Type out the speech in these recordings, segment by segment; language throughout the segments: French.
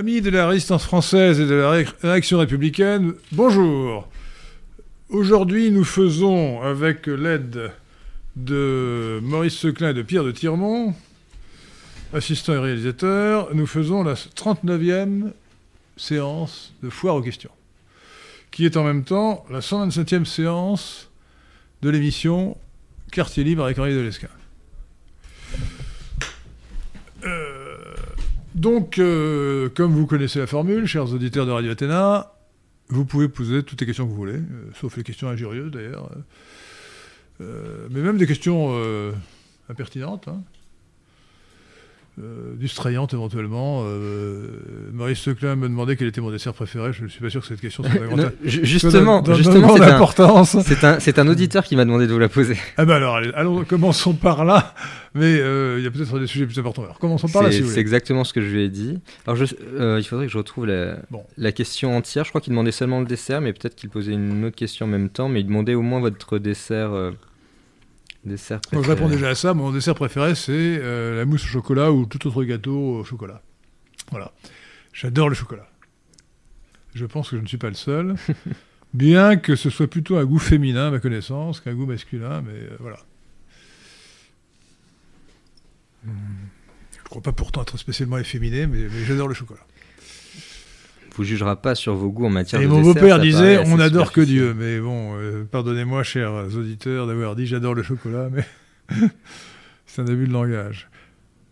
Amis de la résistance française et de la réaction républicaine, bonjour. Aujourd'hui, nous faisons, avec l'aide de Maurice Seclin et de Pierre de Tirmont, assistant et réalisateur, nous faisons la 39e séance de foire aux questions, qui est en même temps la 127e séance de l'émission Quartier libre avec Henri. Euh, donc, euh, comme vous connaissez la formule, chers auditeurs de Radio Athéna, vous pouvez poser toutes les questions que vous voulez, euh, sauf les questions injurieuses d'ailleurs, euh, mais même des questions impertinentes. Hein. Euh, distrayante éventuellement. Euh, Maurice Seclin me demandait quel était mon dessert préféré. Je ne suis pas sûr que cette question soit non, Justement, justement c'est un, c'est un, auditeur qui m'a demandé de vous la poser. Ah ben alors, allons, commençons par là. Mais euh, il y a peut-être des sujets plus importants. Alors commençons par là, si vous voulez. C'est exactement ce que je lui ai dit. Alors je, il faudrait que je retrouve la, la question entière. Je crois qu'il demandait seulement le dessert, mais peut-être qu'il posait une autre question en même temps. Mais il demandait au moins votre dessert Dessert préféré. je réponds déjà à ça. Mon dessert préféré, c'est euh, la mousse au chocolat ou tout autre gâteau au chocolat. Voilà. J'adore le chocolat. Je pense que je ne suis pas le seul. Bien que ce soit plutôt un goût féminin, à ma connaissance, qu'un goût masculin, mais euh, voilà. Je ne crois pas pourtant être spécialement efféminé, mais j'adore le chocolat vous jugera pas sur vos goûts en matière et de mon beau-père disait on n'adore que Dieu. Mais bon, euh, pardonnez-moi, chers auditeurs, d'avoir dit j'adore le chocolat, mais c'est un abus de langage.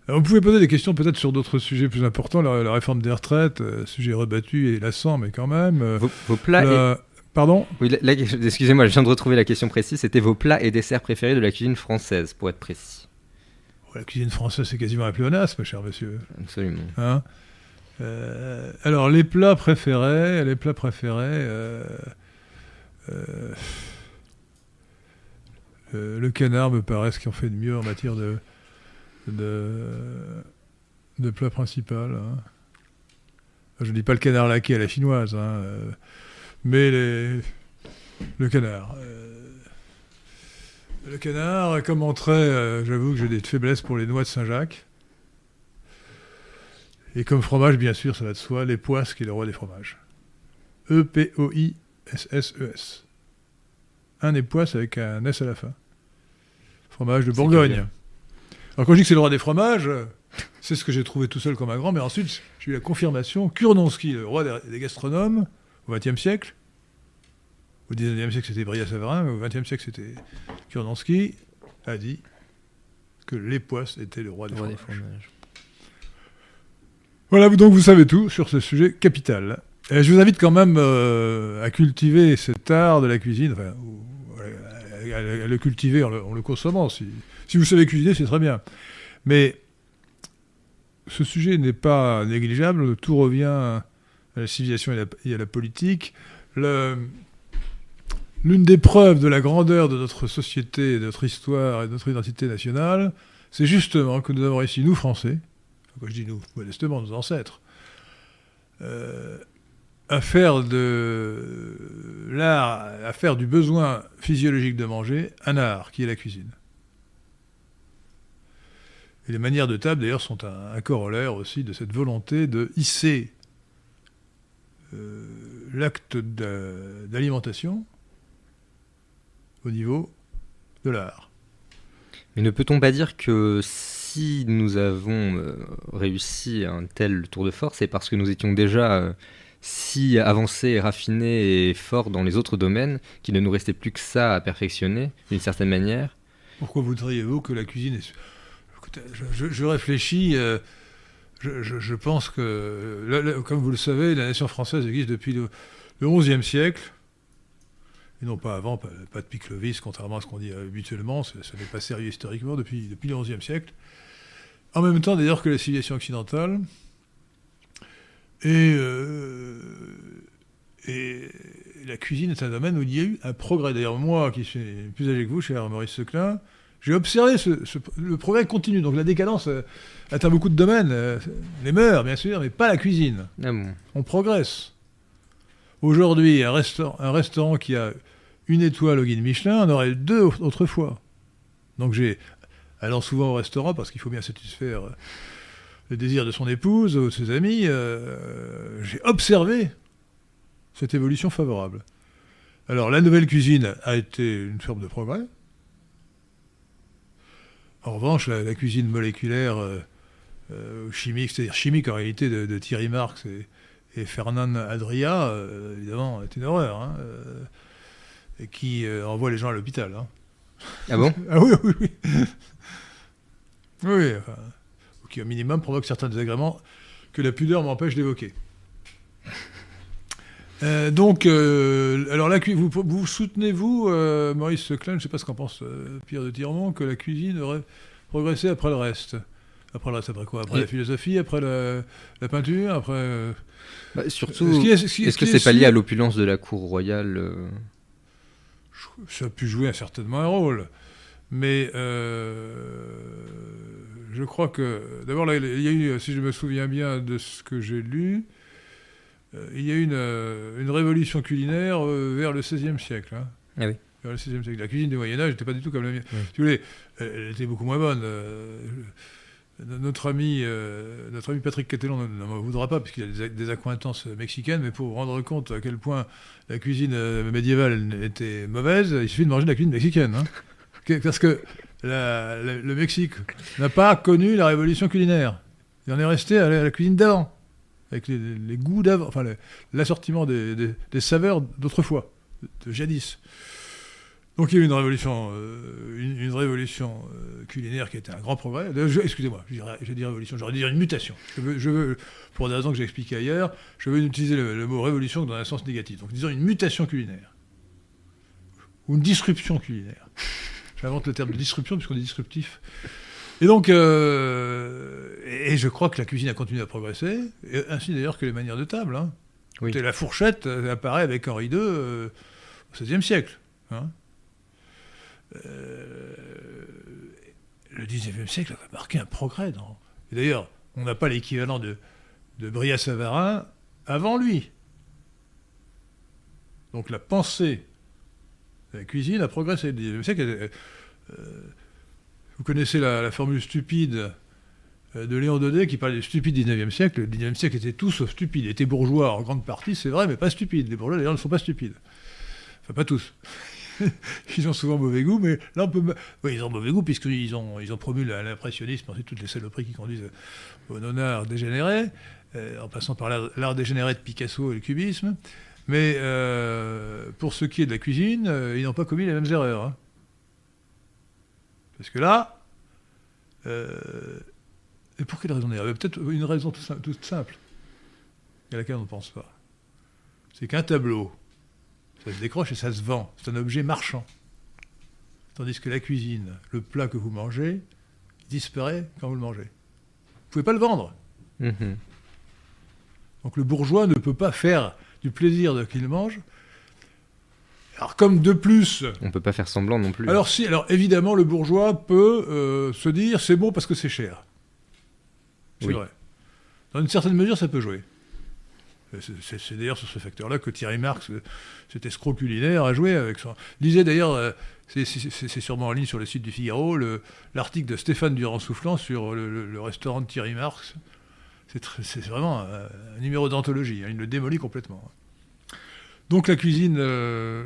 vous pouvez poser des questions peut-être sur d'autres sujets plus importants, la, réforme des retraites, euh, sujet rebattu et lassant, mais quand même. Euh, vos, plats Pardon? Oui, excusez-moi, je viens de retrouver la question précise. C'était vos plats et desserts préférés de la cuisine française, pour être précis. la cuisine française, c'est quasiment un pléonasme, cher monsieur. Absolument. Hein? Euh, alors, les plats préférés, les plats préférés. Euh, euh, le canard me paraît ce qui en fait de mieux en matière de, de, de plat principal. Hein. Je ne dis pas le canard laqué à la chinoise, hein, mais les, le canard. le canard, comme entrée, j'avoue que j'ai des faiblesses pour les noix de Saint-Jacques. Et comme fromage, bien sûr, ça va de soi, les poisses qui est le roi des fromages. E-P-O-I-S-S-E-S. Un époisse avec un S à la fin. Fromage de Bourgogne. Alors quand je dis que c'est le roi des fromages, c'est ce que j'ai trouvé tout seul comme un grand, mais ensuite j'ai eu la confirmation. Kurnonski, le roi des gastronomes, au XXe siècle, au XIXe siècle c'était Bria-Savarin, au XXe siècle c'était Kurnonski, a dit que l'époisse était le roi des fromages. Voilà, donc vous savez tout sur ce sujet capital. Et je vous invite quand même euh, à cultiver cet art de la cuisine, à, le cultiver en le, consommant. Si, si, vous savez cuisiner, c'est très bien. Mais ce sujet n'est pas négligeable, tout revient à la civilisation et à la, politique. L'une des preuves de la grandeur de notre société, de notre histoire et de notre identité nationale, c'est justement que nous avons réussi, nous Français, je dis nous, modestement, nos ancêtres, euh, à faire de l'art, à faire du besoin physiologique de manger un art qui est la cuisine. Et les manières de table, d'ailleurs, sont un, corollaire aussi de cette volonté de hisser euh, l'acte d'alimentation au niveau de l'art. Mais ne peut-on pas dire que si nous avons euh, réussi un tel tour de force, c'est parce que nous étions déjà euh, si avancés, raffinés et forts dans les autres domaines qu'il ne nous restait plus que ça à perfectionner d'une certaine manière. Pourquoi voudriez-vous que la cuisine est... je, réfléchis, euh, je, pense que, comme vous le savez, la nation française existe depuis le, XIe siècle, et non pas avant, pas, pas depuis Clovis, contrairement à ce qu'on dit habituellement, ça, n'est pas sérieux historiquement, depuis, depuis le XIe siècle en même temps d'ailleurs que la civilisation occidentale. Et, euh, et la cuisine est un domaine où il y a eu un progrès. D'ailleurs, moi, qui suis plus âgé que vous, cher Maurice Seclin, j'ai observé ce, le progrès continue. Donc la décadence euh, atteint beaucoup de domaines. Euh, les mœurs, bien sûr, mais pas la cuisine. Ah On progresse. Aujourd'hui, un, restaurant, un restaurant qui a une étoile au guide Michelin en aurait deux autrefois. Donc j'ai allant souvent au restaurant parce qu'il faut bien satisfaire le désir de son épouse ou de ses amis, j'ai observé cette évolution favorable. Alors la nouvelle cuisine a été une forme de progrès. En revanche, la, cuisine moléculaire chimique, c'est-à-dire chimique en réalité de, Thierry Marx et, Fernand Adria, évidemment, est une horreur. Hein, et qui envoie les gens à l'hôpital. Hein. Ah bon? Ah oui, oui, oui. Oui, enfin, qui au minimum provoque certains désagréments que la pudeur m'empêche d'évoquer. Euh, donc, euh, alors la vous, vous soutenez-vous, euh, Maurice Klein, je ne sais pas ce qu'en pense Pierre de Tirmont, que la cuisine aurait progressé après le reste? Après le reste, après quoi? Après la philosophie, après la, peinture, après... Bah, surtout, est-ce que c'est pas lié à l'opulence de la cour royale ça a pu jouer certainement un rôle. Mais euh, je crois que. D'abord, il y a eu, si je me souviens bien de ce que j'ai lu, euh, il y a eu une, euh, une révolution culinaire vers le XVIe siècle. Hein. Ah oui. Vers le XVIe siècle. La cuisine du Moyen-Âge n'était pas du tout comme la mienne. Si vous voulez, elle était beaucoup moins bonne. Notre ami, notre ami Patrick Catelon ne m'en voudra pas, puisqu'il a des, accointances mexicaines, mais pour rendre compte à quel point la cuisine médiévale était mauvaise, il suffit de manger de la cuisine mexicaine. Hein. Parce que le Mexique n'a pas connu la révolution culinaire. Il en est resté à la, cuisine d'avant, avec les, goûts d'avant, enfin l'assortiment des, saveurs d'autrefois, de jadis. Donc il y a eu une révolution, euh, une, révolution euh, culinaire qui été un grand progrès. Excusez-moi, j'ai dit révolution, j'aurais dû dire une mutation. Pour des raisons que j'ai expliquées ailleurs, je veux utiliser le, mot révolution dans un sens négatif. Donc disons une mutation culinaire. Ou une disruption culinaire. J'invente le terme de disruption puisqu'on est disruptif. Et donc, euh, et, je crois que la cuisine a continué à progresser, ainsi d'ailleurs que les manières de table. Hein. La fourchette apparaît avec Henri II au XVIe siècle. Hein. Euh, le 19e siècle a marqué un progrès. Dans... d'ailleurs, on n'a pas l'équivalent de, de Bria-Savarin avant lui. Donc la pensée la cuisine a progressé. Le 19e siècle, euh, euh, vous connaissez la, formule stupide de Léon Daudet qui parlait du stupide 19e siècle. Le 19e siècle était tout sauf stupide. Il était bourgeois en grande partie, c'est vrai, mais pas stupide. Les bourgeois d'ailleurs ne sont pas stupides. Enfin, pas tous. ils ont souvent mauvais goût, mais là on peut. Oui, ils ont mauvais goût puisqu'ils ont, ils ont promu l'impressionnisme, ensuite toutes les saloperies qui conduisent au non-art dégénéré, euh, en passant par l'art dégénéré de Picasso et le cubisme. Mais euh, pour ce qui est de la cuisine, euh, ils n'ont pas commis les mêmes erreurs. Hein. Parce que là. et pour quelle raison d'ailleurs? Peut-être une raison toute simple, à laquelle on ne pense pas. C'est qu'un tableau ça se décroche et ça se vend. C'est un objet marchand. Tandis que la cuisine, le plat que vous mangez, disparaît quand vous le mangez. Vous ne pouvez pas le vendre. Mhm. Donc le bourgeois ne peut pas faire du plaisir de qu'il mange. Alors comme de plus... On ne peut pas faire semblant non plus. Alors si, alors évidemment le bourgeois peut euh, se dire c'est bon parce que c'est cher. C'est vrai. Dans une certaine mesure ça peut jouer. C'est d'ailleurs sur ce facteur-là que Thierry Marx, cet escroc culinaire, a joué avec son. Lisez d'ailleurs, euh, c'est sûrement en ligne sur le site du Figaro, l'article de Stéphane Durand-Soufflant sur le, restaurant de Thierry Marx. C'est vraiment un, numéro d'anthologie, hein, il le démolit complètement. Donc la cuisine, euh,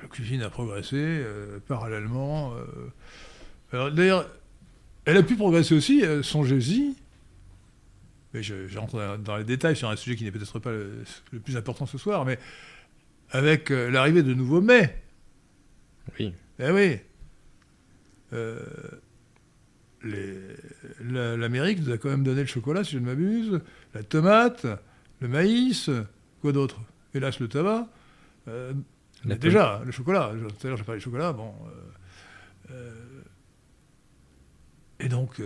la cuisine a progressé euh, parallèlement. D'ailleurs, elle a pu progresser aussi, songez-y, mais j'entre dans les détails sur un sujet qui n'est peut-être pas le, plus important ce soir, mais avec euh, l'arrivée de nouveaux mets. Oui. Eh oui. Euh, L'Amérique nous a quand même donné le chocolat, si je ne m'abuse, la tomate, le maïs, quoi d'autre? Hélas, le tabac. Euh, déjà, le chocolat. Tout à l'heure, j'ai parlé du chocolat. Bon. et donc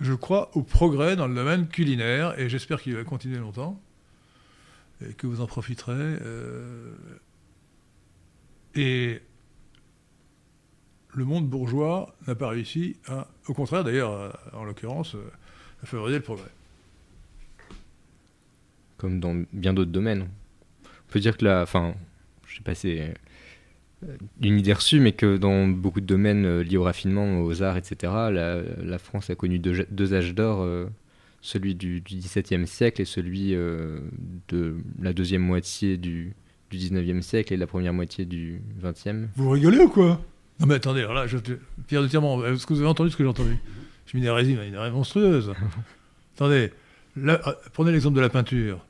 je crois au progrès dans le domaine culinaire et j'espère qu'il va continuer longtemps et que vous en profiterez. Euh, et le monde bourgeois n'a pas réussi à, au contraire d'ailleurs, en l'occurrence, euh, à favoriser le progrès. Comme dans bien d'autres domaines. On peut dire que la, enfin, je sais pas, c'est une idée reçue, mais que dans beaucoup de domaines liés au raffinement, aux arts, etc., la, France a connu deux, âges d'or, celui du, XVIIe siècle et celui de la deuxième moitié du, du 19e siècle et la première moitié du 20e. Vous rigolez ou quoi? Non mais attendez, alors là, je, Pierre de Tirement, est-ce que vous avez entendu ce que j'ai entendu? Je une hérésie, mais une monstrueuse. attendez, là, euh, prenez l'exemple de la peinture.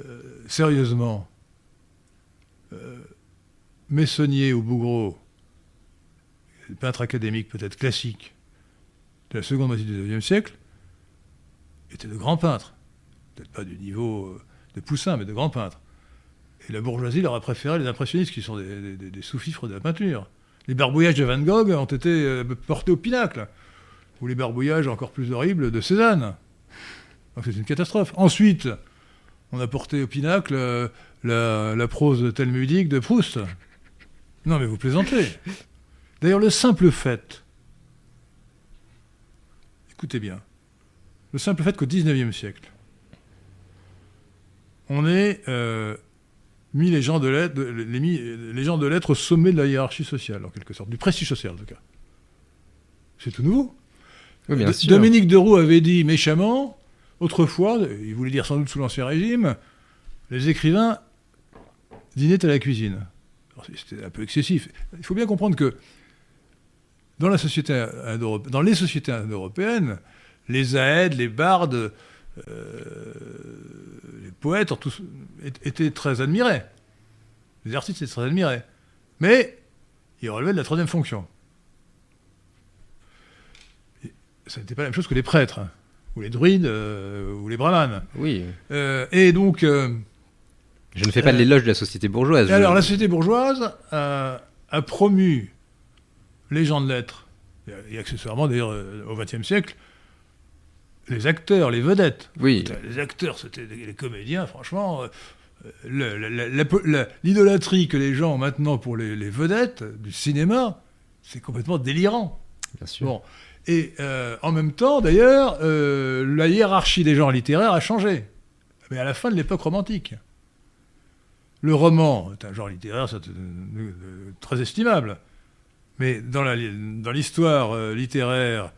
Euh, sérieusement, euh, Messonnier ou Bougreau, peintre académique peut-être classique de la seconde moitié du 19e siècle, étaient de grands peintres. Peut-être pas du niveau de Poussin, mais de grands peintres. Et la bourgeoisie leur a préféré les impressionnistes, qui sont des, sous-fifres de la peinture. Les barbouillages de Van Gogh ont été euh, portés au pinacle, ou les barbouillages encore plus horribles de Cézanne. C'est une catastrophe. Ensuite, on a porté au pinacle euh, la, prose talmudique de Proust. Non mais vous plaisantez. D'ailleurs, le simple fait, écoutez bien, le simple fait qu'au XIXe siècle, on est mis les gens de lettres, les, gens de lettres au sommet de la hiérarchie sociale, en quelque sorte, du prestige social en tout cas. C'est tout nouveau. Dominique Deroux avait dit méchamment, autrefois, il voulait dire sans doute sous l'Ancien Régime, les écrivains dînaient à la cuisine. C'était un peu excessif. Il faut bien comprendre que dans, la société dans les sociétés indo-européennes, les aèdes, les bardes, les poètes tous, étaient très admirés. Les artistes étaient très admirés. Mais ils relevaient de la troisième fonction. ça n'était pas la même chose que les prêtres, hein, ou les druides, euh, ou les brahmanes. Oui. Euh, et donc. je ne fais pas de l'éloge de la société bourgeoise. Alors, la société bourgeoise a, promu les gens de lettres, et accessoirement d'ailleurs au XXe siècle, les acteurs, les vedettes. Oui. Les acteurs, c'était les comédiens, franchement. Euh, l'idolâtrie que les gens ont maintenant pour les, vedettes du cinéma, c'est complètement délirant. Bien sûr. Et euh, en même temps, d'ailleurs, euh, la hiérarchie des genres littéraires a changé. Mais à la fin de l'époque romantique. Le roman est un genre littéraire très estimable. Mais dans l'histoire littéraire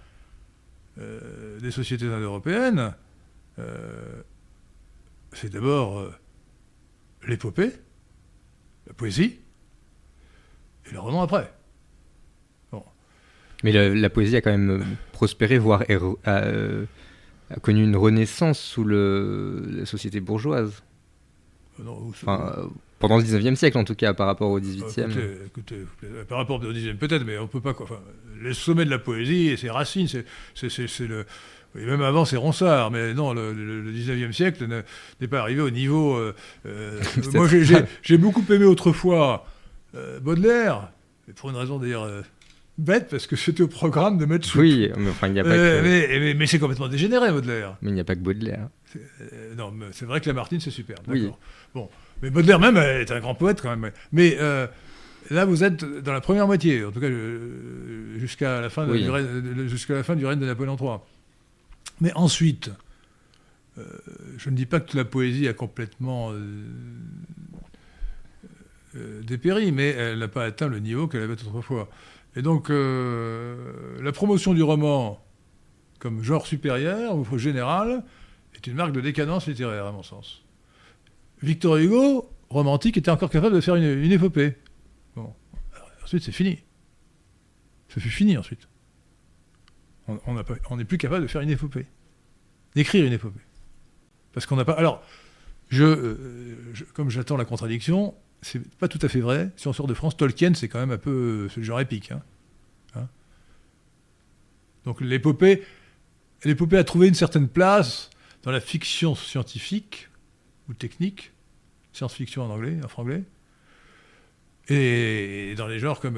euh, des sociétés indo-européennes, euh, c'est d'abord euh, l'épopée, la poésie, et le roman après. Mais la, poésie a quand même prospéré, voire a, connu une renaissance sous le, la société bourgeoise. Non, pendant le 19e siècle, en tout cas, par rapport au 18e. Écoutez, par rapport au 19e, peut-être, mais on peut pas. Enfin, les sommets de la poésie, c'est Racine, c'est le. Et même avant, c'est Ronsard, mais non, le, 19e siècle n'est pas arrivé au niveau. Euh, euh, moi, j'ai beaucoup aimé autrefois euh, Baudelaire, pour une raison d'ailleurs bête, parce que c'était au programme de mettre Oui, mais enfin, il n'y a pas que... Mais, c'est complètement dégénéré, Baudelaire. Mais il n'y a pas que Baudelaire. non, c'est vrai que Lamartine, c'est super. Oui. Bon. Mais Baudelaire même est un grand poète quand même. Mais euh, là, vous êtes dans la première moitié, en tout cas jusqu'à la, fin jusqu'à la fin du règne de Napoléon III. Mais ensuite, euh, je ne dis pas que toute la poésie a complètement euh, dépéri, mais elle n'a pas atteint le niveau qu'elle avait autrefois. Et donc, la promotion du roman comme genre supérieur ou général est une marque de décadence littéraire, à mon sens. Victor Hugo, romantique, était encore capable de faire une, épopée. Bon. ensuite, c'est fini. Ça fut fini ensuite. On n'est plus capable de faire une épopée. D'écrire une épopée. Parce qu'on n'a pas. Alors, euh, je, comme j'attends la contradiction, c'est pas tout à fait vrai. Si on sort de France, Tolkien, c'est quand même un peu ce genre épique. Hein. Hein. Donc l'épopée, l'épopée a trouvé une certaine place dans la fiction scientifique ou technique, science-fiction en anglais, en franglais. Et dans les genres comme,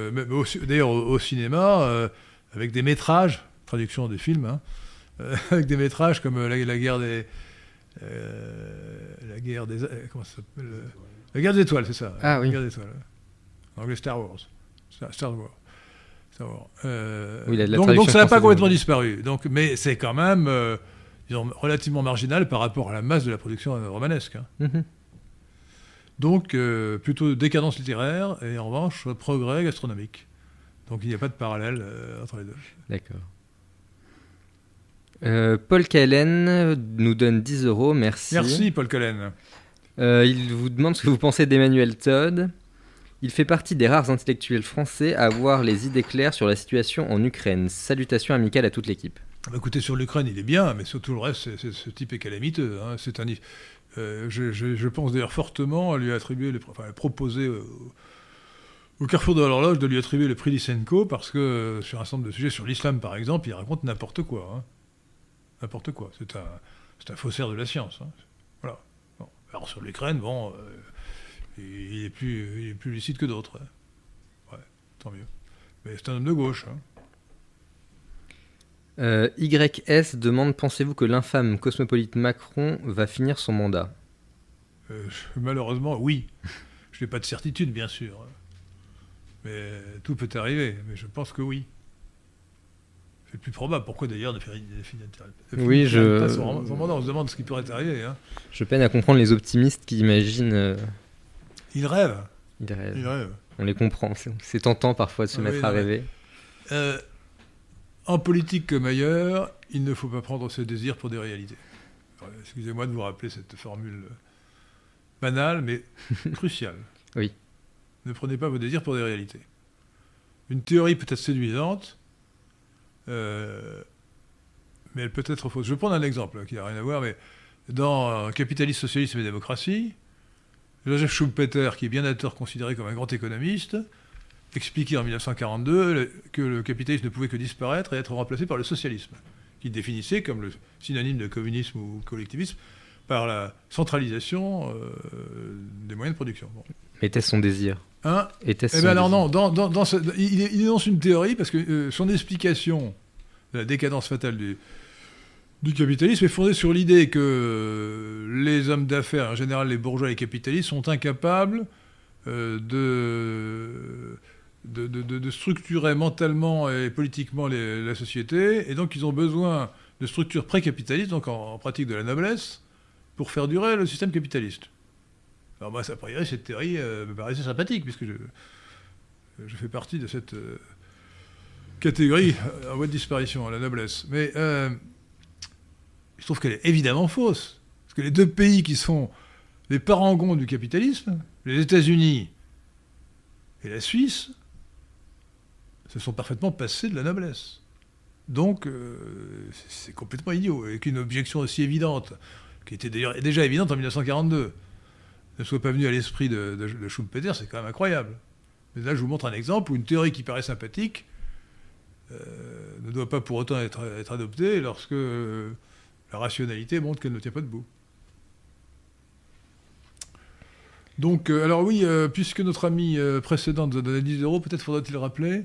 d'ailleurs au, cinéma, euh, avec des métrages, traduction des films, hein, euh, avec des métrages comme euh, la, guerre des. la guerre des. comment ça s'appelle La guerre des étoiles, c'est ça. Ah oui. La guerre des étoiles. En anglais, Star Wars. Star, Wars. Star Wars. donc, donc, ça n'a pas complètement disparu. Donc, mais c'est quand même disons, relativement marginal par rapport à la masse de la production romanesque. Hein. Mm-hmm. Donc, euh, plutôt décadence littéraire et en revanche, progrès gastronomique. Donc, il n'y a pas de parallèle euh, entre les deux. D'accord. Euh, Paul Kellen nous donne 10 euros, merci. Merci, Paul. Euh, il vous demande ce que vous pensez d'Emmanuel Todd. Il fait partie des rares intellectuels français à avoir les idées claires sur la situation en Ukraine. Salutations amicales à toute l'équipe. Bah, Écoutez, sur l'Ukraine, il est bien, mais sur tout le reste, ce type est calamiteux. hein. C'est un, euh, je, pense d'ailleurs fortement à lui attribuer, le, enfin, à proposer au carrefour de l'horloge de lui attribuer le prix Lysenko, parce que euh, sur un certain nombre de sujets, sur l'islam par exemple, il raconte n'importe quoi. hein. N'importe quoi. C'est un, un faussaire de la science. hein. Voilà. Alors sur l'Ukraine, bon, euh, il, est plus, il est plus lucide que d'autres. hein. Ouais, tant mieux. Mais c'est un homme de gauche. Euh, YS demande Pensez-vous que l'infâme cosmopolite Macron va finir son mandat? Euh, malheureusement, oui. Je n'ai pas de certitude, bien sûr. Mais tout peut arriver. Mais je pense que oui. C'est le plus probable. Pourquoi d'ailleurs finir- Oui, je- son- son mandat, On se demande ce qui pourrait arriver. hein. Je peine à comprendre les optimistes qui imaginent. euh, Il rêve. ils rêvent. Il rêve. On les comprend. C'est tentant parfois de se Ah mettre oui, à rêver. Euh, en politique comme ailleurs, il ne faut pas prendre ses désirs pour des réalités. Alors, Excusez-moi de vous rappeler cette formule banale, mais cruciale. Oui. Ne prenez pas vos désirs pour des réalités. Une théorie peut être séduisante, euh, mais elle peut être fausse. Je vais prendre un exemple qui n'a rien à voir, mais dans Capitalisme, Socialisme et Démocratie, Joseph Schumpeter, qui est bien à tort considéré comme un grand économiste, expliquait en 1942 le- que le capitalisme ne pouvait que disparaître et être remplacé par le socialisme, qu'il définissait comme le synonyme de communisme ou collectivisme par la centralisation euh, des moyens de production. Bon. Mais était-ce son désir? Hein? Était-ce eh bien alors désir? non, dans, dans- dans ce- il, il énonce une théorie parce que euh, son explication de la décadence fatale du, du capitalisme est fondée sur l'idée que euh, les hommes d'affaires, en général les bourgeois et les capitalistes, sont incapables de, de, structurer mentalement et politiquement la société, et donc ils ont besoin de structures pré-capitalistes, donc en, pratique de la noblesse, pour faire durer le système capitaliste. Alors moi, ça, a cette théorie euh, me paraissait sympathique, puisque je, fais partie de cette euh, catégorie euh, en voie de disparition, la noblesse. Mais euh, je trouve qu'elle est évidemment fausse. Parce que les deux pays qui sont les parangons du capitalisme, les États-Unis et la Suisse, sont parfaitement passés de la noblesse. Donc, euh, c'est complètement idiot. Avec une objection aussi évidente, qui était d'ailleurs déjà évidente en 1942, ne soit pas venue à l'esprit de, Schumpeter, c'est quand même incroyable. Mais là, je vous montre un exemple où une théorie qui paraît sympathique euh, ne doit pas pour autant être, adoptée lorsque euh, la rationalité montre qu'elle ne tient pas debout. Donc, alors oui, puisque notre ami précédent nous a donné 10 euros, peut-être faudra-t-il rappeler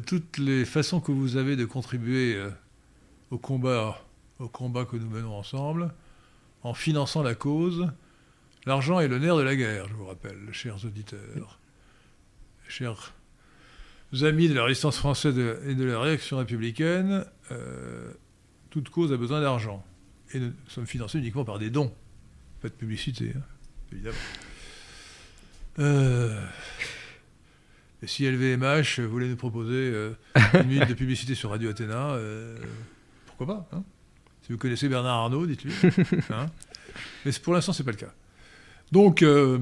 toutes les façons que vous avez de contribuer euh, au combat, au combat que nous menons ensemble, en finançant la cause. L'argent est le nerf de la guerre, je vous rappelle, chers auditeurs, chers amis de la résistance française et de la réaction républicaine. euh, toute cause a besoin d'argent. Et nous sommes financés uniquement par des dons. Pas de publicité, hein, évidemment. Euh, si LVMH voulait nous proposer euh, une minute de publicité sur Radio Athéna, euh, pourquoi pas hein? Si vous connaissez Bernard Arnault, dites-lui. hein. Mais pour l'instant, c'est pas le cas. Donc, euh,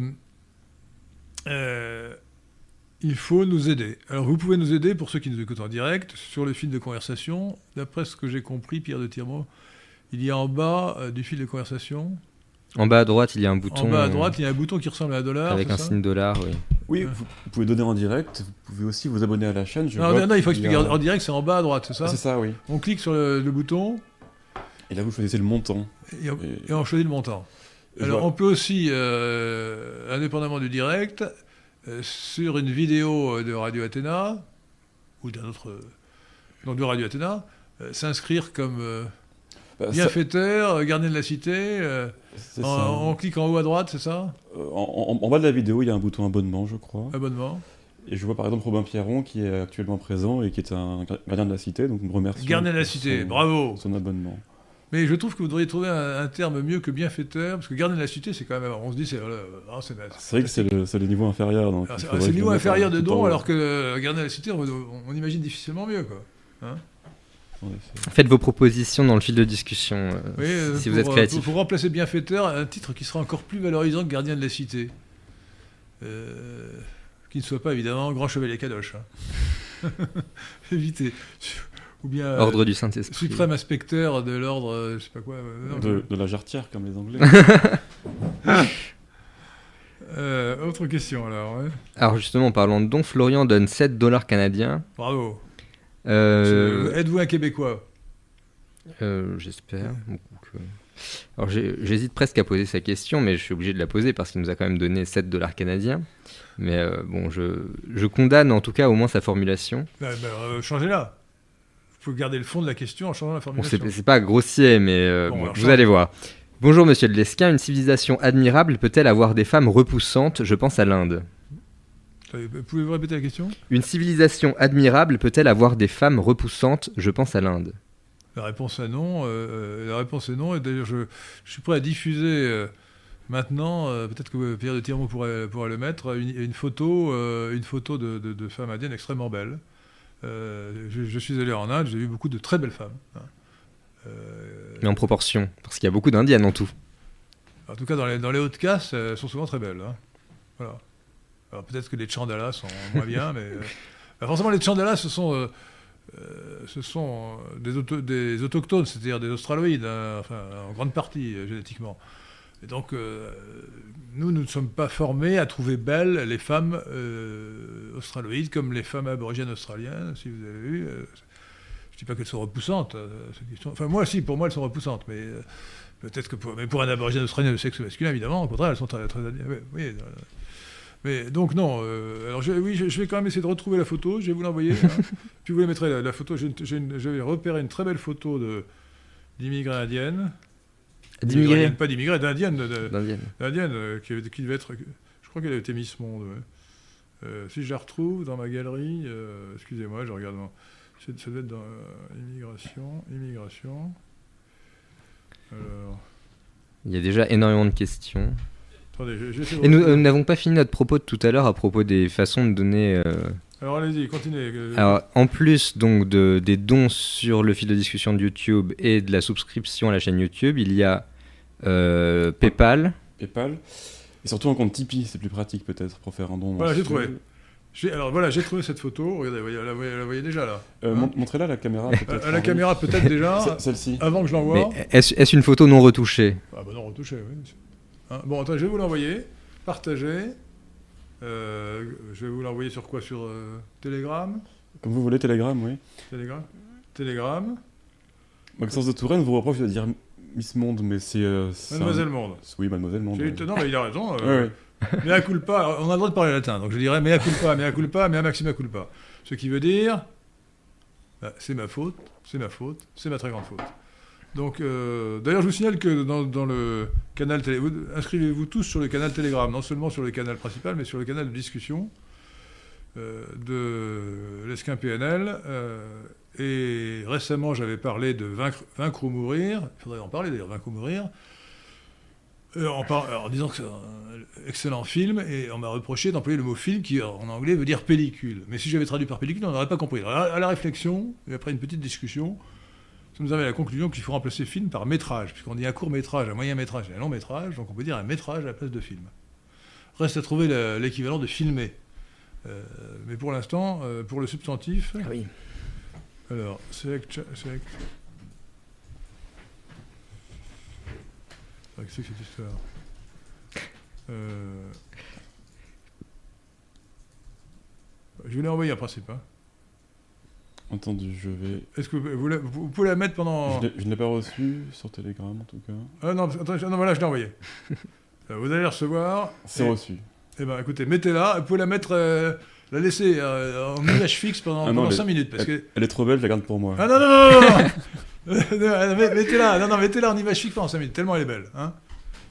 il faut nous aider. Alors, vous pouvez nous aider, pour ceux qui nous écoutent en direct, sur le fil de conversation. D'après ce que j'ai compris, Pierre de Tirmont, il y a en bas du fil de conversation, En bas à droite, il y a un bouton en bas à droite, il y a un bouton qui ressemble à un dollar. avec un ça signe dollar. Oui. Oui, vous, pouvez donner en direct, vous pouvez aussi vous abonner à la chaîne. Je Non, vois non, non, il faut expliquer. a- En direct, c'est en bas à droite, c'est ça Ah, C'est ça, oui. On clique sur le, le bouton Et là, vous choisissez le montant. et on, Et- et on choisit le montant. Je Alors, vois- on peut aussi, euh, indépendamment du direct, euh, sur une vidéo de Radio Athéna, ou d'un autre. euh, donc de Radio Athéna, euh, s'inscrire comme euh, bienfaiteur, euh, gardien de la cité. euh, en- on clique en haut à droite, c'est ça? Euh, En, en- en bas de la vidéo, il y a un bouton abonnement, je crois. Abonnement. Et je vois par exemple Robin Pierron qui est actuellement présent et qui est un gardien de la cité, donc nous remercions. Gardien de la cité, son- bravo Son abonnement. Mais je trouve que vous devriez trouver un, un terme mieux que bienfaiteur, parce que gardien de la cité, c'est quand même. On se dit, c'est. euh, ah, c'est vrai que c'est le, niveau inférieur. C'est le niveau inférieur un de don, alors que euh, gardien de la cité, on, on- imagine difficilement mieux, quoi. Effet. Faites vos propositions dans le fil de discussion. euh, Oui, euh, Si pour, vous êtes euh, créatif. Pour, pour remplacer bienfaiteur, un titre qui sera encore plus valorisant que gardien de la cité. Euh, qui ne soit pas évidemment grand chevalier Kadosh. hein. Évitez. Ou bien euh, Ordre du Saint-Esprit. suprême inspecteur de l'ordre, euh, je sais pas quoi. euh, non, De, de la jarretière, comme les Anglais. euh, autre question alors. ouais. Alors justement, en parlant de dons, Florian donne 7 dollars canadiens. Bravo. Euh, Êtes-vous un Québécois euh, J'espère. Alors j'hésite presque à poser sa question, mais je suis obligé de la poser parce qu'il nous a quand même donné 7 dollars canadiens. Mais euh, bon, je, je condamne en tout cas au moins sa formulation. Bah, bah, euh, Changez-la. Vous pouvez garder le fond de la question en changeant la Bon, formulation. c'est c'est pas grossier, mais euh, Bon, bon, vous allez voir. Bonjour Monsieur de Lesquin, une civilisation admirable peut-elle avoir des femmes repoussantes? Je pense à l'Inde. Attendez, Pouvez-vous répéter la question? Une civilisation admirable peut-elle avoir des femmes repoussantes? Je pense à l'Inde. La réponse est non. euh, euh, la réponse est non. Et d'ailleurs, je, je suis prêt à diffuser euh, maintenant, euh, peut-être que Pierre de Tirmont pourrait, pourrait le mettre, une, une photo, euh, une photo de, de, de femmes indiennes extrêmement belles. Euh, je, je suis allé en Inde, j'ai vu beaucoup de très belles femmes. hein. Euh, Mais en proportion, parce qu'il y a beaucoup d'Indiennes en tout. en tout cas, dans les, dans les hautes castes, elles sont souvent très belles. hein. Voilà. Alors peut-être que les chandalas sont moins bien, mais euh, bah, forcément les chandalas, ce sont, euh, euh, ce sont des, auto- des autochtones, c'est-à-dire des australoïdes, hein, en grande partie génétiquement. Et donc nous, nous ne sommes pas formés à trouver belles les femmes australoïdes comme les femmes aborigènes australiennes, si vous avez vu. je dis pas qu'elles sont repoussantes. Enfin moi, si, pour moi, elles sont repoussantes, mais peut-être que pour, mais pour un aborigène australien de sexe masculin, évidemment, au contraire, elles sont très, très mais donc non. euh, alors je, oui, je, je vais quand même essayer de retrouver la photo. Je vais vous l'envoyer. hein. Puis vous la mettrez la, la photo. J'avais repéré une très belle photo de d'immigrés indiennes. D'immigrés Pas d'immigrés, d'indiennes. D'indiennes. D'indiennes euh, qui, devait être. Je crois qu'elle avait été Miss Monde. ouais. Euh, si je la retrouve dans ma galerie, euh, excusez-moi, je regarde. dans- c'est- Ça doit être dans immigration, immigration. Alors, Il y a déjà énormément de questions. Attendez, je, je vais essayer de Et nous n'avons pas fini notre propos de tout à l'heure à propos des façons de donner. euh, Alors allez-y, continuez. euh, Alors, en plus donc de, des dons sur le fil de discussion de YouTube et de la souscription à la chaîne YouTube, il y a euh, PayPal. PayPal. Et surtout un compte Tipeee, c'est plus pratique peut-être pour faire un don. Voilà, j'ai trouvé. Alors voilà, j'ai trouvé cette photo. Regardez, vous la, voyez- la voyez déjà là. Euh, Hein mon- Montrez-la à la caméra À, la caméra peut-être déjà, Ce- Celle-ci. avant que je l'envoie. Est-ce une photo non retouchée? Ah bah non, retouché, oui. Hein, bon, attends, je vais vous l'envoyer. Partagez. Euh, je vais vous l'envoyer sur quoi? Sur euh, Telegram? Comme vous voulez, Telegram, oui. Telegram? Telegram Maxence de Touraine vous reproche de dire Miss Monde, mais c'est. euh, Mademoiselle un- Monde. Oui, Mademoiselle Monde. Non, mais il a raison. Ouais, Euh, ouais. Mea culpa, on a le droit de parler latin, donc je dirais mea culpa, mea culpa, mea maxima culpa. Ce qui veut dire, bah, c'est ma faute, c'est ma faute, c'est ma très grande faute. Donc, euh, d'ailleurs, je vous signale que dans, le canal télé, vous- inscrivez-vous tous sur le canal Telegram, non seulement sur le canal principal, mais sur le canal de discussion euh, de l'Esquin PNL. euh, et récemment, j'avais parlé de vaincre, ou mourir. Il faudrait en parler d'ailleurs, vaincre ou mourir. En, disant que c'est un excellent film, et on m'a reproché d'employer le mot film qui en anglais veut dire pellicule. Mais si j'avais traduit par pellicule, on n'aurait pas compris. Alors, à la réflexion, et après une petite discussion, ça nous amène à la conclusion qu'il faut remplacer film par métrage, puisqu'on dit un court métrage, un moyen métrage et un long métrage, donc on peut dire un métrage à la place de film. Reste à trouver le- l'équivalent de filmer. Euh, mais pour l'instant, euh, pour le substantif, oui. alors, select, select. Ah, Qu'est-ce que c'est cette histoire? Euh, Je vous l'ai envoyé en principe. hein. Entendu, je vais. Est-ce que vous, vous la- vous pouvez la mettre pendant. Je l'ai- je ne l'ai pas reçu sur Telegram en tout cas. Ah non, attends, non, voilà, je l'ai envoyé. Euh, vous allez la recevoir. C'est Et- reçu. Eh ben, écoutez, mettez-la. Vous pouvez la mettre, euh, la laisser euh, en image fixe pendant, Ah non, pendant elle- 5 minutes. Parce que... Elle est trop belle, je la garde pour moi. Ah non, non, non, non, non, non. Met- Mettez-la, non, non, mettez-la en image fixe pendant 5 minutes, tellement elle est belle. Hein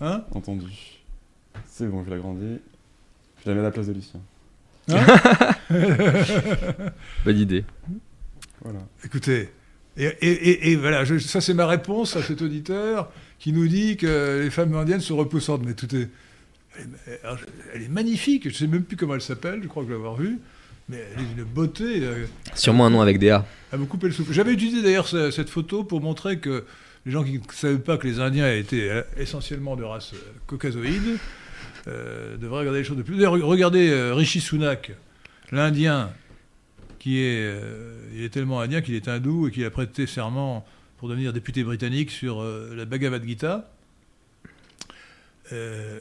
hein Entendu. C'est bon, je vais l'agrandir. Je la mets à la place de Lucien. Bonne idée. Voilà. Écoutez, Et, et- et- et voilà, je- ça c'est ma réponse à cet auditeur qui nous dit que les femmes indiennes sont repoussantes. Mais tout est. Elle est, elle magnifique, je ne sais même plus comment elle s'appelle, je crois que je l'avoir vue. Mais elle est d'une beauté. euh, Sûrement un nom avec des A. elle me coupait le souffle. J'avais utilisé d'ailleurs ce- cette photo pour montrer que les gens qui ne savaient pas que les Indiens étaient euh, essentiellement de race euh, caucasoïde euh, devraient regarder les choses de plus. D'ailleurs, regardez euh, Rishi Sunak, l'Indien, qui est, euh, il est tellement indien qu'il est hindou et qu'il a prêté serment pour devenir député britannique sur euh, la Bhagavad Gita. Euh,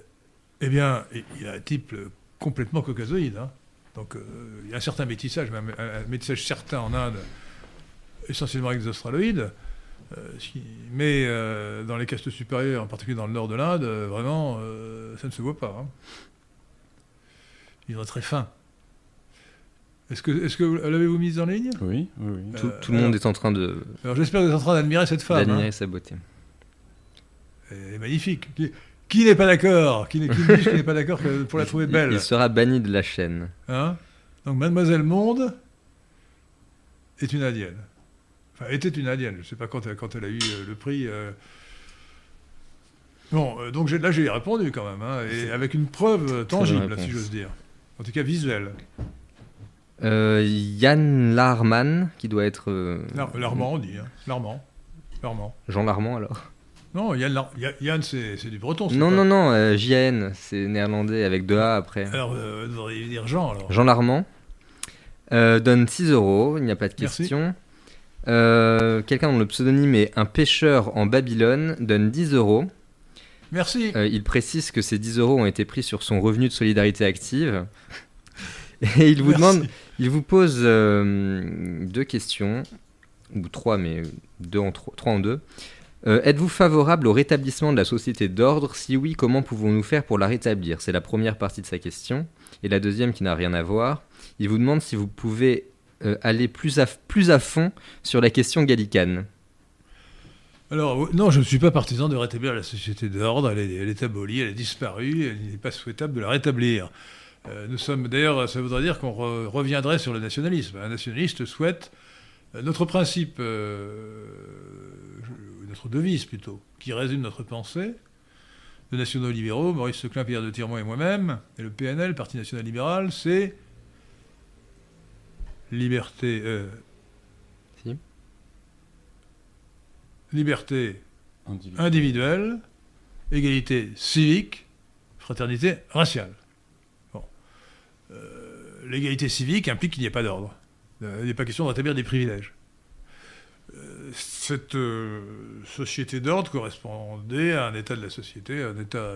eh bien, il a un type complètement caucasoïde. hein. Donc, il y a un certain métissage, même un, métissage certain en Inde, essentiellement avec des australoïdes. Mais dans les castes supérieures, en particulier dans le nord de l'Inde, vraiment, ça ne se voit pas. hein. Ils sont très fins. Est-ce que, l'avez-vous mise en ligne? Oui, oui, oui. Tout, Euh, tout le monde alors- est en train de Alors j'espère que vous êtes en train d'admirer cette femme. d'admirer hein. sa beauté. Elle est magnifique. Qui, qui n'est pas d'accord? Qui, n'est- qui me dit qu'il n'est pas d'accord pour la trouver belle? Il sera banni de la chaîne. Hein? Donc Mademoiselle Monde est une indienne. Enfin, était une indienne. Je ne sais pas quand elle, quand elle a eu euh, le prix. euh. Bon, euh, donc là j'ai répondu quand même, hein, et avec une preuve tangible, si j'ose dire. En tout cas visuelle. Euh, Yann Larman, qui doit être. euh, Lar- Larmand, on dit. Hein. Larmand. Larmand. Jean Larmand alors Non, Yann, Lar- Ya- Yann c'est du breton. Non, pas- non, non, euh, JAN, c'est néerlandais avec deux A après. Alors, euh, vous devriez dire Jean alors. Jean Larmand euh, donne 6 euros, il n'y a pas de question. Quelqu'un dont le pseudonyme est un pêcheur en Babylone donne 10 euros. Merci. Il précise que ces 10 euros ont été pris sur son revenu de solidarité active. Et il vous Merci. demande, il vous pose euh, deux questions, ou trois, mais deux en trois, trois en deux. Euh, Êtes-vous favorable au rétablissement de la société d'ordre? Si oui, comment pouvons-nous faire pour la rétablir? C'est la première partie de sa question. Et la deuxième qui n'a rien à voir, il vous demande si vous pouvez euh, aller plus à, plus à fond sur la question gallicane. Alors, non, je ne suis pas partisan de rétablir la société d'ordre. Elle elle est abolie, elle est disparue, et il n'est pas souhaitable de la rétablir. Euh, nous sommes, d'ailleurs, ça voudrait dire qu'on re- reviendrait sur le nationalisme. Un nationaliste souhaite euh, notre principe, euh, notre devise plutôt, qui résume notre pensée, de nationaux libéraux, Maurice Seclin, Pierre de Tirmont et moi-même, et le PNL, Parti national libéral, c'est liberté. euh, Si. Liberté Individu. individuelle, égalité civique, fraternité raciale. L'égalité civique implique qu'il n'y ait pas d'ordre. Euh, Il n'est pas question de rétablir des privilèges. Euh, Cette euh, société d'ordre correspondait à un état de la société, à un état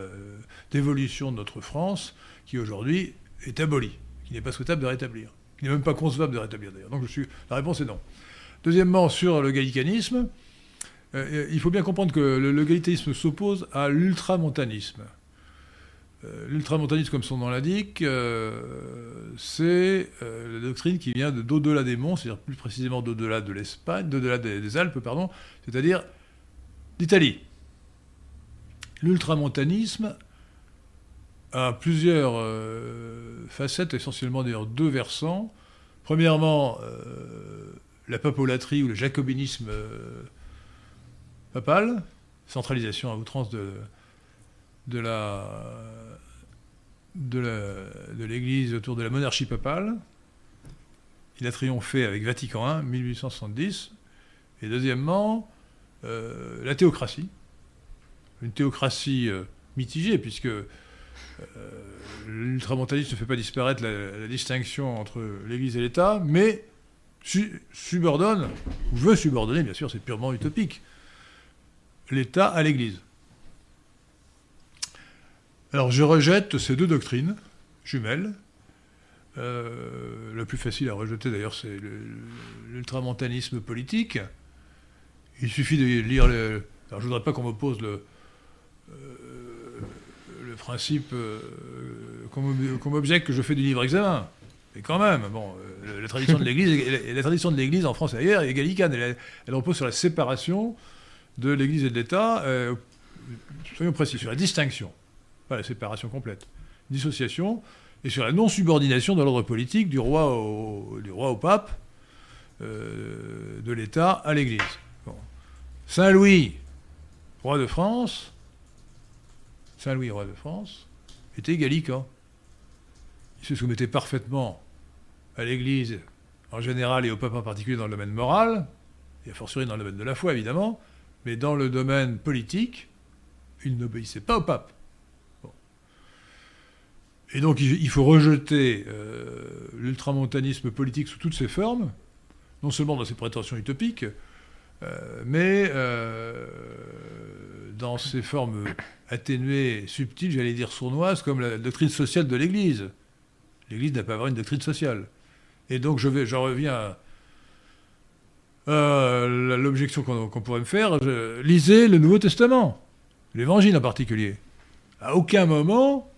d'évolution de notre France, qui aujourd'hui est aboli, qui n'est pas souhaitable de rétablir, qui n'est même pas concevable de rétablir d'ailleurs. Donc la réponse est non. Deuxièmement, sur le gallicanisme, il faut bien comprendre que le gallicanisme s'oppose à l'ultramontanisme. Euh, l'ultramontanisme, comme son nom l'indique, euh, c'est euh, la doctrine qui vient de- d'au-delà des monts, c'est-à-dire plus précisément d'au-delà de l'Espagne, d'au-delà des, Alpes, pardon, c'est-à-dire d'Italie. L'ultramontanisme a plusieurs facettes, essentiellement d'ailleurs deux versants. Premièrement, la papolatrie ou le jacobinisme papal, centralisation à outrance de la de l'Église autour de la monarchie papale. Il a triomphé avec Vatican I, 1870. Et deuxièmement, euh, la théocratie. Une théocratie euh, mitigée, puisque euh, l'ultramontanisme ne fait pas disparaître la, distinction entre l'Église et l'État, mais su- subordonne, ou veut subordonner, bien sûr, c'est purement utopique, l'État à l'Église. Alors je rejette ces deux doctrines jumelles. Euh, le plus facile à rejeter d'ailleurs, c'est l'ultramontanisme politique. Il suffit de lire le. Alors je voudrais pas qu'on m'oppose le, euh, le principe euh, qu'on m'ob- qu'on m'objecte que je fais du livre examen. Mais quand même, la tradition de l'Église, la, la en France et ailleurs est gallicane. Elle, elle repose sur la séparation de l'Église et de l'État. soyons précis, sur la distinction, pas la séparation complète, dissociation, et sur la non-subordination de l'ordre politique du roi au, pape, de l'État à l'Église. Saint Louis, roi de France, Saint Louis, roi de France, était gallican. Il se soumettait parfaitement à l'Église en général et au pape en particulier dans le domaine moral, et a fortiori dans le domaine de la foi évidemment, mais dans le domaine politique, il n'obéissait pas au pape. Et donc il faut rejeter euh, l'ultramontanisme politique sous toutes ses formes, non seulement dans ses prétentions utopiques, euh, mais euh, dans ses formes atténuées, subtiles, j'allais dire sournoises, comme la doctrine sociale de l'Église. L'Église n'a pas à avoir une doctrine sociale. Et donc je, vais, je reviens à l'objection qu'on pourrait me faire. lisez le Nouveau Testament, l'Évangile en particulier. À aucun moment,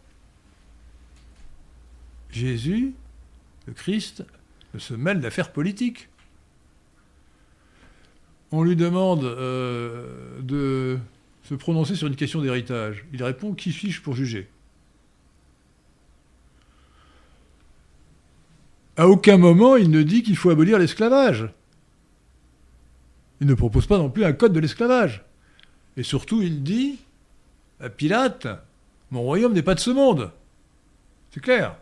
Jésus, le Christ, ne se mêle d'affaires politiques. On lui demande euh, de se prononcer sur une question d'héritage. Il répond Qui suis-je pour juger? À aucun moment il ne dit qu'il faut abolir l'esclavage. Il ne propose pas non plus un code de l'esclavage. Et surtout, il dit à Pilate Mon royaume n'est pas de ce monde. C'est clair.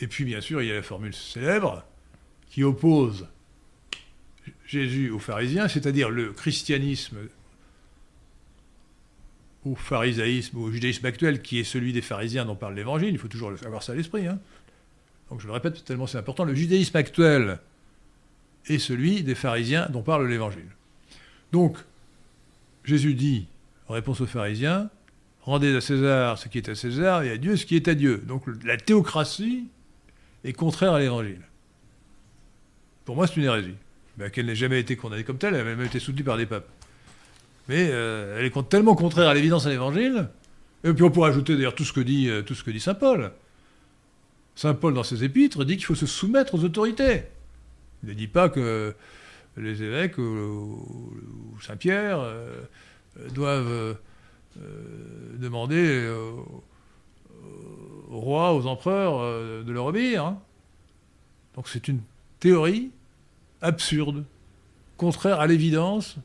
Et puis, bien sûr, il y a la formule célèbre qui oppose Jésus aux pharisiens, c'est-à-dire le christianisme au pharisaïsme, au judaïsme actuel, qui est celui des pharisiens dont parle l'Évangile, il faut toujours avoir ça à l'esprit. Hein. Donc je le répète tellement c'est important, le judaïsme actuel est celui des pharisiens dont parle l'Évangile. Donc, Jésus dit, en réponse aux pharisiens, rendez à César ce qui est à César et à Dieu ce qui est à Dieu. Donc la théocratie est contraire à l'Évangile. Pour moi, c'est une hérésie. Ben, qu'elle n'ait jamais été condamnée comme telle, elle a même été soutenue par des papes. Mais euh, elle est tellement contraire à l'évidence à l'évangile, et puis on pourrait ajouter d'ailleurs tout ce que dit, euh, tout ce que dit saint Paul. Saint Paul, dans ses épîtres, dit qu'il faut se soumettre aux autorités. Il ne dit pas que les évêques ou, Saint Pierre euh, doivent demander aux rois, aux empereurs de leur obéir. Hein. Donc c'est une théorie absurde, contraire à l'évidence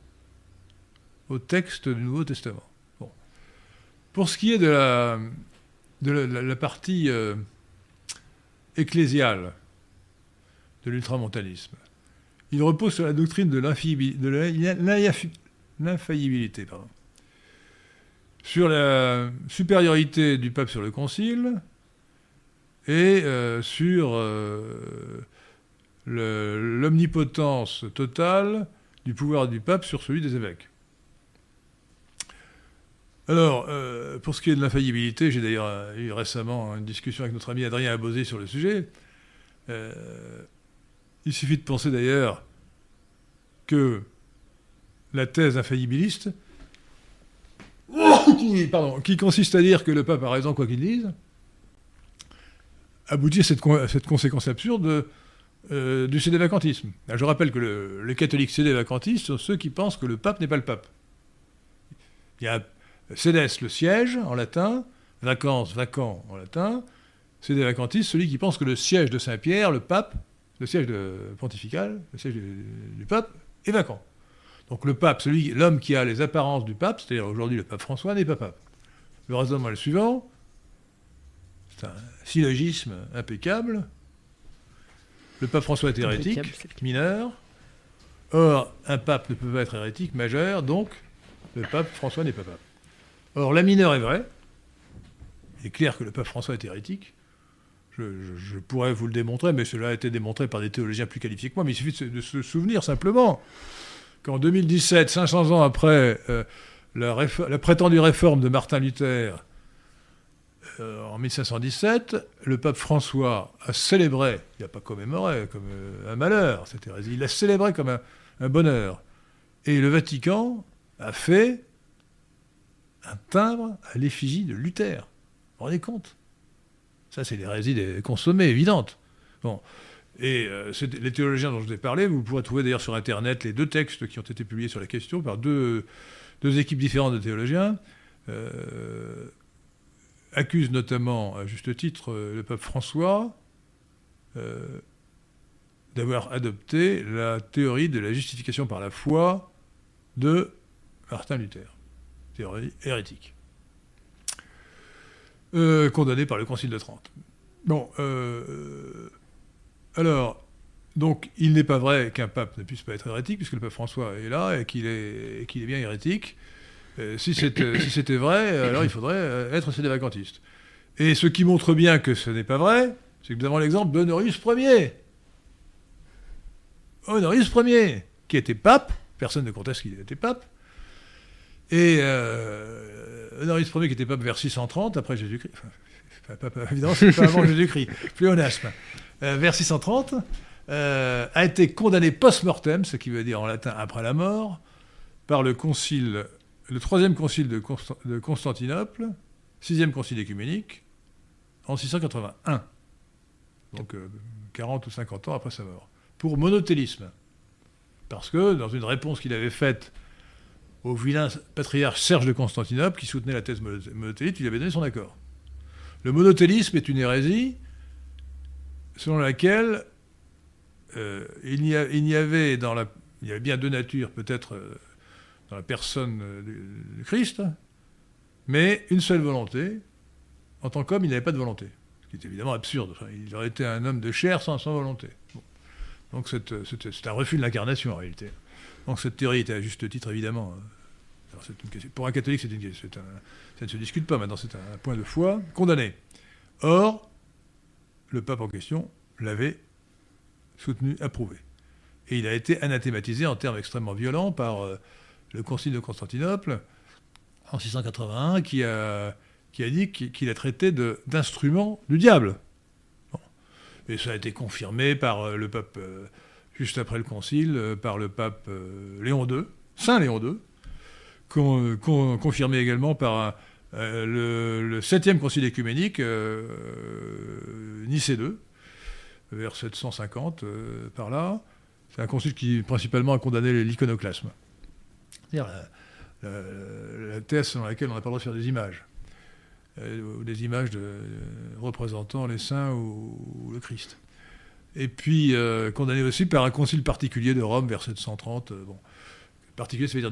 au texte du Nouveau Testament. Pour ce qui est de la, de la, partie euh, ecclésiale de l'ultramontanisme, il repose sur la doctrine de l'infaillibilité, sur la supériorité du pape sur le concile et euh, sur euh, l'omnipotence totale du pouvoir du pape sur celui des évêques. Alors, euh, pour ce qui est de l'infaillibilité, j'ai d'ailleurs eu récemment une discussion avec notre ami Adrien Abosé sur le sujet. Il suffit de penser d'ailleurs que la thèse infaillibiliste, qui, consiste à dire que le pape a raison quoi qu'il dise, aboutit à cette, conséquence absurde euh, du cédé-vacantisme. Je rappelle que les catholiques cédé-vacantistes sont ceux qui pensent que le pape n'est pas le pape. Il y a cédès, le siège en latin, vacances, vacant en latin, cédé-vacantiste, celui qui pense que le siège de Saint-Pierre, le pape, le siège pontifical, le siège du, pape, est vacant. Donc le pape, celui, l'homme qui a les apparences du pape, c'est-à-dire aujourd'hui le pape François, n'est pas pape. Le raisonnement est le suivant, c'est un syllogisme impeccable, le pape François est hérétique, mineur. Or, un pape ne peut pas être hérétique, majeur, donc le pape François n'est pas pape. Or, la mineure est vraie. Il est clair que le pape François est hérétique. Je, pourrais vous le démontrer, mais cela a été démontré par des théologiens plus qualifiés que moi. Mais il suffit de, se souvenir simplement qu'en 2017, 500 ans après euh, la, prétendue réforme de Martin Luther, euh, en 1517, le pape François a célébré, il n'a pas commémoré comme euh, un malheur hérésie, il l'a célébré comme un, bonheur. Et le Vatican a fait un timbre à l'effigie de Luther. Vous vous rendez compte? Ça, c'est l'hérésie des consommés, évidente. Bon. Et euh, les théologiens dont je vous ai parlé, vous pourrez trouver d'ailleurs sur Internet les deux textes qui ont été publiés sur la question par deux, équipes différentes de théologiens accuse notamment, à juste titre, euh, le pape François, euh, d'avoir adopté la théorie de la justification par la foi de Martin Luther, théorie hérétique, euh, condamnée par le Concile de Trente. Bon, euh, alors, donc, il n'est pas vrai qu'un pape ne puisse pas être hérétique, puisque le pape François est là et qu'il est, qu'il est bien hérétique. Euh, si c'était vrai, alors il faudrait être sédévacantiste. Et ce qui montre bien que ce n'est pas vrai, c'est que nous avons l'exemple d'Honorius Ier. Honorius Ier, qui était pape, personne ne conteste qu'il était pape, et euh, Honorius Ier qui était pape vers 630 après Jésus-Christ, enfin, évidemment c'est pas avant Jésus-Christ, pléonasme, euh, vers 630, euh, a été condamné post-mortem, ce qui veut dire en latin après la mort, par le concile, le troisième concile de, de Constantinople, sixième concile écuménique, en 681, donc 40 ou 50 ans après sa mort pour monothélisme. Parce que, dans une réponse qu'il avait faite au vilain patriarche Serge de Constantinople, qui soutenait la thèse monothélique, il avait donné son accord. Le monothélisme est une hérésie selon laquelle euh, il, y avait bien deux natures, peut-être euh, dans la personne du, Christ, mais une seule volonté. En tant qu'homme, il n'avait pas de volonté. Ce qui est évidemment absurde. il aurait été un homme de chair sans, volonté. Donc c'est un refus de l'incarnation en réalité. Donc cette théorie était à juste titre évidemment. Pour un catholique, c'est une, ça ne se discute pas maintenant, c'est un point de foi condamné. Or, le pape en question l'avait soutenu, approuvé. Et il a été anathématisé en termes extrêmement violents par euh, le Concile de Constantinople en 681 qui a, qui a dit qu'il a traité d'instrument du diable. Et ça a été confirmé par euh, le pape, euh, juste après le concile, par le pape Léon II, Saint Léon II, confirmé également par le, septième concile écuménique, Nicée II, vers 750, par là. C'est un concile qui principalement a condamné l'iconoclasme. C'est-à-dire la, thèse selon laquelle on n'a pas le droit de faire des images. Euh, ou des images représentant les saints ou, le Christ. Et puis euh, condamné aussi par un concile particulier de Rome vers 730. Euh, bon, particulier, ça veut dire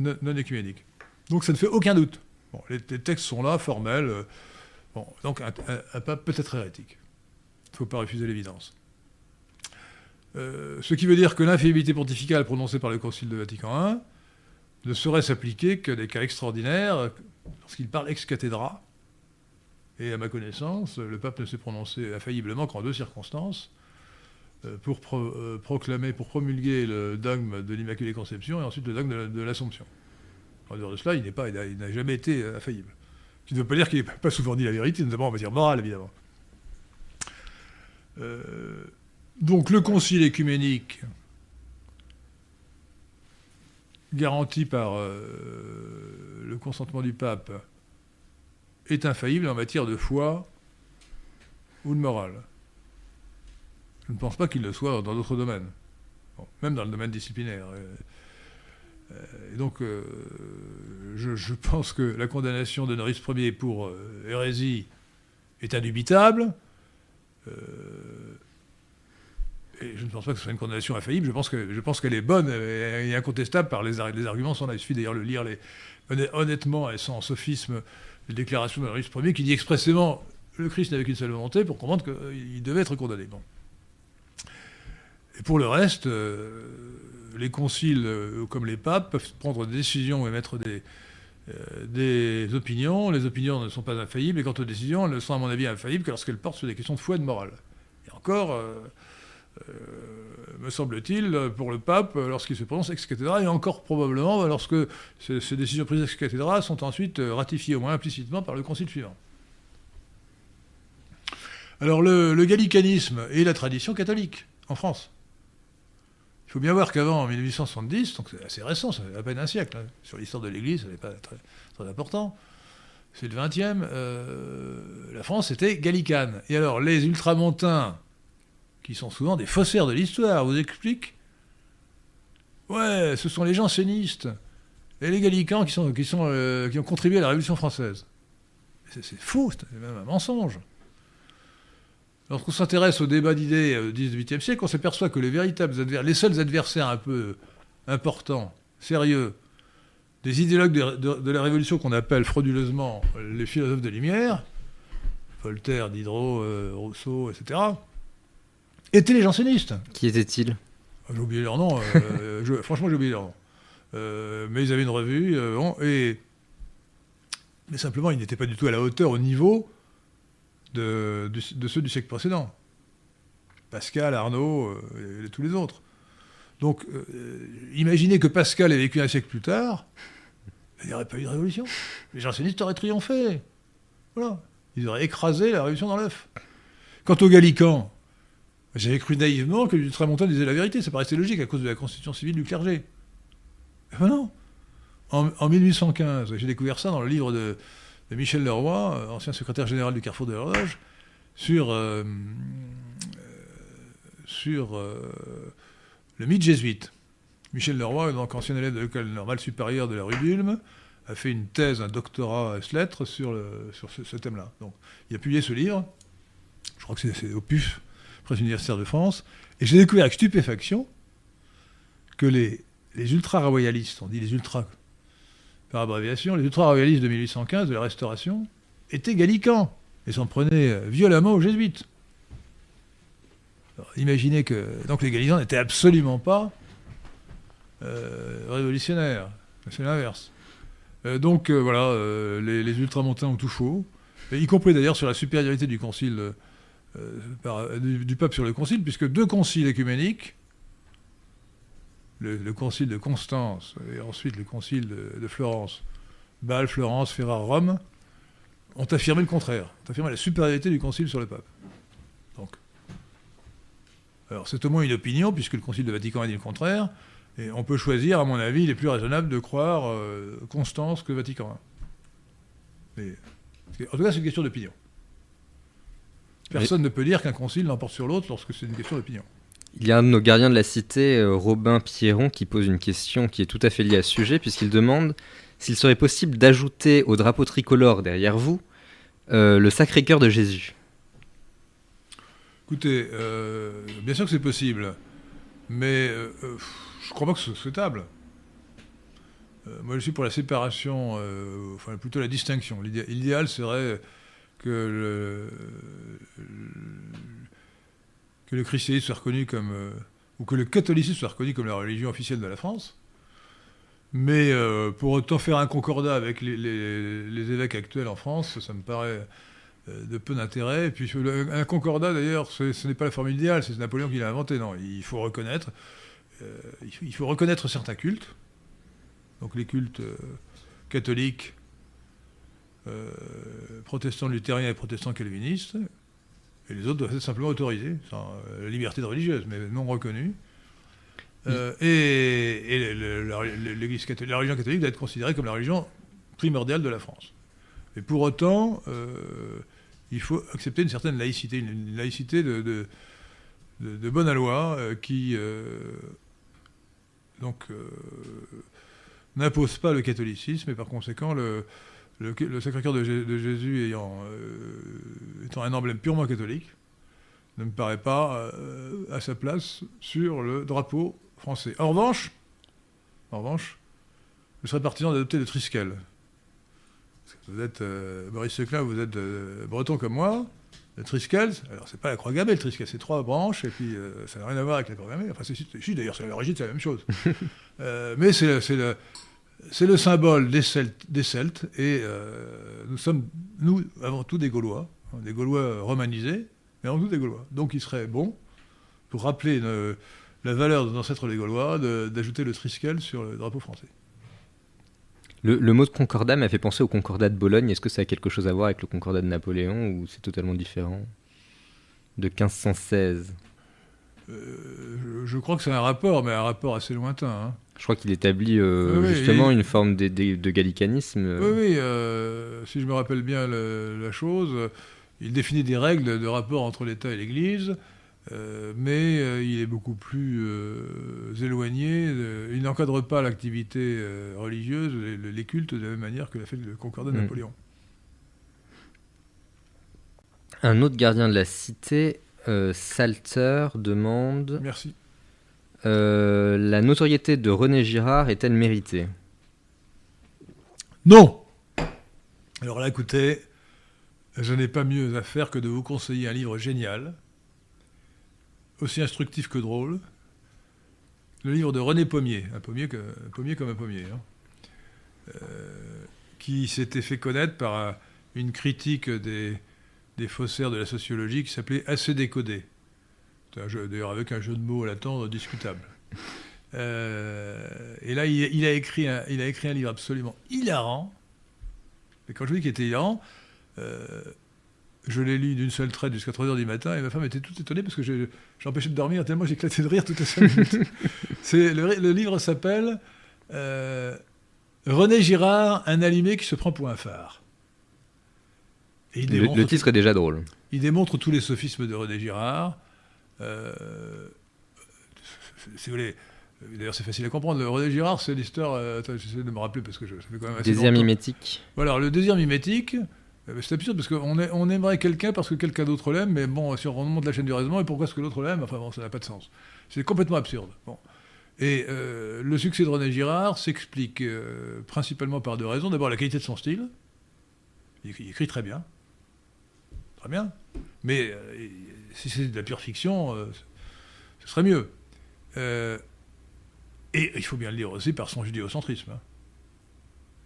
non, non, écuménique. Donc ça ne fait aucun doute. Les, textes sont là, formels. bon, donc un, pape peut être hérétique. Il ne faut pas refuser l'évidence. ce qui veut dire que l'infaillibilité pontificale prononcée par le Concile de Vatican I ne saurait s'appliquer que des cas extraordinaires lorsqu'il parle ex cathedra, et à ma connaissance, le pape ne s'est prononcé infailliblement qu'en deux circonstances, euh, pour euh, proclamer, pour promulguer le dogme de l'Immaculée Conception et ensuite le dogme de l'Assomption. En dehors de cela, il n'a jamais été infaillible. Ce qui ne veut pas dire qu'il n'ait pas souvent dit la vérité, notamment en matière morale, évidemment. Euh, donc le concile écuménique, garanti par le consentement du pape, est infaillible en matière de foi ou de morale. Je ne pense pas qu'il le soit dans d'autres domaines, même dans le domaine disciplinaire. Et donc, euh, je, pense que la condamnation de Norris Ier pour euh, hérésie est indubitable. Euh, et je ne pense pas que ce soit une condamnation infaillible. Je pense que je pense qu'elle est bonne et incontestable par les, les arguments. Il suffit d'ailleurs le lire les, honnêtement et sans sophisme la déclaration de Maurice Ier qui dit expressément le Christ n'avait qu'une seule volonté pour comprendre qu'il devait être condamné. Et pour le reste, euh, les conciles, euh, comme les papes, peuvent prendre des décisions et mettre des, euh, des opinions. Les opinions ne sont pas infaillibles, et quant aux décisions, elles ne sont à mon avis infaillibles que lorsqu'elles portent sur des questions de foi et de morale. Et encore, euh, me semble-t-il, pour le pape, lorsqu'il se prononce ex cathedra, et encore probablement lorsque ces, décisions prises ex cathedra sont ensuite ratifiées, au moins implicitement, par le concile suivant. Alors le, gallicanisme et la tradition catholique en France. Il faut bien voir qu'avant, en 1870, donc c'est assez récent, ça fait à peine un siècle, hein, sur l'histoire de l'Église, ça n'est pas très, important, c'est le 20e, euh, la France était gallicane. Et alors les ultramontains qui sont souvent des faussaires de l'histoire, vous explique Ouais, ce sont les jansénistes et les gallicans qui, sont, qui, sont, euh, qui ont contribué à la Révolution française. C'est faux, c'est même un mensonge. Lorsqu'on s'intéresse au débat d'idées euh, du XVIIIe siècle, on s'aperçoit que les véritables adversaires, les seuls adversaires un peu importants, sérieux, des idéologues de, de- de la Révolution qu'on appelle frauduleusement les philosophes de Lumière, Voltaire, Diderot, euh, Rousseau, etc., étaient les jansénistes. Qui était-il J'ai oublié leur nom. euh, je- franchement, j'ai oublié leur nom. Euh, mais ils avaient une revue. euh, bon, et, mais simplement, ils n'étaient pas du tout à la hauteur, au niveau de, ceux du siècle précédent. Pascal, Arnaud euh, et, tous les autres. Donc, euh, imaginez que Pascal ait vécu un siècle plus tard, il n'y aurait pas eu de révolution. Les jansénistes auraient triomphé. Voilà. Ils auraient écrasé la révolution dans l'œuf. Quant aux Gallicans, j'avais cru naïvement que l'ultramontain disait la vérité. Ça paraissait logique à cause de la constitution civile du clergé. Ben non. En, en 1815, j'ai découvert ça dans le livre de Michel Leroy, euh, ancien secrétaire général du Carrefour de l'Horloge, sur, euh, euh, le mythe jésuite. Michel Leroy, donc ancien élève de l'école normale supérieure de la rue d'Ulm, a fait une thèse, un doctorat lettres sur, ce, thème-là. Donc, il a publié ce livre, je crois que c'est- au PUF, Presse universitaire de France, et j'ai découvert avec stupéfaction que les, les ultra-royalistes, on dit les ultras par abréviation, les ultra-royalistes de 1815, de la Restauration, étaient gallicans et s'en prenaient euh, violemment aux jésuites. Imaginez que donc les gallicans n'étaient absolument pas euh, révolutionnaires, c'est l'inverse. Euh, donc voilà, les, ultramontains ont tout et y compris d'ailleurs sur la supériorité du concile du, du pape sur le concile, puisque deux conciles écuméniques, le, le concile de Constance et ensuite le concile de, de Florence, Bâle, Florence, Ferrare, Rome, ont affirmé le contraire, ont affirmé la supériorité du concile sur le pape. Donc, alors c'est au moins une opinion, puisque le concile de Vatican a dit le contraire, et on peut choisir, à mon avis, il est plus raisonnable de croire euh, Constance que Vatican I. Mais, en tout cas, c'est une question d'opinion. Personne ne peut dire qu'un concile l'emporte sur l'autre lorsque c'est une question d'opinion. Il y a un de nos gardiens de la cité, euh, Robin Pierron, qui pose une question qui est tout à fait liée à ce sujet, puisqu'il demande s'il serait possible d'ajouter au drapeau tricolore derrière vous euh, le Sacré-Cœur de Jésus. Écoutez, euh, bien sûr que c'est possible, mais je crois pas que ce soit souhaitable. Moi, je suis pour la séparation, enfin plutôt la distinction. L'idé- L'idéal serait que le, que le christianisme soit reconnu comme, euh, ou que le catholicisme soit reconnu comme la religion officielle de la France. Mais euh, pour autant faire un concordat avec les, évêques actuels en France, ça me paraît euh, de peu d'intérêt. Un concordat, d'ailleurs, ce n'est pas la formule idéale, c'est Napoléon qui l'a inventé. Non, il faut reconnaître, reconnaître certains cultes. Donc les cultes catholiques, protestants luthériens et protestants calvinistes. Et les autres doivent être simplement autorisés, sans euh, la liberté de religieuse, mais non reconnue. Euh, et et le- le- la, catholique- la religion catholique doit être considérée comme la religion primordiale de la France. Et pour autant, euh, il faut accepter une certaine laïcité, une, laïcité de, de, de, de bonne loi euh, qui donc n'impose pas le catholicisme et par conséquent le, le, le Sacré-Cœur de, Jé- de Jésus ayant, étant un emblème purement catholique ne me paraît pas euh, à sa place sur le drapeau français. En revanche, en revanche, je serais partisan d'adopter le triskel. Vous êtes, euh, Maurice Seclin, vous êtes euh, breton comme moi. Le triskel, alors c'est pas la croix gammée, le triskel, c'est trois branches, et puis euh, ça n'a rien à voir avec la croix gammée. Enfin, c'est, si, d'ailleurs, c'est à l'origine, c'est la même chose. Mais c'est, le- c'est, symbole des Celtes, des Celtes et euh, nous sommes, nous, avant tout des Gaulois, des Gaulois romanisés, mais avant tout des Gaulois. Donc il serait bon, pour rappeler une- la valeur de nos ancêtres les Gaulois, d'ajouter le triskel sur le drapeau français. Le, le mot de concordat m'a fait penser au concordat de Bologne. Est-ce que ça a quelque chose à voir avec le concordat de Napoléon ou c'est totalement différent De 1516. Euh, je, je crois que c'est un rapport, mais un rapport assez lointain. hein. Je crois qu'il établit euh, Oui, justement et- une forme de, de- de gallicanisme. euh, Oui, oui, euh, si je me rappelle bien le- la chose, il définit des règles de rapport entre l'État et l'Église, euh, mais euh, il est beaucoup plus euh, éloigné. de- il n'encadre pas l'activité religieuse, les, les cultes, de la même manière que l'a fait le concordat de Mm. Napoléon. Un autre gardien de la cité, Salter, demande Merci. La notoriété de René Girard est-elle méritée? Non Alors là, écoutez, je n'ai pas mieux à faire que de vous conseiller un livre génial, aussi instructif que drôle, le livre de René Pommier, un pommier, comme un pommier, hein, euh, qui s'était fait connaître par un- une critique des, faussaires de la sociologie qui s'appelait Assez décodé. D'ailleurs, avec un jeu de mots à l'attendre discutable. Euh, et là, il, a écrit un, il a écrit un livre absolument hilarant. Et quand je dis qu'il était hilarant, je l'ai lu d'une seule traite jusqu'à 3h du matin et ma femme était toute étonnée parce que je- j'empêchais de dormir tellement j'éclatais de rire toutes les 5 minutes. C'est- le, le livre s'appelle euh, René Girard, un allumé qui se prend pour un phare. Et il le, titre est déjà drôle. il démontre tous les sophismes de René Girard. Euh, si vous voulez, d'ailleurs c'est facile à comprendre. Le René Girard, c'est l'histoire. euh, attends, j'essaie de me rappeler parce que je, ça fait quand même assez Désir longtemps. mimétique. Voilà, le désir mimétique. Euh, C'est absurde parce qu'on aimerait quelqu'un parce que quelqu'un d'autre l'aime, mais bon, si on remonte la chaîne du raisonnement, et pourquoi est-ce que l'autre l'aime? Enfin bon, ça n'a pas de sens. C'est complètement absurde. Bon. Et euh, le succès de René Girard s'explique euh, principalement par deux raisons. D'abord, la qualité de son style. Il écrit, très bien. Très bien. Mais si c'est de la pure fiction, ce serait mieux. Et il faut bien le lire aussi par son judéocentrisme. hein.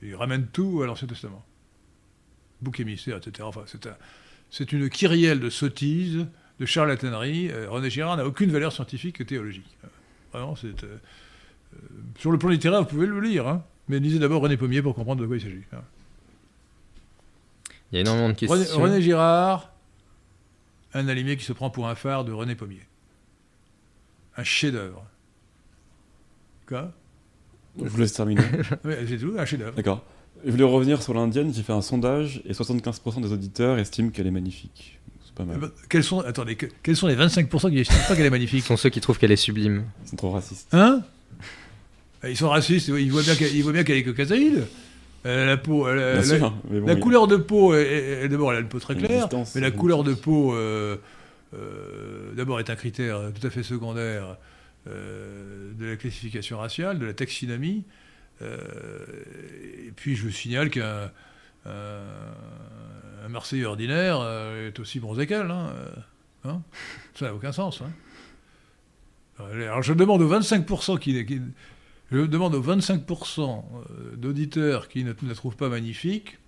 Il ramène tout à l'Ancien Testament. Bouc émissaire, etc. Enfin, c'est un- c'est une kyrielle de sottises, de charlatanerie. Euh, René Girard n'a aucune valeur scientifique et théologique. Euh, Vraiment, c'est. euh, sur le plan littéraire, vous pouvez le lire, hein, mais lisez d'abord René Pommier pour comprendre de quoi il s'agit. hein. Il y a énormément de questions. René, René Girard, un allumé qui se prend pour un phare de René Pommier. Un chef-d'œuvre. Quoi? Je vous laisse terminer. Oui, c'est tout, un chef-d'œuvre. D'accord. Je voulais revenir sur l'indienne qui fait un sondage et 75% des auditeurs estiment qu'elle est magnifique. C'est pas Eh mal. ben, Quels sont, attendez, que- quels sont les 25% qui estiment pas qu'elle est Ce magnifique sont ceux qui trouvent qu'elle est sublime. Ils sont trop racistes. Hein? Ils sont racistes, ils voient bien qu'elle ils voient bien qu'elle est a la peau, elle a- Bien la, sûr, mais bon, la il- couleur de peau, est- est- est- d'abord elle a une peau très Une claire, distance, mais la une couleur de peau, euh, euh, d'abord est un critère tout à fait secondaire euh, de la classification raciale, de la taxinomie. Euh, et puis je vous signale qu'un un, Marseillais ordinaire euh, est aussi bronzé qu'elle. Hein, euh, hein Ça n'a aucun sens. hein. Alors je demande aux 25% qui, qui- je demande aux 25% euh, d'auditeurs qui ne la trouvent pas magnifique,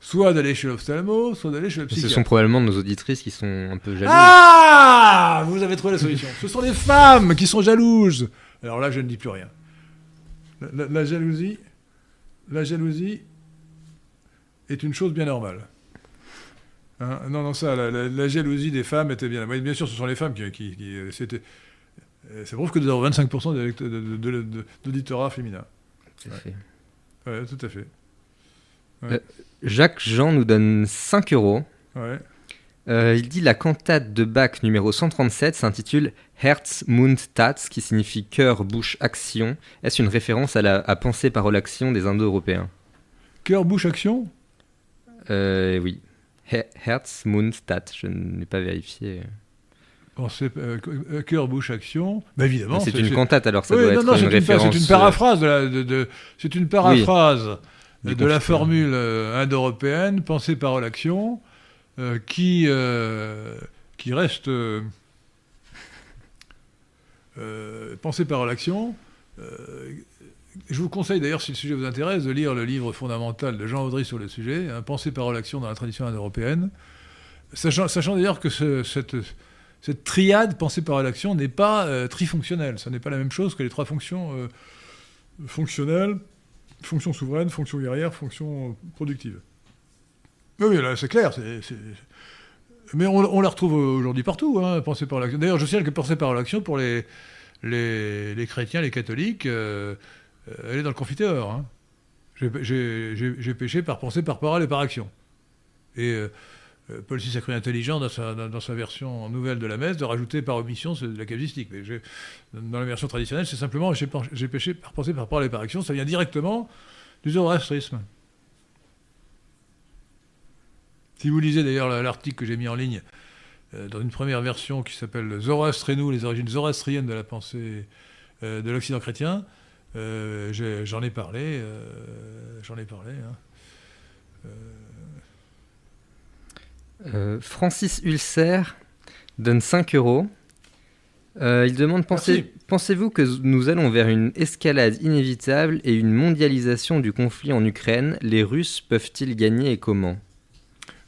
soit d'aller chez l'ophtalmo, soit d'aller chez le Ce psychiatre. sont probablement nos auditrices qui sont un peu jalouses. Ah Vous avez trouvé la solution. Ce sont les femmes qui sont jalouses. Alors là, je ne dis plus rien. La, la- la jalousie, la jalousie est une chose bien normale. Hein non, non, ça, la, la- la jalousie des femmes était bien. Bien sûr, ce sont les femmes qui. qui, qui- euh, c'était, euh, ça prouve que nous avons 25% d'élect- de- de- de- de- d'auditorat féminin. Tout à fait. Ouais, tout à fait. Jacques Jean nous donne 5 euros. Ouais. Euh, il dit la cantate de Bach numéro 137 s'intitule Herz, Mund, Tat, qui signifie cœur, bouche, action. Est-ce une référence à la à pensée, parole, action des Indo-Européens? Cœur, bouche, action? Euh, Oui. He- Herz, Mund, Tat. Je n'ai pas vérifié. Pensée, euh, Cœur, bouche, action. Bah, évidemment. C'est une cantate, alors ça Oui, doit non, être non, une c'est une, pa- référence. c'est une paraphrase de la, de, de- c'est une paraphrase Du de la confiture. formule indo-européenne, pensée, parole, action, euh, qui, euh, qui reste euh, pensée, parole, action. Euh, je vous conseille d'ailleurs, si le sujet vous intéresse, de lire le livre fondamental de Jean Audry sur le sujet, hein, Pensée, parole, action dans la tradition indo-européenne. Sachant, d'ailleurs que ce- cette, cette triade pensée, parole, action n'est pas trifonctionnelle. Ce n'est pas la même chose que les trois fonctions fonctionnelles, fonction souveraine, fonction guerrière, fonction productive. Oui, là, c'est clair. c'est- Mais on, la retrouve aujourd'hui partout, hein, pensée par l'action. D'ailleurs, je signale que pensée par l'action, pour les, les, les chrétiens, les catholiques, euh, euh, elle est dans le confiteur. hein. J'ai- péché par pensée, par parole et par action. Et euh, Paul VI a cru intelligent dans sa, version nouvelle de la messe de rajouter par omission de la casuistique. Mais dans la version traditionnelle, c'est simplement j'ai péché par pensée, par parole et par action. Ça vient directement du zoroastrisme. Si vous lisez d'ailleurs l'article que j'ai mis en ligne euh, dans une première version qui s'appelle Zoroastre et nous, les origines zoroastriennes de la pensée euh, de l'Occident chrétien, euh, j'en ai, parlé. j'en ai parlé. Hein. Francis Ulcer donne 5 euros. il demande pensez, Pensez-vous que nous allons vers une escalade inévitable et une mondialisation du conflit en Ukraine? Les Russes peuvent-ils gagner et comment?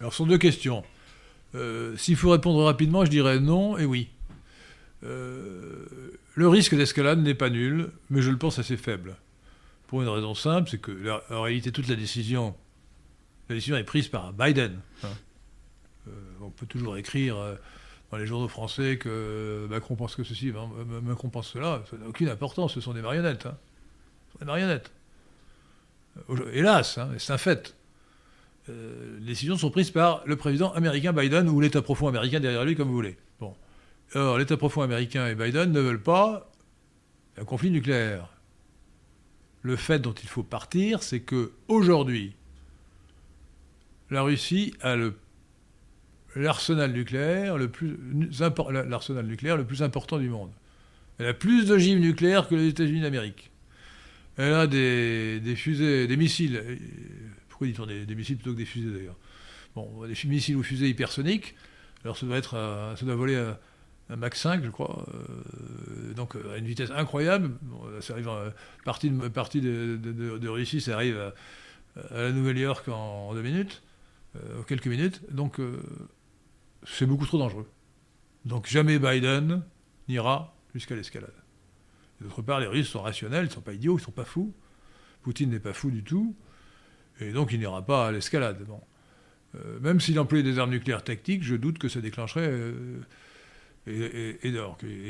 Alors, ce sont deux questions. Euh, s'il faut répondre rapidement, je dirais non et oui. Euh, le risque d'escalade n'est pas nul, mais je le pense assez faible. Pour une raison simple, c'est que en réalité, toute la décision, la décision est prise par Biden. Hein. Euh, on peut toujours écrire dans les journaux français que Macron pense que ceci, Macron pense cela. Ça n'a aucune importance, ce sont des marionnettes. Hein. des marionnettes. Hélas, hein, c'est un fait. Euh, les décisions sont prises par le président américain Biden ou l'État profond américain derrière lui, comme vous voulez. Bon. Alors, l'État profond américain et Biden ne veulent pas un conflit nucléaire. Le fait dont il faut partir, c'est que aujourd'hui, la Russie a l'arsenal nucléaire le plus l'arsenal nucléaire le plus important du monde. Elle a plus d'ogives nucléaires que les États-Unis d'Amérique. Elle a des, des, fusées, des missiles pourquoi dit-on des, missiles plutôt que des fusées d'ailleurs Bon, des missiles ou fusées hypersoniques. Alors ça doit, être ça doit voler à, un Mach 5, je crois, euh, donc à une vitesse incroyable. ça arrive à, partie, de, Russie, ça arrive à, la Nouvelle-York en, deux minutes, euh, quelques minutes. Donc euh, c'est beaucoup trop dangereux. Donc jamais Biden n'ira jusqu'à l'escalade. D'autre part, les Russes sont rationnels, ils ne sont pas idiots, ils ne sont pas fous. Poutine n'est pas fou du tout. Et donc il n'ira pas à l'escalade. Euh, même s'il employait des armes nucléaires tactiques, je doute que ça déclencherait. Euh, et, et,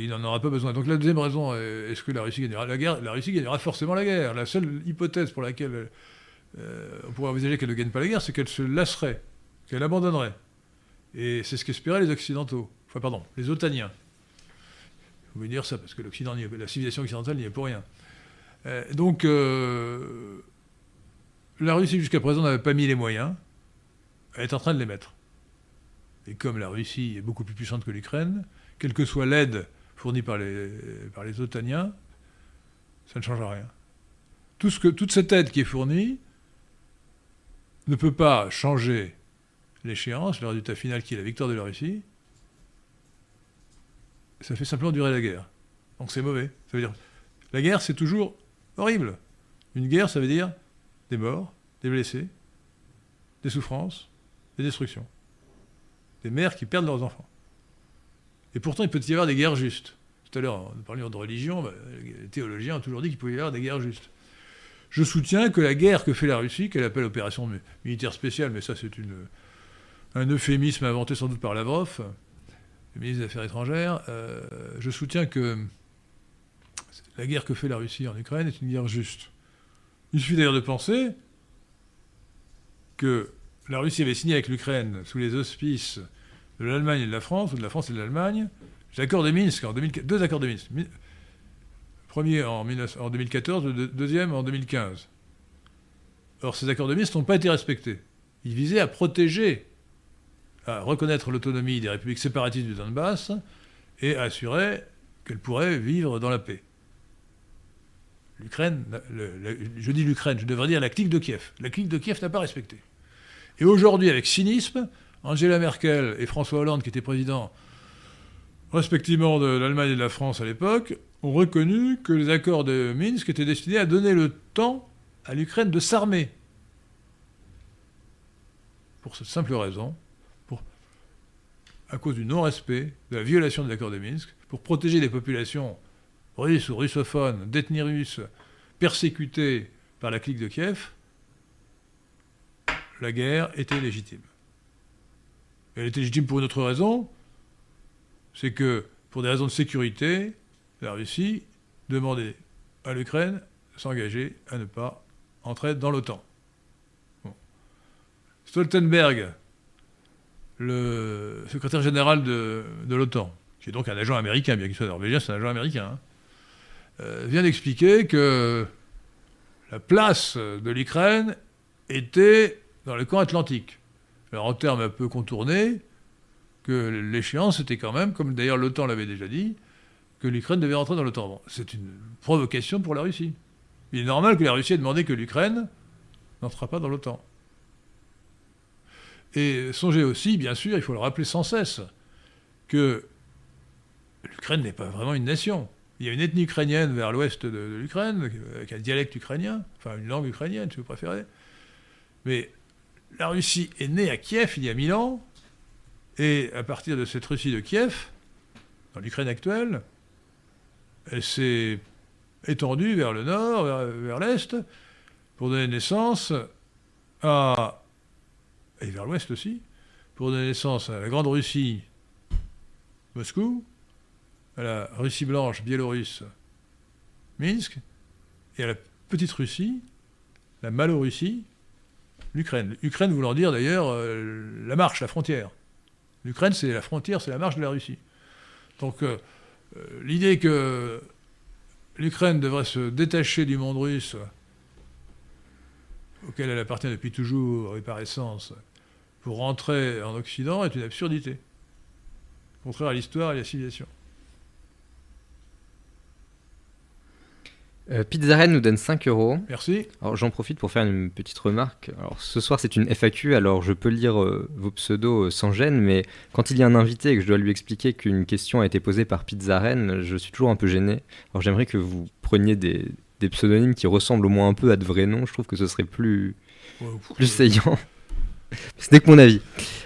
il n'en aura pas besoin. Donc la deuxième raison, euh, est-ce que la Russie gagnera la guerre? La Russie gagnera forcément la guerre. La seule hypothèse pour laquelle on pourrait envisager qu'elle ne gagne pas la guerre, c'est qu'elle se lasserait, qu'elle abandonnerait. Et c'est ce qu'espéraient les Occidentaux. Enfin, pardon, les Otaniens. Vous pouvez dire ça, parce que la civilisation occidentale n'y est pour rien. donc, la Russie, jusqu'à présent, n'avait pas mis les moyens. Elle est en train de les mettre. Et comme la Russie est beaucoup plus puissante que l'Ukraine, quelle que soit l'aide fournie par les, par les Otaniens, ça ne changera rien. Tout ce que, toute cette aide qui est fournie ne peut pas changer l'échéance, le résultat final qui est la victoire de la Russie. Ça fait simplement durer la guerre. Donc c'est mauvais. Ça veut dire, la guerre, c'est toujours horrible. Une guerre, ça veut dire des morts, des blessés, des souffrances, des destructions. Des mères qui perdent leurs enfants. Et pourtant, il peut y avoir des guerres justes. Tout à l'heure, nous parlions de religion, bah, les théologiens ont toujours dit qu'il pouvait y avoir des guerres justes. Je soutiens que la guerre que fait la Russie, qu'elle appelle opération militaire spéciale, mais ça c'est un euphémisme inventé sans doute par Lavrov, le ministre des Affaires étrangères, euh, je soutiens que la guerre que fait la Russie en Ukraine est une guerre juste. Il suffit d'ailleurs de penser que la Russie avait signé avec l'Ukraine, sous les auspices de l'Allemagne et de la France, ou de la France et de l'Allemagne, les accords de Minsk, en deux accords de Minsk. Premier en, 2014, le deuxième en 2015. Or, ces accords de Minsk n'ont pas été respectés. Ils visaient à protéger, à reconnaître l'autonomie des républiques séparatistes du Donbass et à assurer qu'elles pourraient vivre dans la paix l'Ukraine, je dis l'Ukraine, je devrais dire la clique de Kiev. La clique de Kiev n'a pas respecté. Et aujourd'hui, avec cynisme, Angela Merkel et François Hollande, qui étaient présidents respectivement de l'Allemagne et de la France à l'époque, ont reconnu que les accords de Minsk étaient destinés à donner le temps à l'Ukraine de s'armer. Pour cette simple raison, à cause du non-respect, de la violation des accords de Minsk, pour protéger les populations russes ou russophones, détenus russes, persécutés par la clique de Kiev, la guerre était légitime. Elle était légitime pour une autre raison, c'est que, pour des raisons de sécurité, la Russie demandait à l'Ukraine de s'engager à ne pas entrer dans l'OTAN. Stoltenberg, le secrétaire général de, l'OTAN, qui est donc un agent américain, bien qu'il soit norvégien, c'est un agent américain, hein, vient d'expliquer que la place de l'Ukraine était dans le camp atlantique. alors en termes un peu contournés, que l'échéance était quand même, comme d'ailleurs l'OTAN l'avait déjà dit, que l'Ukraine devait rentrer dans l'OTAN. c'est une provocation pour la Russie. Il est normal que la Russie ait demandé que l'Ukraine n'entrera pas dans l'OTAN. Et songez aussi, bien sûr, il faut le rappeler sans cesse, que l'Ukraine n'est pas vraiment une nation. Il y a une ethnie ukrainienne vers l'ouest de, l'Ukraine, avec un dialecte ukrainien, enfin une langue ukrainienne, si vous préférez. Mais la Russie est née à Kiev il y a mille ans, et à partir de cette Russie de Kiev, dans l'Ukraine actuelle, elle s'est étendue vers le nord, vers, l'est, pour donner naissance à. et vers l'ouest aussi, pour donner naissance à la Grande Russie, Moscou, à la Russie blanche, biélorusse, Minsk, et à la petite Russie, la Malorussie, l'Ukraine. L'Ukraine voulant dire d'ailleurs euh, la marche, la frontière. L'Ukraine, c'est la frontière, c'est la marche de la Russie. Donc euh, euh, l'idée que l'Ukraine devrait se détacher du monde russe, auquel elle appartient depuis toujours et par essence, pour rentrer en Occident, est une absurdité, contraire à l'histoire et à la civilisation. Euh, Pizzaren nous donne 5 euros. Merci. Alors j'en profite pour faire une petite remarque. Alors ce soir c'est une FAQ, alors je peux lire euh, vos pseudos euh, sans gêne, mais quand il y a un invité et que je dois lui expliquer qu'une question a été posée par Pizzaren, je suis toujours un peu gêné. Alors j'aimerais que vous preniez des, pseudonymes qui ressemblent au moins un peu à de vrais noms. Je trouve que ce serait plus, plus saillant. Ce n'est que mon avis.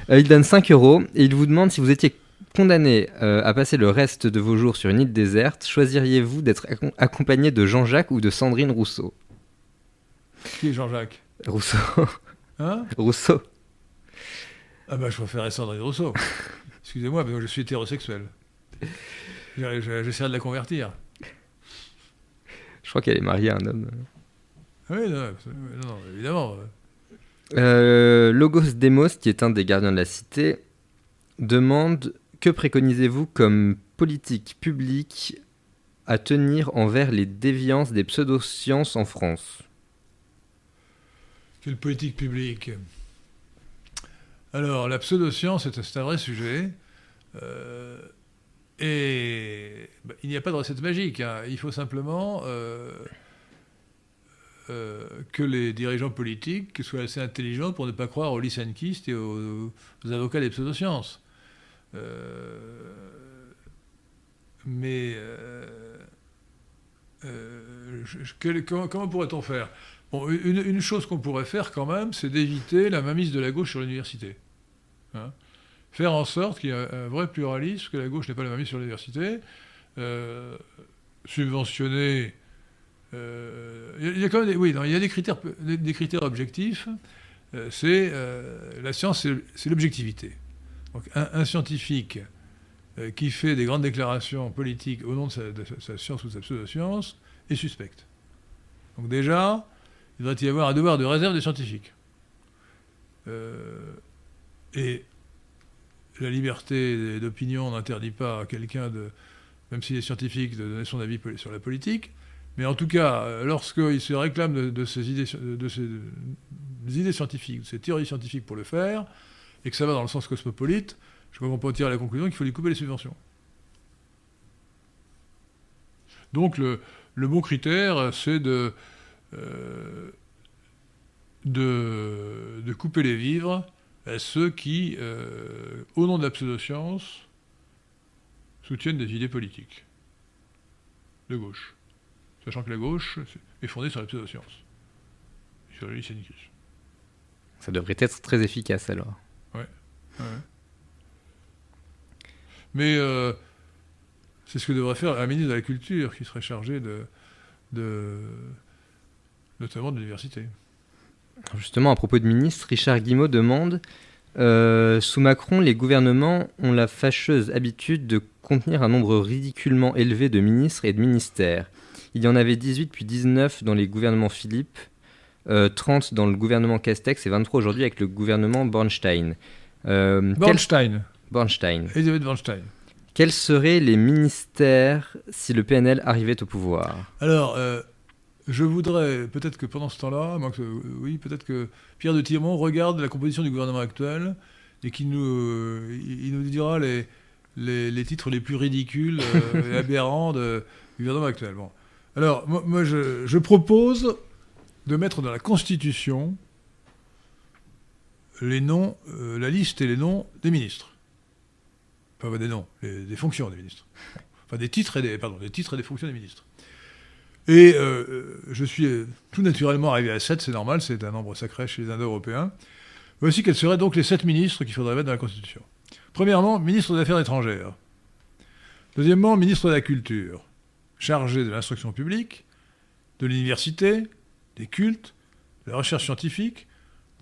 il donne 5 euros et il vous demande si vous étiez condamné euh, à passer le reste de vos jours sur une île déserte, choisiriez-vous d'être accompagné de Jean-Jacques ou de Sandrine Rousseau? Qui est Jean-Jacques? Rousseau. Hein? Rousseau. Ah bah je préférerais Sandrine Rousseau. Excusez-moi, mais je suis hétérosexuel. J'essaierai de la convertir. Je crois qu'elle est mariée à un homme. Oui, non, non évidemment. Euh, Logos Demos, qui est un des gardiens de la cité, demande que préconisez-vous comme politique publique à tenir envers les déviances des pseudosciences en France? Quelle politique publique? Alors, la pseudoscience, c'est un vrai sujet. Euh, et bah, il n'y a pas de recette magique. Hein. Il faut simplement euh, euh, que les dirigeants politiques soient assez intelligents pour ne pas croire aux lysenkistes et aux avocats des pseudosciences. Euh, mais euh, euh, comment, pourrait-on faire? Une, chose qu'on pourrait faire quand même, c'est d'éviter la mainmise de la gauche sur l'université. Hein. faire en sorte qu'il y ait un, vrai pluralisme, que la gauche n'ait pas la mainmise sur l'université, subventionner. Il y, a quand même des, oui, il y a des critères, des critères objectifs. c'est la science, c'est l'objectivité. Donc un, scientifique euh, qui fait des grandes déclarations politiques au nom de sa, science ou de sa pseudo-science est suspect. Donc déjà, il devrait y avoir un devoir de réserve des scientifiques. Euh, et la liberté d'opinion n'interdit pas à quelqu'un de, même s'il est scientifique, de donner son avis sur la politique. Mais en tout cas, euh, lorsqu'il se réclame de, ces idées, scientifiques, de ces théories scientifiques pour le faire, et que ça va dans le sens cosmopolite, je crois qu'on peut tirer la conclusion qu'il faut lui couper les subventions. Donc le, bon critère, c'est de, euh, de, couper les vivres à ceux qui, euh, au nom de la pseudo-science, soutiennent des idées politiques de gauche. Sachant que la gauche est fondée sur la pseudo-science, sur le Ça devrait être très efficace alors. Mais euh, c'est ce que devrait faire un ministre de la Culture qui serait chargé de, notamment de l'université. Justement, à propos de ministre, Richard Guimau demande euh, Sous Macron, les gouvernements ont la fâcheuse habitude de contenir un nombre ridiculement élevé de ministres et de ministères. Il y en avait 18 puis 19 dans les gouvernements Philippe, 30 euh, dans le gouvernement Castex et 23 aujourd'hui avec le gouvernement Bornstein. Euh, Bornstein. Bornstein. Elisabeth Bornstein. Quels seraient les ministères si le PNL arrivait au pouvoir? Alors, euh, je voudrais, peut-être que pendant ce temps-là, oui, peut-être que Pierre de Tirmont regarde la composition du gouvernement actuel et qu'il nous, il nous dira les, les, titres les plus ridicules et aberrants du gouvernement actuel. Bon. Alors, moi, je, propose de mettre dans la Constitution les noms, la liste et les noms des ministres. Enfin, des noms, des fonctions des ministres. Enfin, des titres et des, pardon, des titres et des fonctions des ministres. Et euh, euh, je suis tout naturellement arrivé à 7, c'est normal, c'est un nombre sacré chez les Indo-Européens. Voici quels seraient donc les 7 ministres qu'il faudrait mettre dans la Constitution. Premièrement, ministre des Affaires étrangères. Deuxièmement, ministre de la Culture, chargé de l'instruction publique, de l'université, des cultes, de la recherche scientifique,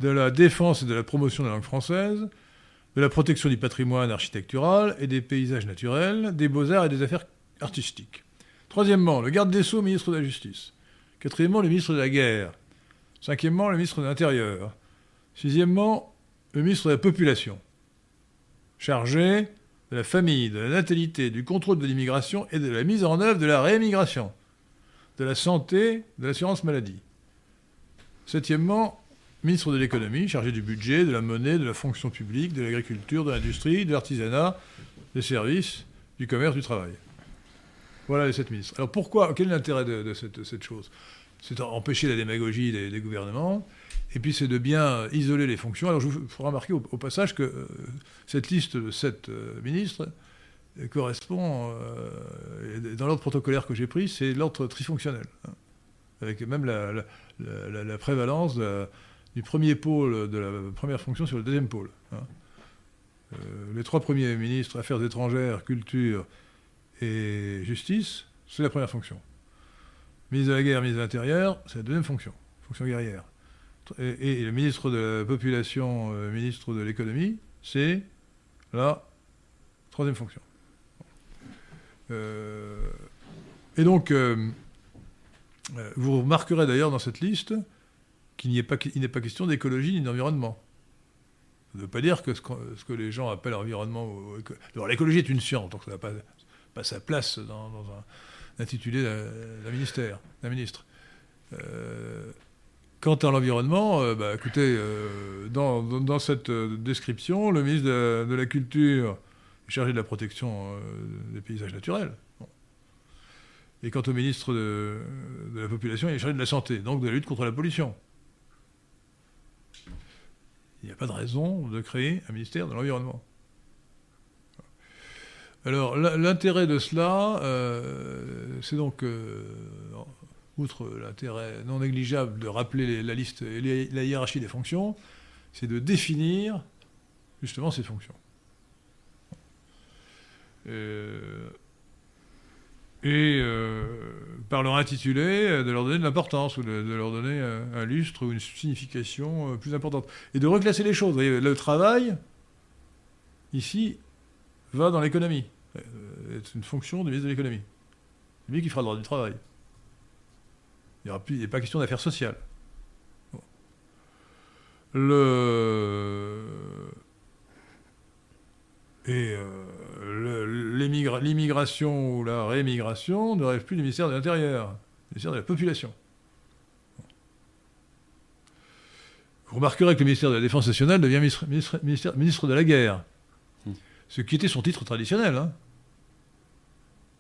de la défense et de la promotion de la langue française, de la protection du patrimoine architectural et des paysages naturels, des beaux-arts et des affaires artistiques. Troisièmement, le garde des Sceaux, ministre de la Justice. Quatrièmement, le ministre de la Guerre. Cinquièmement, le ministre de l'Intérieur. Sixièmement, le ministre de la Population, chargé de la famille, de la natalité, du contrôle de l'immigration et de la mise en œuvre de la réimmigration, de la santé, de l'assurance maladie. Septièmement, ministre de l'économie, chargé du budget, de la monnaie, de la fonction publique, de l'agriculture, de l'industrie, de l'artisanat, des services, du commerce, du travail. Voilà les sept ministres. Alors pourquoi Quel est l'intérêt de, cette, chose? C'est empêcher la démagogie des, gouvernements, et puis c'est de bien isoler les fonctions. Alors je vous ferai remarquer au, passage que euh, cette liste de sept euh, ministres euh, correspond, dans l'ordre protocolaire que j'ai pris, c'est l'ordre trifonctionnel, hein, avec même la, prévalence du premier pôle de la première fonction sur le deuxième pôle. Hein. les trois premiers ministres, Affaires étrangères, Culture et justice, c'est la première fonction. Ministre de la guerre, ministre de l'Intérieur, c'est la deuxième fonction, fonction guerrière. Et, le ministre de la Population, euh, ministre de l'économie, c'est la troisième fonction. Euh, et donc, euh, vous remarquerez d'ailleurs dans cette liste qu'il n'est pas, pas, question d'écologie ni d'environnement. Ça ne veut pas dire que ce, que les gens appellent environnement. L'écologie est une science, donc ça n'a pas, sa place dans, un intitulé d'un ministère, d'un ministre. Euh, quant à l'environnement, euh, bah, écoutez, euh, dans, cette description, le ministre de, la Culture est chargé de la protection des paysages naturels. Et quant au ministre de, la Population, il est chargé de la santé, donc de la lutte contre la pollution. Il n'y a pas de raison de créer un ministère de l'environnement. Alors l'intérêt de cela, euh, c'est donc, euh, outre l'intérêt non négligeable de rappeler la liste et la hiérarchie des fonctions, c'est de définir justement ces fonctions. Euh, et par leur intitulé, de leur donner de l'importance ou de, leur donner un, lustre ou une signification plus importante. Et de reclasser les choses. le travail, ici, va dans l'économie. Euh, c'est une fonction du ministre de l'économie. C'est lui qui fera le droit du travail. Il n'y a pas question d'affaires sociales. Le... Et euh, l'immigration ou la rémigration ne rêve plus du ministère de l'Intérieur, du ministère de la Population. Vous remarquerez que le ministère de la Défense nationale devient ministre, ministre de la Guerre ce qui était son titre traditionnel. Hein.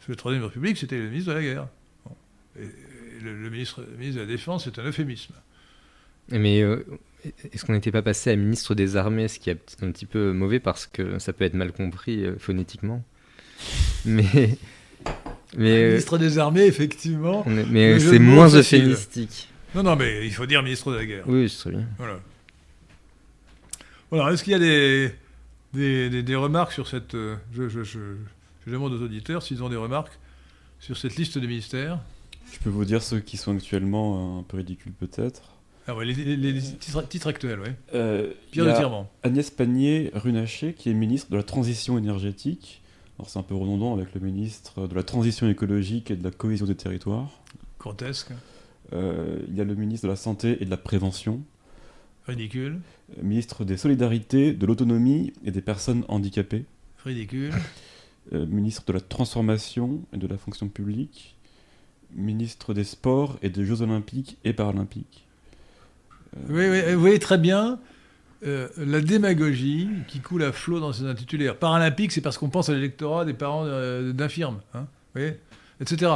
la Troisième République, c'était le ministre de la guerre. Et le, ministre, ministre, de la Défense, c'est un euphémisme. Mais euh, est-ce qu'on n'était pas passé à ministre des Armées, ce qui est un petit peu mauvais parce que ça peut être mal compris euh, phonétiquement Mais. mais ministre des Armées, effectivement. mais c'est moins euphémistique. Non, non, mais il faut dire ministre de la guerre. Oui, c'est bien. Voilà. Voilà, est-ce qu'il y a des, des, remarques sur cette. Euh, je, je, je, demande aux auditeurs s'ils ont des remarques sur cette liste des ministères? Je peux vous dire ceux qui sont actuellement un peu ridicules peut-être. Ah ouais, les, titres, actuels, oui. Euh, Pierre de Tirement. Agnès Pannier-Runacher, qui est ministre de la Transition énergétique. Alors c'est un peu redondant avec le ministre de la Transition écologique et de la cohésion des territoires. Grotesque. Euh, il y a le ministre de la Santé et de la Prévention. Ridicule. Ministre des Solidarités, de l'Autonomie et des Personnes Handicapées. Ridicule. Euh, ministre de la Transformation et de la Fonction publique. ministre des Sports et des Jeux Olympiques et Paralympiques. Oui, oui, vous voyez très bien euh, la démagogie qui coule à flot dans ces intitulaires. Paralympique, c'est parce qu'on pense à l'électorat des parents euh, d'infirmes, hein, etc.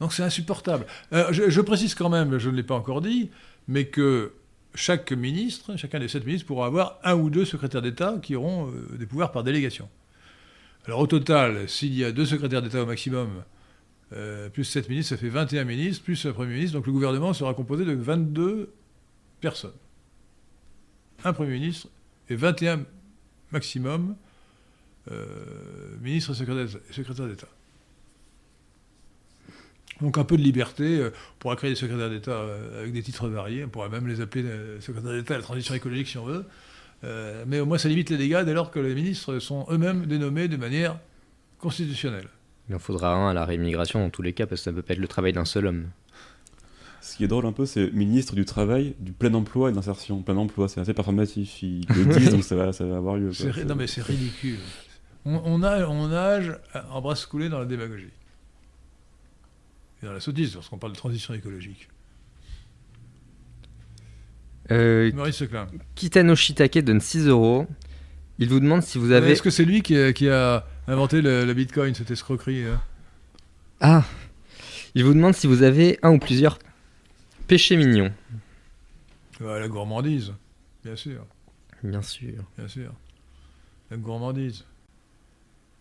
Donc c'est insupportable. Euh, je, précise quand même, je ne l'ai pas encore dit, mais que chaque ministre, chacun des sept ministres pourra avoir un ou deux secrétaires d'État qui auront euh, des pouvoirs par délégation. Alors au total, s'il y a deux secrétaires d'État au maximum, euh, plus sept ministres, ça fait 21 ministres, plus un Premier ministre, donc le gouvernement sera composé de 22 personnes. Un Premier ministre et 21 maximum euh, ministres et secrétaires d'État. Donc un peu de liberté, euh, on pourra créer des secrétaires d'État euh, avec des titres variés, on pourrait même les appeler secrétaires d'État à la transition écologique si on veut, mais au moins ça limite les dégâts dès lors que les ministres sont eux-mêmes dénommés de manière constitutionnelle. Il en faudra un à la réimmigration dans tous les cas, parce que ça ne peut pas être le travail d'un seul homme. Ce qui est drôle un peu, c'est ministre du Travail, du plein emploi et d'insertion. Plein emploi, c'est assez performatif. Ils le disent, donc ça va, ça va avoir lieu. quoi. C'est ri- non mais c'est ridicule. On, on, a, on nage en brasse coulée dans la démagogie. Et dans la sottise lorsqu'on parle de transition écologique. Euh, Maurice Seclin. Kitano Shitake donne 6 euros. Il vous demande si vous avez. Est-ce que c'est lui qui a, qui a inventé le, le bitcoin, cette escroquerie hein? Ah Il vous demande si vous avez un ou plusieurs péchés mignons. Ouais, La gourmandise, bien sûr, Bien sûr. bien sûr. La gourmandise.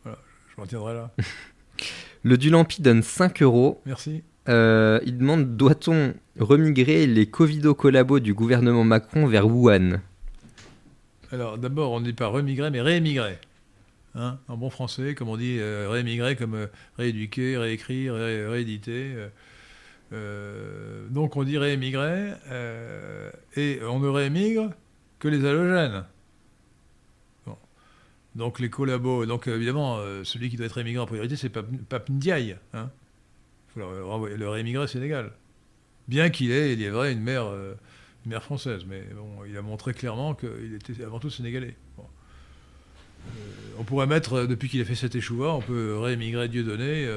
Voilà, je m'en tiendrai là. Le Dulampi donne 5 euros. Merci. Euh, il demande doit-on remigrer les Covido collabos du gouvernement Macron vers Wuhan? Alors d'abord, on ne dit pas remigrer, mais réémigrer. Hein, en bon français, comme on dit euh, réémigrer, comme euh, rééduquer, réécrire, ré- rééditer. Euh, donc on dit réémigrer, euh, et on ne réémigre que les halogènes. Donc les collabos, donc évidemment, euh, celui qui doit être réémigré en priorité, c'est Pape, Ndiaye. Hein. Faut le, le réémigré sénégal. Bien qu'il ait, il est vrai, une mère, euh, une mère française, mais bon, il a montré clairement qu'il était avant tout sénégalais. On pourrait mettre, depuis qu'il a fait cet échouva, on peut réémigrer Dieudonné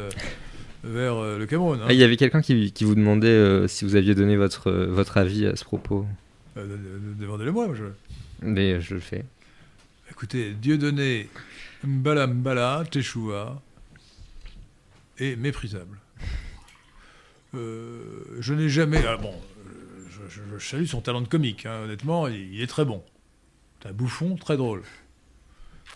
vers euh, le Cameroun. hein. Ah, Il y avait quelqu'un qui, qui vous demandait euh, si vous aviez donné votre, euh, votre avis à ce propos. Euh, de- de- Demandez-le-moi. moi, je- Mais je le fais. Écoutez, Dieudonné, Mbala Mbala, Teshoua, est méprisable. Je n'ai jamais. ah bon, je, je- je salue son talent de comique, hein, honnêtement, il, il est très bon. C'est un bouffon très drôle.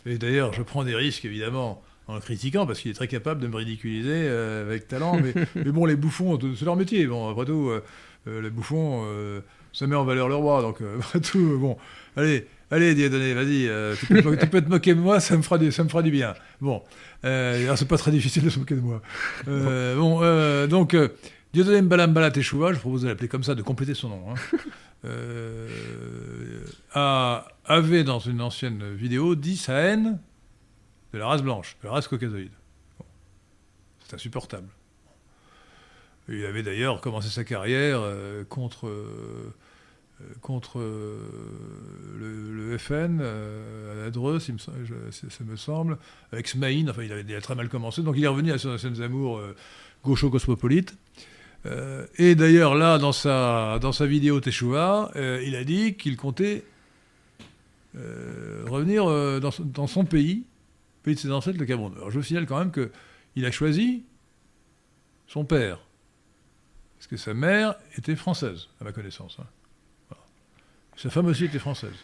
Et d'ailleurs, je prends des risques, évidemment, en le critiquant, parce qu'il est très capable de me ridiculiser euh, avec talent. Mais, mais bon, les bouffons, c'est leur métier. Bon, après tout, euh, euh, les bouffons, euh, ça met en valeur le roi. Donc, après tout, bon, allez, allez, Dieudonné, vas-y, tu, peux, te mo- tu peux te moquer de moi, ça me fera du, ça me fera du bien. Bon, c'est pas très difficile de se moquer de moi. Bon, donc, Dieudonné Mbalambala Teshuva, je propose de l'appeler comme ça, de compléter son nom. hein. A- avait dans une ancienne vidéo dit sa haine la race blanche, la race caucasoïde. C'est insupportable. Il avait d'ailleurs commencé sa carrière euh, contre, euh, euh, contre le, FN à la Dreux, il me, ça me semble, avec Smaïn, enfin il avait très mal commencé, donc il est revenu à son anciennes amours gaucho-cosmopolite. Et d'ailleurs, là, dans sa, dans sa vidéo Teshuva, il a dit qu'il comptait revenir dans son pays, pays de ses ancêtres, le Cameroun. Alors je signale quand même qu'il a choisi son père, parce que sa mère était française, à ma connaissance. hein. Sa femme aussi était française.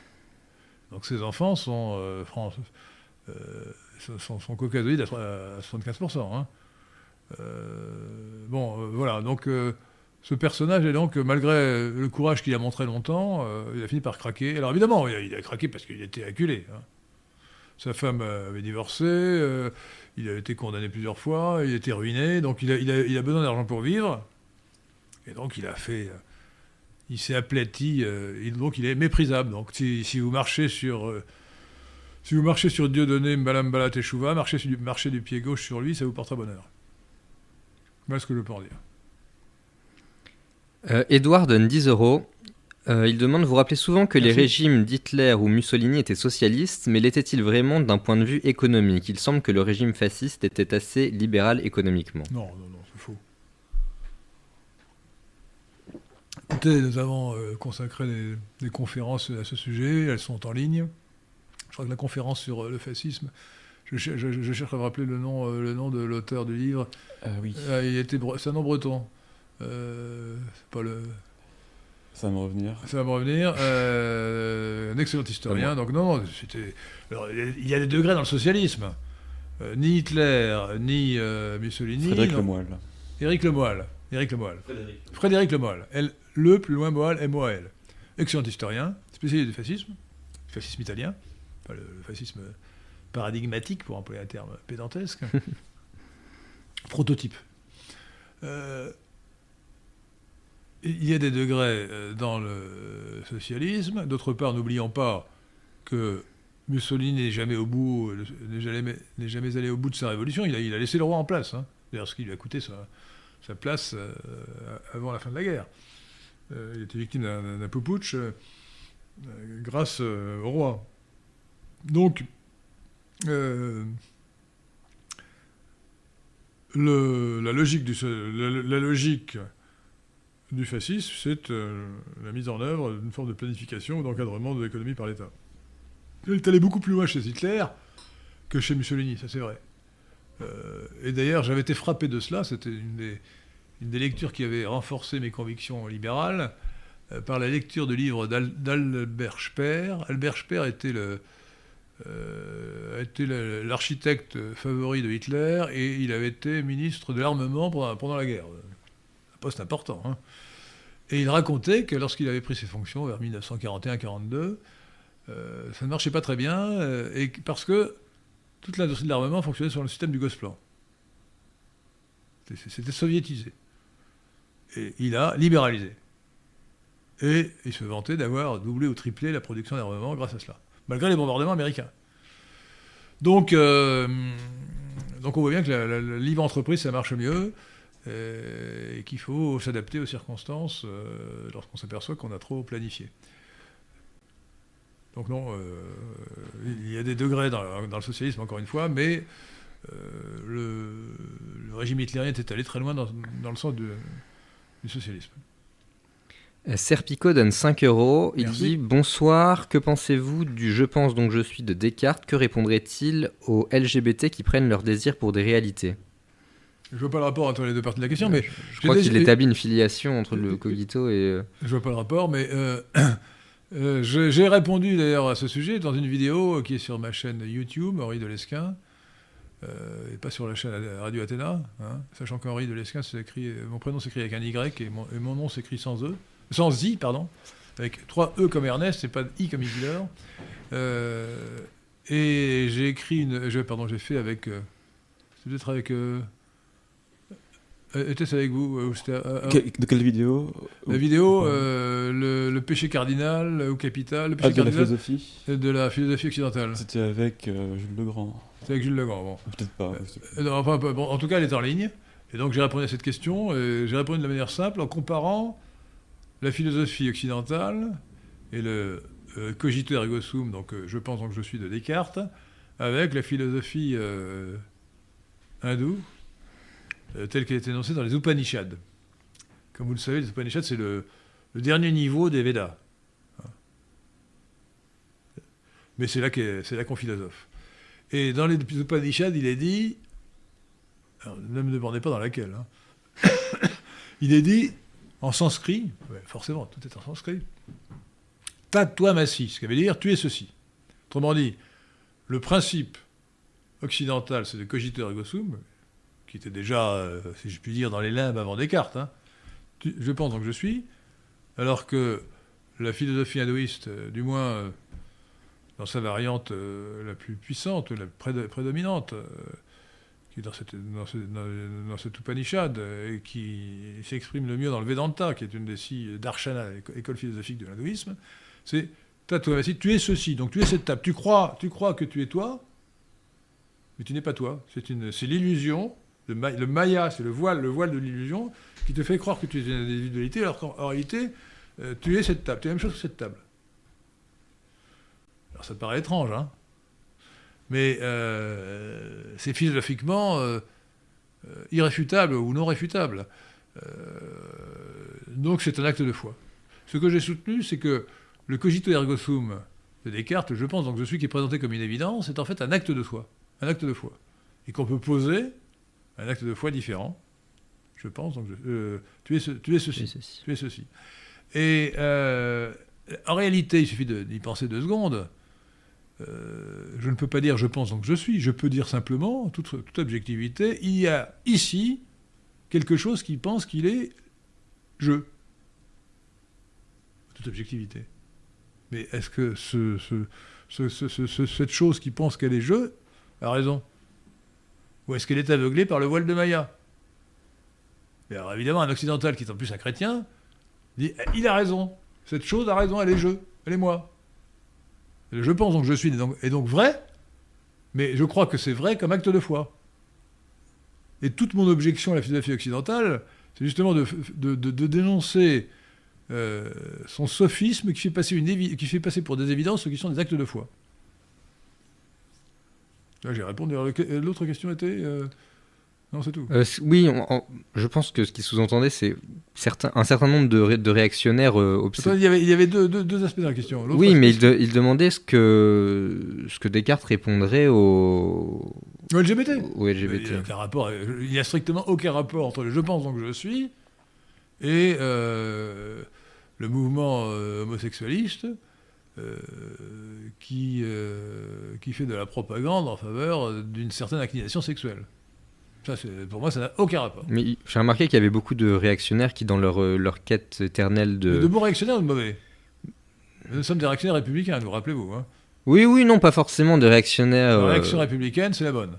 Donc ses enfants sont, euh, euh, sont, caucasoïdes à, à 75%. hein. Euh, bon, euh, voilà, donc ce personnage est donc, malgré le courage qu'il a montré longtemps, il a fini par craquer. Alors évidemment, il a, il a craqué parce qu'il était acculé. hein. Sa femme euh, avait divorcé, euh, il a été condamné plusieurs fois, il était ruiné, donc il a, il a- il a besoin d'argent pour vivre. Et donc il a fait... euh, il s'est aplati, donc il est méprisable. Donc si, si vous marchez sur... si vous marchez sur Dieudonné, Mbalambala Teshuva, marchez, sur du, marchez du pied gauche sur lui, ça vous portera bonheur. Voilà ce que je peux en dire. Edouard donne 10 euros. Euh, il demande Vous rappelez souvent que les régimes d'Hitler ou Mussolini étaient socialistes, mais l'étaient-ils vraiment d'un point de vue économique? Il semble que le régime fasciste était assez libéral économiquement. Non, non, non, c'est faux. été, nous avons euh, consacré des, des conférences à ce sujet, elles sont en ligne. Je crois que la conférence sur euh, le fascisme, je, cher- je- je cherche à me rappeler le nom, euh, le nom de l'auteur du livre. Ah oui, il était, c'est un nom breton. Euh, c'est pas le, ça va me revenir. ça va me revenir. Euh, un excellent historien. Donc non, non, c'était. alors, il y a des degrés dans le socialisme. Euh, ni Hitler, ni euh, Mussolini. Frédéric non. Lemoyle. Éric Lemoyle. Éric Lemoyle. Frédéric Lemoyle. L, le plus loin Moelle, M-O-L. Excellent historien, spécialiste du fascisme, fascisme italien, enfin, le, le fascisme paradigmatique, pour employer un terme pédantesque. Prototype. Il y a des degrés euh, dans le socialisme. D'autre part, n'oublions pas que Mussolini n'est jamais au bout, euh, n'est jamais, allé au bout de sa révolution. Il a, laissé le roi en place. hein. D'ailleurs, ce qui lui a coûté sa, place euh, avant la fin de la guerre. Euh, il était victime d'un euh, grâce au roi. Donc, la, logique du, la logique du fascisme, c'est euh, la mise en œuvre d'une forme de planification ou d'encadrement de l'économie par l'État. Il est allé beaucoup plus loin chez Hitler que chez Mussolini, ça c'est vrai. Euh, et d'ailleurs, j'avais été frappé de cela, c'était une des, lectures qui avait renforcé mes convictions libérales, euh, par la lecture du livre d'Al- d'Albert Speer. Albert Speer était l'architecte favori de Hitler et il avait été ministre de l'armement pendant la guerre. Poste important. hein. Et il racontait que lorsqu'il avait pris ses fonctions vers 1941-42, euh, ça ne marchait pas très bien, euh, parce que toute l'industrie de l'armement fonctionnait sur le système du Gosplan. C'était- soviétisé. Et il a libéralisé. Et il se vantait d'avoir doublé ou triplé la production d'armement grâce à cela, malgré les bombardements américains. Donc, euh, on voit bien que la, la- libre entreprise, ça marche mieux, et qu'il faut s'adapter aux circonstances euh, lorsqu'on s'aperçoit qu'on a trop planifié. Donc non, euh, il y a des degrés dans, dans le socialisme, encore une fois, mais euh, le, le régime hitlérien était allé très loin dans, dans le sens de- du socialisme. Euh, Serpico donne 5 euros. Il Merci. dit Bonsoir, que pensez-vous du je pense donc je suis de Descartes? Que répondrait-il aux LGBT qui prennent leur désir pour des réalités? Je vois pas le rapport entre les deux parties de la question, mais Je crois qu'il établit une filiation entre le Euh, cogito et. euh, je vois pas le rapport, mais euh, j'ai répondu d'ailleurs à ce sujet dans une vidéo qui est sur ma chaîne YouTube, Henri de Lesquin, euh, et pas sur la chaîne Radio Athéna, hein, sachant qu'Henri de Lesquin, écrit, mon prénom s'écrit avec un Y et mon, et mon nom s'écrit sans E, sans I, pardon, avec trois E comme Ernest et pas I comme Hitler. Euh, et j'ai écrit une, je, pardon, j'ai fait avec, c'est peut-être avec, euh, euh, était-ce avec vous euh, ou c'était, euh, Que- de quelle vidéo la vidéo, euh, le, le péché cardinal ou capital, le Ah, péché de la cardinal philosophie de la philosophie occidentale. C'était avec euh, Jules Legrand. C'est avec Jules Legrand. Bon. Peut-être pas. Euh, non, enfin, bon, en tout cas, elle est en ligne. Et donc, j'ai répondu à cette question. et J'ai répondu de la manière simple en comparant la philosophie occidentale et le euh, cogito ergo sum, donc euh, je pense donc je suis de Descartes, avec la philosophie euh, hindoue, euh, telle qu'elle est énoncée dans les Upanishads. Comme vous le savez, les Upanishads, c'est le, dernier niveau des Védas. Mais c'est là qu'on philosophe. Et dans les Upanishads, il est dit, ne me demandez pas dans laquelle, hein. il est dit en sanskrit, forcément, tout est en sanskrit, Tatwa masi, ce qui veut dire tu es ceci. Autrement dit, le principe occidental, c'est le cogito ergo sum, qui était déjà, euh, si je puis dire, dans les limbes avant Descartes. hein. Je pense donc je suis, alors que la philosophie hindouiste, euh, du moins euh, dans sa variante la plus puissante, la prédo- prédominante, qui est dans cette, dans ce- dans- cet Upanishad, et qui s'exprime le mieux dans le Vedanta, qui est une des six darshana, éco- école philosophique de l'hindouisme, c'est tu es ceci, donc tu es cette table. Tu crois, tu crois que tu es toi, mais tu n'es pas toi. C'est l'illusion, le, ma- le maya, c'est le voile, le voile de l'illusion, qui te fait croire que tu es une individualité, alors qu'en en réalité, euh, tu es cette table. Tu es la même chose que cette table. Alors ça te paraît étrange, hein? Mais euh, c'est philosophiquement euh, irréfutable ou non réfutable. Donc c'est un acte de foi. Ce que j'ai soutenu, c'est que le cogito ergo sum de Descartes, je pense, donc je suis qui est présenté comme une évidence, est en fait un acte de foi, un acte de foi, et qu'on peut poser un acte de foi différent. Je pense, donc euh, tu, es tu, es ceci, tu es ceci. Et euh, en réalité, il suffit d'y penser deux secondes. Euh, je ne peux pas dire je pense donc je suis, je peux dire simplement, toute, toute objectivité, il y a ici quelque chose qui pense qu'il est je. Toute objectivité. Mais est-ce que ce, cette chose qui pense qu'elle est je a raison Ou est-ce qu'elle est aveuglée par le voile de Maya? Et alors évidemment, un occidental qui est en plus un chrétien dit eh, il a raison, cette chose a raison, elle est je, elle est moi. Je pense donc je suis est donc vrai, mais je crois que c'est vrai comme acte de foi. Et toute mon objection à la philosophie occidentale, c'est justement de, de dénoncer euh, son sophisme qui fait, passer qui fait passer pour des évidences ce qui sont des actes de foi. Là, j'ai répondu. L'autre question était. Euh, non, c'est tout. Euh, oui, je pense que ce qui sous-entendait, c'est un certain nombre de, de réactionnaires il y avait, il y avait deux, deux, aspects dans la question. Oui, mais il, il, demandait ce que, ce que Descartes répondrait au, au LGBT. Au LGBT. Il n'y a, rapport, il a strictement aucun rapport entre le je pense donc je suis et le mouvement euh, homosexualiste euh, qui, euh, qui fait de la propagande en faveur d'une certaine inclination sexuelle. Ça, pour moi, ça n'a aucun rapport. Mais j'ai remarqué qu'il y avait beaucoup de réactionnaires qui, dans leur, leur quête éternelle de... de bons réactionnaires ou de mauvais? Nous sommes des réactionnaires républicains, vous rappelez-vous. Hein oui, oui, non, pas forcément des réactionnaires... La réaction républicaine, c'est la bonne.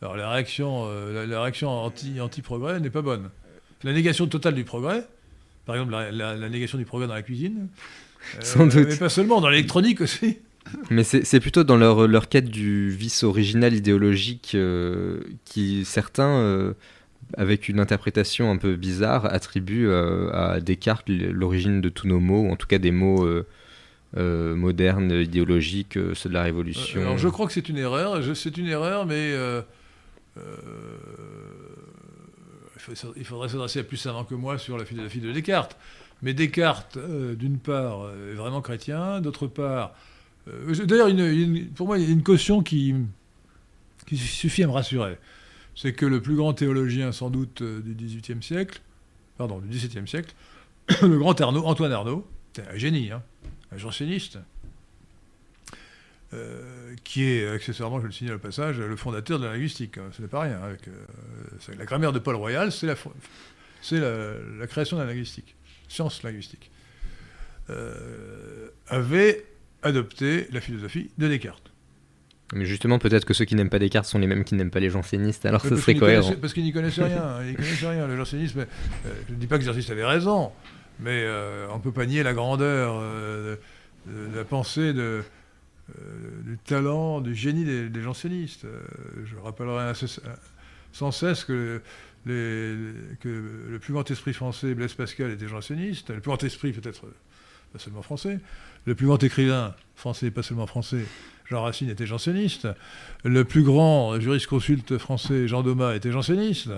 Alors la réaction, la, réaction anti, anti-progrès n'est pas bonne. La négation totale du progrès, par exemple, la, négation du progrès dans la cuisine. Euh, Sans doute. Mais pas seulement, dans l'électronique aussi. Mais c'est plutôt dans leur, leur, quête du vice original idéologique euh, qui, certains, euh, avec une interprétation un peu bizarre, attribuent à Descartes l'origine de tous nos mots, ou en tout cas des mots modernes, idéologiques, ceux de la Révolution. alors je crois que c'est une erreur, c'est une erreur, mais il faudrait s'adresser à plus savant que moi sur la philosophie de Descartes. Mais Descartes, euh, d'une part, euh, est vraiment chrétien, d'autre part. Euh, d'ailleurs, pour moi, il y a une caution qui, suffit à me rassurer. C'est que le plus grand théologien, sans doute, du XVIIIe siècle, pardon, du XVIIe siècle, le grand Arnaud, Antoine Arnaud, un génie, hein, un janséniste, qui est accessoirement, je le signale au passage, le fondateur de la linguistique. Hein. Ce n'est pas rien. Euh, la grammaire de Paul Royal, c'est la, la, création de la linguistique, science linguistique. Euh, avait adopté la philosophie de Descartes. Mais justement, peut-être que ceux qui n'aiment pas Descartes sont les mêmes qui n'aiment pas les jansénistes, alors ce serait cohérent. Parce qu'ils n'y connaissent rien. Ils connaissent rien. Le jansénisme, je ne dis pas que les avait raison, mais on ne peut pas nier la grandeur de, la pensée de, euh, du talent, du génie des, jansénistes. Euh, je rappellerai sans cesse que, le plus grand esprit français, Blaise Pascal, était janséniste. Le plus grand esprit, peut-être pas seulement français. Le plus grand écrivain français, pas seulement français, Jean Racine était janséniste. Le plus grand jurisconsulte français, Jean Domas, était janséniste.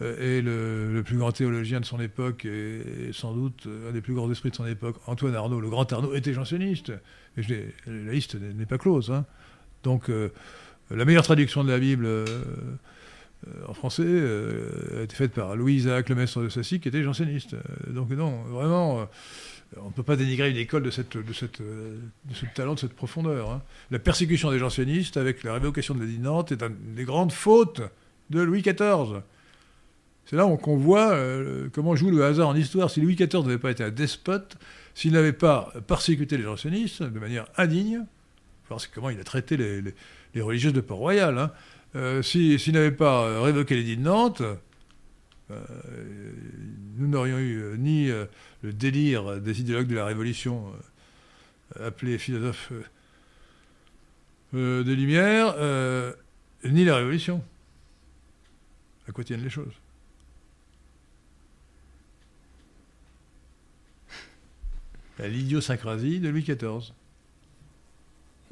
Euh, et le, plus grand théologien de son époque, et, sans doute un des plus grands esprits de son époque, Antoine Arnaud, le grand Arnaud, était janséniste. La liste n'est pas close. Hein. Donc, euh, la meilleure traduction de la Bible euh, en français a été faite par Louis-Isaac Lemestre de Sassy, qui était janséniste. donc, non, vraiment on ne peut pas dénigrer une école de, cette, de, ce talent, de cette profondeur. Hein. La persécution des jansénistes avec la révocation de l'édit Nantes est une des grandes fautes de Louis XIV. C'est là qu'on voit euh, comment joue le hasard en histoire. Si Louis XIV n'avait pas été un despote, s'il n'avait pas persécuté les jansénistes de manière indigne, c'est comment il a traité les, les, religieuses de Port-Royal, hein. Euh, s'il n'avait pas euh, révoqué l'édit de Nantes, nous n'aurions eu ni le délire des idéologues de la Révolution, euh, appelés philosophes euh, euh, des Lumières, ni la Révolution. À quoi tiennent les choses? L'idiosyncrasie de Louis XIV.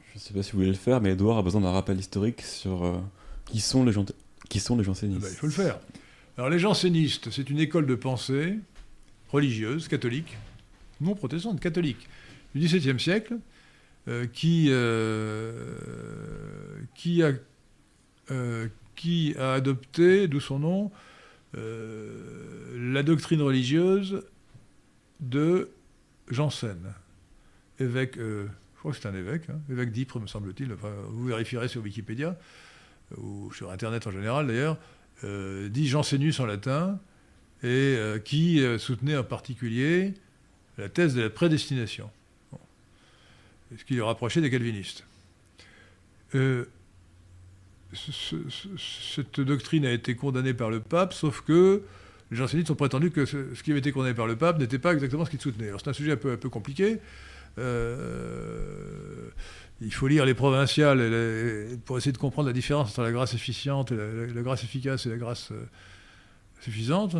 Je ne sais pas si vous voulez le faire, mais Edouard a besoin d'un rappel historique sur qui sont les gens qui sont les jansénistes. Ah bah, il faut le faire. Alors les jansénistes, c'est une école de pensée religieuse, catholique, non protestante, catholique, du XVIIe siècle, qui, qui, a, qui a adopté, d'où son nom, la doctrine religieuse de Janssen, évêque, je crois que c'est un évêque, hein, évêque d'Ypres me semble-t-il, enfin, vous vérifierez sur Wikipédia, ou sur Internet en général d'ailleurs, euh, dit Jansénus en latin, et euh, qui euh, soutenait en particulier la thèse de la prédestination, ce qui lui rapprochait des calvinistes. cette doctrine a été condamnée par le pape, sauf que les jansénistes ont prétendu que ce, qui avait été condamné par le pape n'était pas exactement ce qu'il soutenait. Alors c'est un sujet un peu, compliqué. Euh, il faut lire les provinciales pour essayer de comprendre la différence entre la grâce efficiente, la, grâce efficace et la grâce euh, suffisante,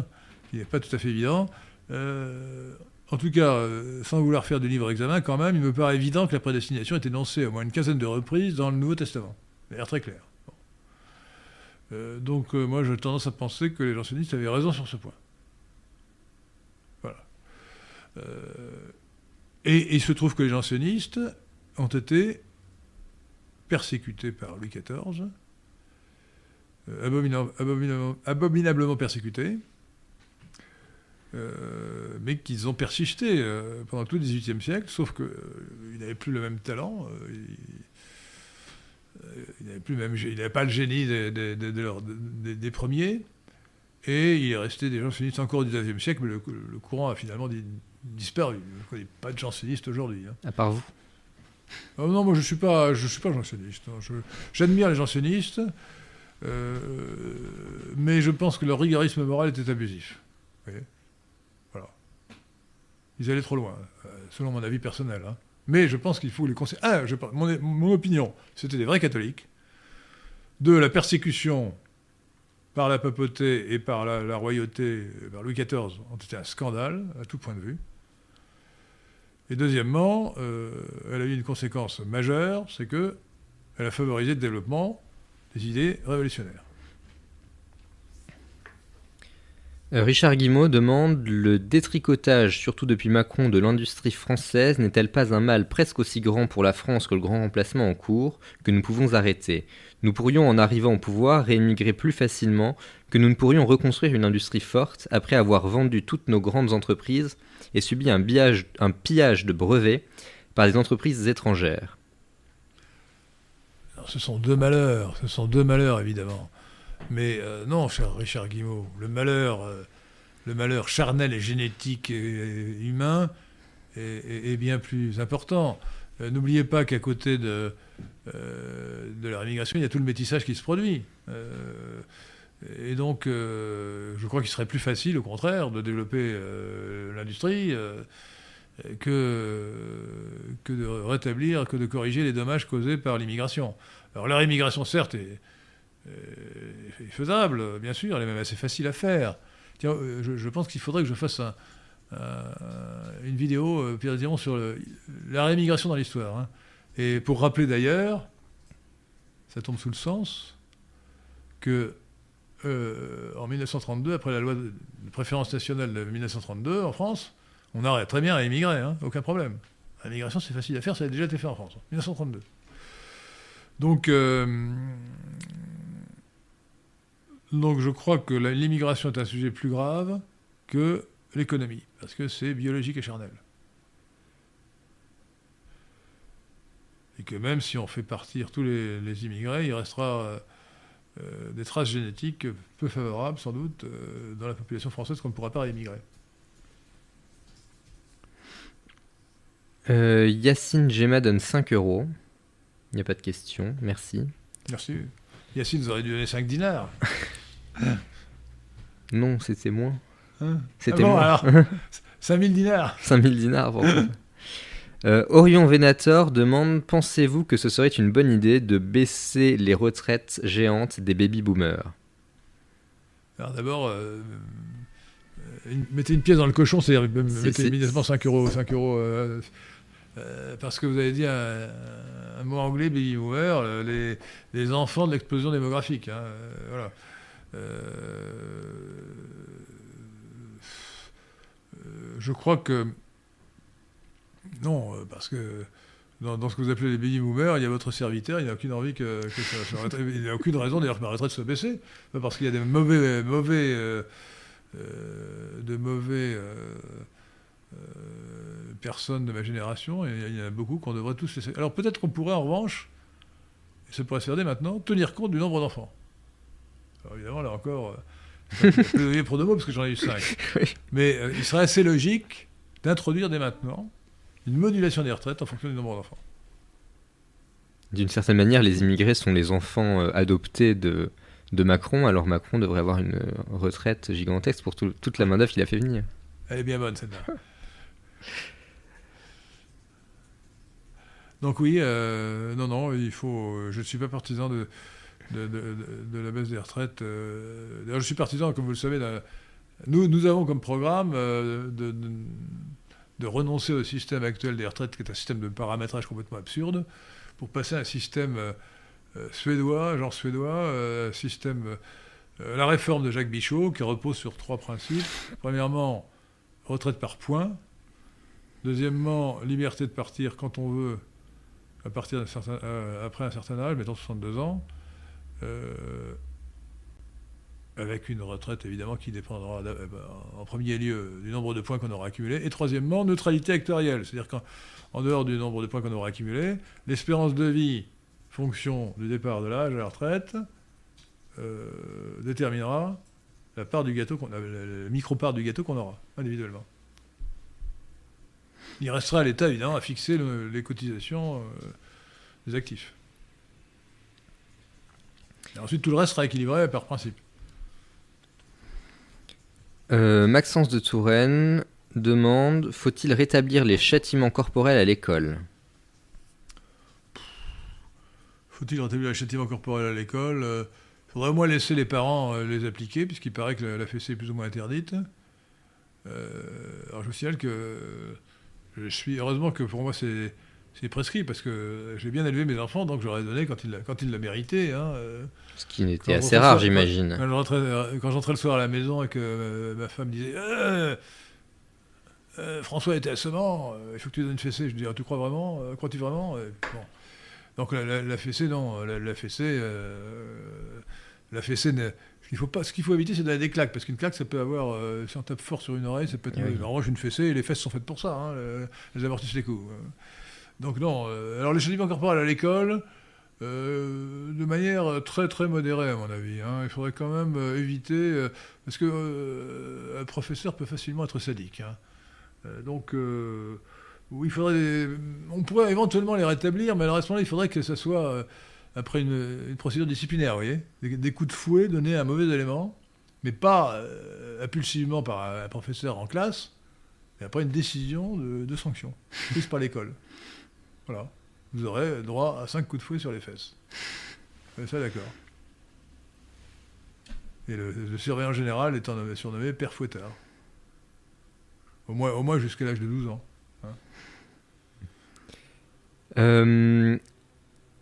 qui n'est pas tout à fait évident. Euh, en tout cas, euh, sans vouloir faire de livre examen, quand même, il me paraît évident que la prédestination est énoncée au moins une quinzaine de reprises dans le Nouveau Testament. De très clair. donc, moi, j'ai tendance à penser que les jansénistes avaient raison sur ce point. Voilà. et il se trouve que les jansénistes ont été persécuté par Louis XIV, euh, abominablement, persécuté, euh, mais qu'ils ont persisté euh, pendant tout le XVIIIe siècle, sauf qu'il n'avait plus le même talent, il n'avait plus même, il n'avait pas le génie des, premiers, et il est resté des jansénistes encore au XIXe siècle, mais le, courant a finalement disparu. Il ne connaît pas de jansénistes aujourd'hui. Hein. À part vous Oh non, moi je ne suis pas, je suis pas janséniste. Hein. J'admire les jansénistes, euh, mais je pense que leur rigorisme moral était abusif. Voilà. Ils allaient trop loin, euh, selon mon avis personnel. Hein. Mais je pense qu'il faut les conseiller. Ah, je, mon, mon opinion, c'était des vrais catholiques. De la persécution par la papauté et par la, la royauté, par Louis XIV, ont été un scandale à tout point de vue. Et deuxièmement, euh, elle a eu une conséquence majeure, c'est qu'elle a favorisé le développement des idées révolutionnaires. Euh, Richard Guimau demande Le détricotage, surtout depuis Macron, de l'industrie française n'est-elle pas un mal presque aussi grand pour la France que le grand remplacement en cours que nous pouvons arrêter? Nous pourrions, en arrivant au pouvoir, réémigrer plus facilement que nous ne pourrions reconstruire une industrie forte après avoir vendu toutes nos grandes entreprises et subi un, un pillage de brevets par des entreprises étrangères. ce sont deux malheurs, ce sont deux malheurs évidemment. Mais euh, non, cher Richard Guimau, le malheur, euh, le malheur charnel et génétique et, humain est, bien plus important. Euh, n'oubliez pas qu'à côté de, de la rémigration, il y a tout le métissage qui se produit. Et donc, euh, je crois qu'il serait plus facile, au contraire, de développer euh, l'industrie euh, que, de rétablir, que de corriger les dommages causés par l'immigration. Alors, la rémigration, certes, est, faisable, bien sûr, elle est même assez facile à faire. Tiens, je, pense qu'il faudrait que je fasse une vidéo, Pierre Diron, sur la rémigration dans l'histoire. Hein. Et pour rappeler d'ailleurs, ça tombe sous le sens, que euh, en 1932, après la loi de préférence nationale de 1932 en France, on arrête très bien à émigrer, hein, aucun problème. L'immigration, c'est facile à faire, ça a déjà été fait en France, 1932. Donc, euh, donc je crois que l'immigration est un sujet plus grave que l'économie, parce que c'est biologique et charnel. Et que même si on fait partir tous les, immigrés, il restera... Euh, des traces génétiques peu favorables, sans doute, euh, dans la population française qu'on ne pourra pas réémigrer. Euh, Yacine Gemma donne 5 euros. Il n'y a pas de question. Merci. Merci. Yacine, vous auriez dû donner 5 dinars. non, c'était moins. Hein c'était ah bon, moins. alors 5000 dinars 5000 dinars, Euh, Orion Venator demande Pensez-vous que ce serait une bonne idée de baisser les retraites géantes des baby-boomers Alors d'abord, euh, euh, mettez une pièce dans le cochon, c'est-à-dire mettez immédiatement 5 euros. 5 euros parce que vous avez dit un, mot anglais, baby-boomer, les, les, enfants de l'explosion démographique. Hein, voilà. je crois que Non, euh, parce que dans, dans ce que vous appelez les baby boomers, il y a votre serviteur, il n'a aucune envie que, que ça, sa retraite- il n'a aucune raison d'ailleurs que ma retraite baissée. Pas parce qu'il y a des mauvais, mauvais, euh, euh, de mauvais euh, personnes de ma génération, et il y en a beaucoup qu'on devrait tous laisser. Alors peut-être qu'on pourrait en revanche, et ça pourrait se faire dès maintenant, tenir compte du nombre d'enfants. Alors évidemment, là encore, je pour deux mots parce que j'en ai eu cinq. Mais il serait assez logique d'introduire dès maintenant une modulation des retraites en fonction du nombre d'enfants. D'une certaine manière, les immigrés sont les enfants euh, adoptés de, de Macron, alors Macron devrait avoir une euh, retraite gigantesque pour tout- toute la main-d'œuvre qu'il a fait venir. Elle est bien bonne, celle-là. Donc oui, euh, non, non, il faut. Je ne suis pas partisan de, de, de- de- de la baisse des retraites. D'ailleurs, je suis partisan, comme vous le savez, nous, nous avons comme programme de, de- renoncer au système actuel des retraites, qui est un système de paramétrage complètement absurde, pour passer à un système euh, euh, suédois, genre suédois, euh, système. la réforme de Jacques Bichot, qui repose sur trois principes. Premièrement, retraite par points. Deuxièmement, liberté de partir quand on veut, à partir certain, après un certain âge, mettons 62 ans, avec une retraite évidemment qui dépendra euh, en premier lieu du nombre de points qu'on aura accumulés. Et troisièmement, neutralité actuarielle, c'est-à-dire qu'en en dehors du nombre de points qu'on aura accumulés, l'espérance de vie, fonction du départ de l'âge à la retraite, euh, déterminera la part du gâteau qu'on la, micro-part du gâteau qu'on aura, individuellement. Il restera à l'État, évidemment, à fixer le- les cotisations euh, des actifs. Et ensuite, tout le reste sera équilibré par principe. Euh, Maxence de Touraine demande Faut-il rétablir les châtiments corporels à l'école? Faut-il rétablir le châtiment corporel à l'école? Il faudrait au moins laisser les parents euh, les appliquer, puisqu'il paraît que la, fessée est plus ou moins interdite. Euh, alors je vous signale que je suis heureusement que pour moi c'est c'est prescrit, parce que j'ai bien élevé mes enfants, donc j'aurais donné quand ils quand ils le méritaient. Hein, euh. Ce qui n'était Quand assez rare, j'imagine. Quand euh, quand j'entrais le soir à la maison et que euh, ma femme disait Euh, euh, François était assommant, il faut que tu donnes une fessée. Je dis Ah, Tu crois vraiment Crois-tu vraiment? Bon. Donc la, la- la fessée, non. La, la fessée, euh, la fessée ne- ce qu'il faut, pas, ce qu'il faut éviter, c'est donner des claques, parce qu'une claque, ça peut avoir. euh, si on tape fort sur une oreille, ça peut être. Oui. En revanche, une fessée, les fesses sont faites pour ça, hein, le- elles amortissent les coups. Donc non. euh, alors les châtiments corporels à l'école. Euh, de manière très très modérée à mon avis. hein. Il faudrait quand même euh, éviter, parce que un professeur peut facilement être sadique. hein. Donc, il faudrait, on pourrait éventuellement les rétablir, mais à ce moment-là, il faudrait que ça soit après une, procédure disciplinaire, vous voyez, des, coups de fouet donnés à un mauvais élément, mais pas impulsivement par un, un professeur en classe, mais après une décision de, de sanction prise par l'école. Voilà vous aurez droit à 5 coups de fouet sur les fesses. C'est ça, d'accord. Et le, surveillant général est surnommé Père Fouettard. Au moins, jusqu'à l'âge de 12 ans. Euh,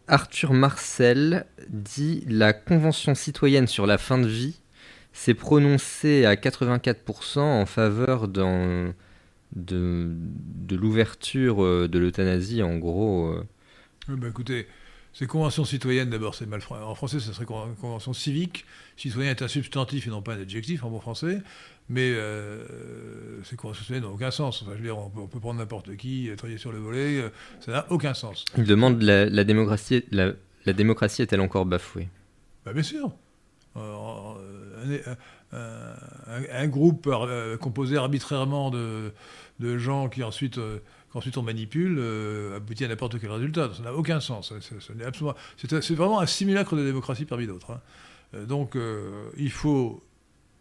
Arthur Marcel dit La Convention citoyenne sur la fin de vie s'est prononcée à 84% en faveur d'un- de, de l'ouverture euh, de l'euthanasie, en gros. euh. Oui, bah, écoutez, ces conventions citoyennes, d'abord, c'est mal En français, ça serait con- convention civique. Citoyen est un substantif et non pas un adjectif en bon français. Mais euh, ces conventions citoyennes n'ont aucun sens. Enfin, je veux dire, on peut, on peut prendre n'importe qui, euh, travailler sur le volet, euh, ça n'a aucun sens. Il demande la, la démocratie, la, la démocratie est-elle encore bafouée? Bah, bien sûr. Euh, un, un- groupe composé arbitrairement de, de gens qui ensuite, euh, qu'ensuite on manipule euh, aboutit à n'importe quel résultat. Ça n'a aucun sens. Absolument- C'est vraiment un simulacre de démocratie parmi d'autres. hein. Euh, donc il faut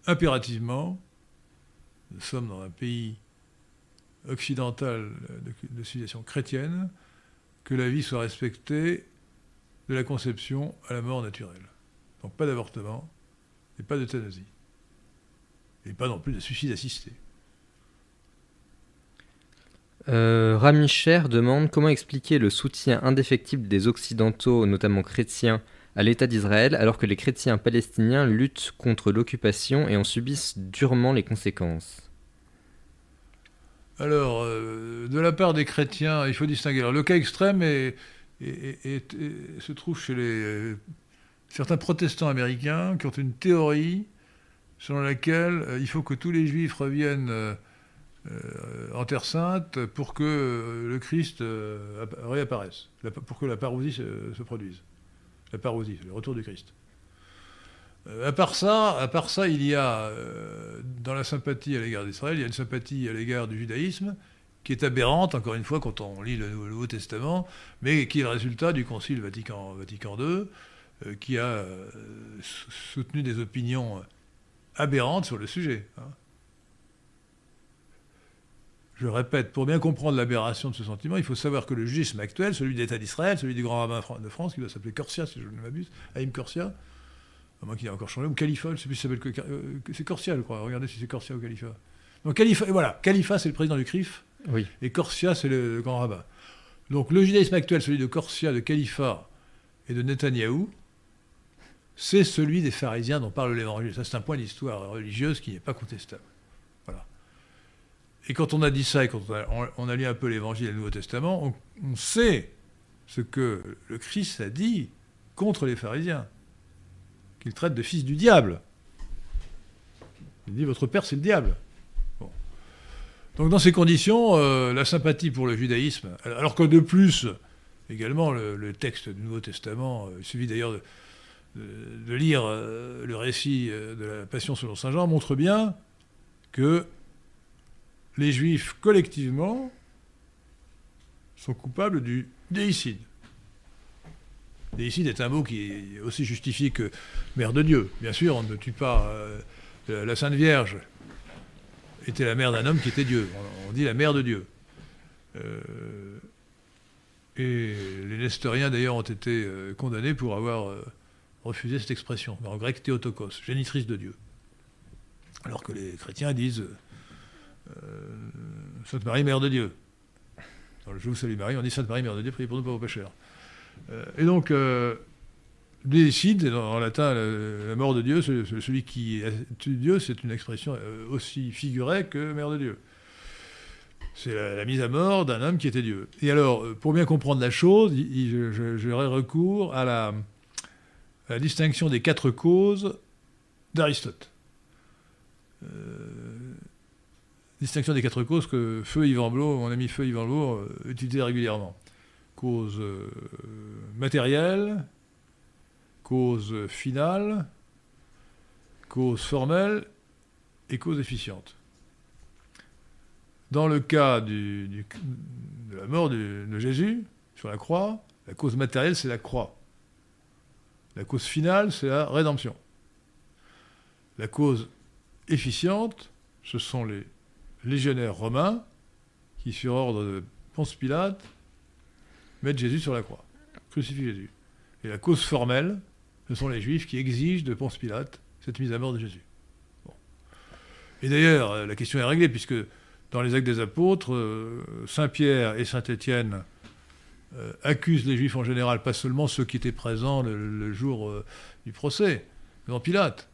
impérativement, nous sommes dans un pays occidental de, de civilisation chrétienne, que la vie soit respectée de la conception à la mort naturelle. Donc pas d'avortement et pas d'euthanasie. Et pas non plus de suicide assisté. Euh, Rami Cher demande comment expliquer le soutien indéfectible des Occidentaux, notamment chrétiens, à l'État d'Israël, alors que les chrétiens palestiniens luttent contre l'occupation et en subissent durement les conséquences. Alors, euh, de la part des chrétiens, il faut distinguer. Le cas extrême se trouve chez les, certains protestants américains qui ont une théorie selon laquelle il faut que tous les juifs reviennent en Terre Sainte pour que le Christ réapparaisse, pour que la parousie se produise. La parousie, le retour du Christ. Euh, à, part ça, à part ça, il y a, euh, dans la sympathie à l'égard d'Israël, il y a une sympathie à l'égard du judaïsme qui est aberrante, encore une fois, quand on lit le, Nouveau Testament, mais qui est le résultat du Concile Vatican, Vatican II, euh, qui a soutenu des opinions aberrantes sur le sujet. Je répète, pour bien comprendre l'aberration de ce sentiment, il faut savoir que le judaïsme actuel, celui de l'État d'Israël, celui du grand rabbin de France, qui doit s'appeler Corsia, si je ne m'abuse, Haïm Corsia, à moins qu'il ait encore changé, ou Khalifa, je ne sais plus si s'appelle que. Euh, c'est Corsia, je crois. Regardez si c'est Corsia ou Khalifa. Donc Khalifa, voilà, Khalifa, c'est le président du CRIF, oui. et Corsia, c'est le, grand rabbin. Donc le judaïsme actuel, celui de Corsia, de Khalifa et de Netanyahou, c'est celui des pharisiens dont parle l'évangile. Ça, c'est un point d'histoire religieuse qui n'est pas contestable. Et quand on a dit ça et quand on a, lu un peu l'évangile et le Nouveau Testament, on, on sait ce que le Christ a dit contre les pharisiens qu'il traite de fils du diable. Il dit votre père c'est le diable. Donc dans ces conditions, euh, la sympathie pour le judaïsme, alors que de plus, également le, texte du Nouveau Testament, euh, il suffit d'ailleurs de, lire euh, le récit de la Passion selon Saint Jean, montre bien que les juifs collectivement sont coupables du déicide. Déicide est un mot qui est aussi justifié que mère de Dieu. Bien sûr, on ne tue pas euh, la Sainte Vierge était la mère d'un homme qui était Dieu. On, dit la mère de Dieu. Euh, et les Nestoriens, d'ailleurs, ont été euh, condamnés pour avoir refusé cette expression. En grec, théotokos, génitrice de Dieu. Alors que les chrétiens disent Sainte Marie, mère de Dieu. Je vous salue Marie, on dit Sainte Marie, mère de Dieu, priez pour nous pauvres pécheurs. Euh, et donc, euh, décide, en latin, la, mort de Dieu, celui qui tue Dieu, c'est une expression euh, aussi figurée que mère de Dieu. C'est la, mise à mort d'un homme qui était Dieu. Et alors, pour bien comprendre la chose, j'aurais recours à la, distinction des quatre causes d'Aristote. Distinction des quatre causes que Feu Yvan Blot, mon ami Feu Yvan Blot, utilisait régulièrement cause euh, matérielle, cause finale, cause formelle et cause efficiente. Dans le cas de la mort de, Jésus sur la croix, la cause matérielle, c'est la croix. La cause finale, c'est la rédemption. La cause efficiente, ce sont les légionnaires romains qui, sur ordre de Ponce Pilate, mettre Jésus sur la croix, crucifie Jésus. Et la cause formelle, ce sont les Juifs qui exigent de Ponce Pilate cette mise à mort de Jésus. Et d'ailleurs, euh, la question est réglée, puisque dans les actes des apôtres, euh, Saint Pierre et Saint Étienne euh, accusent les Juifs en général, pas seulement ceux qui étaient présents le, jour du procès devant Pilate,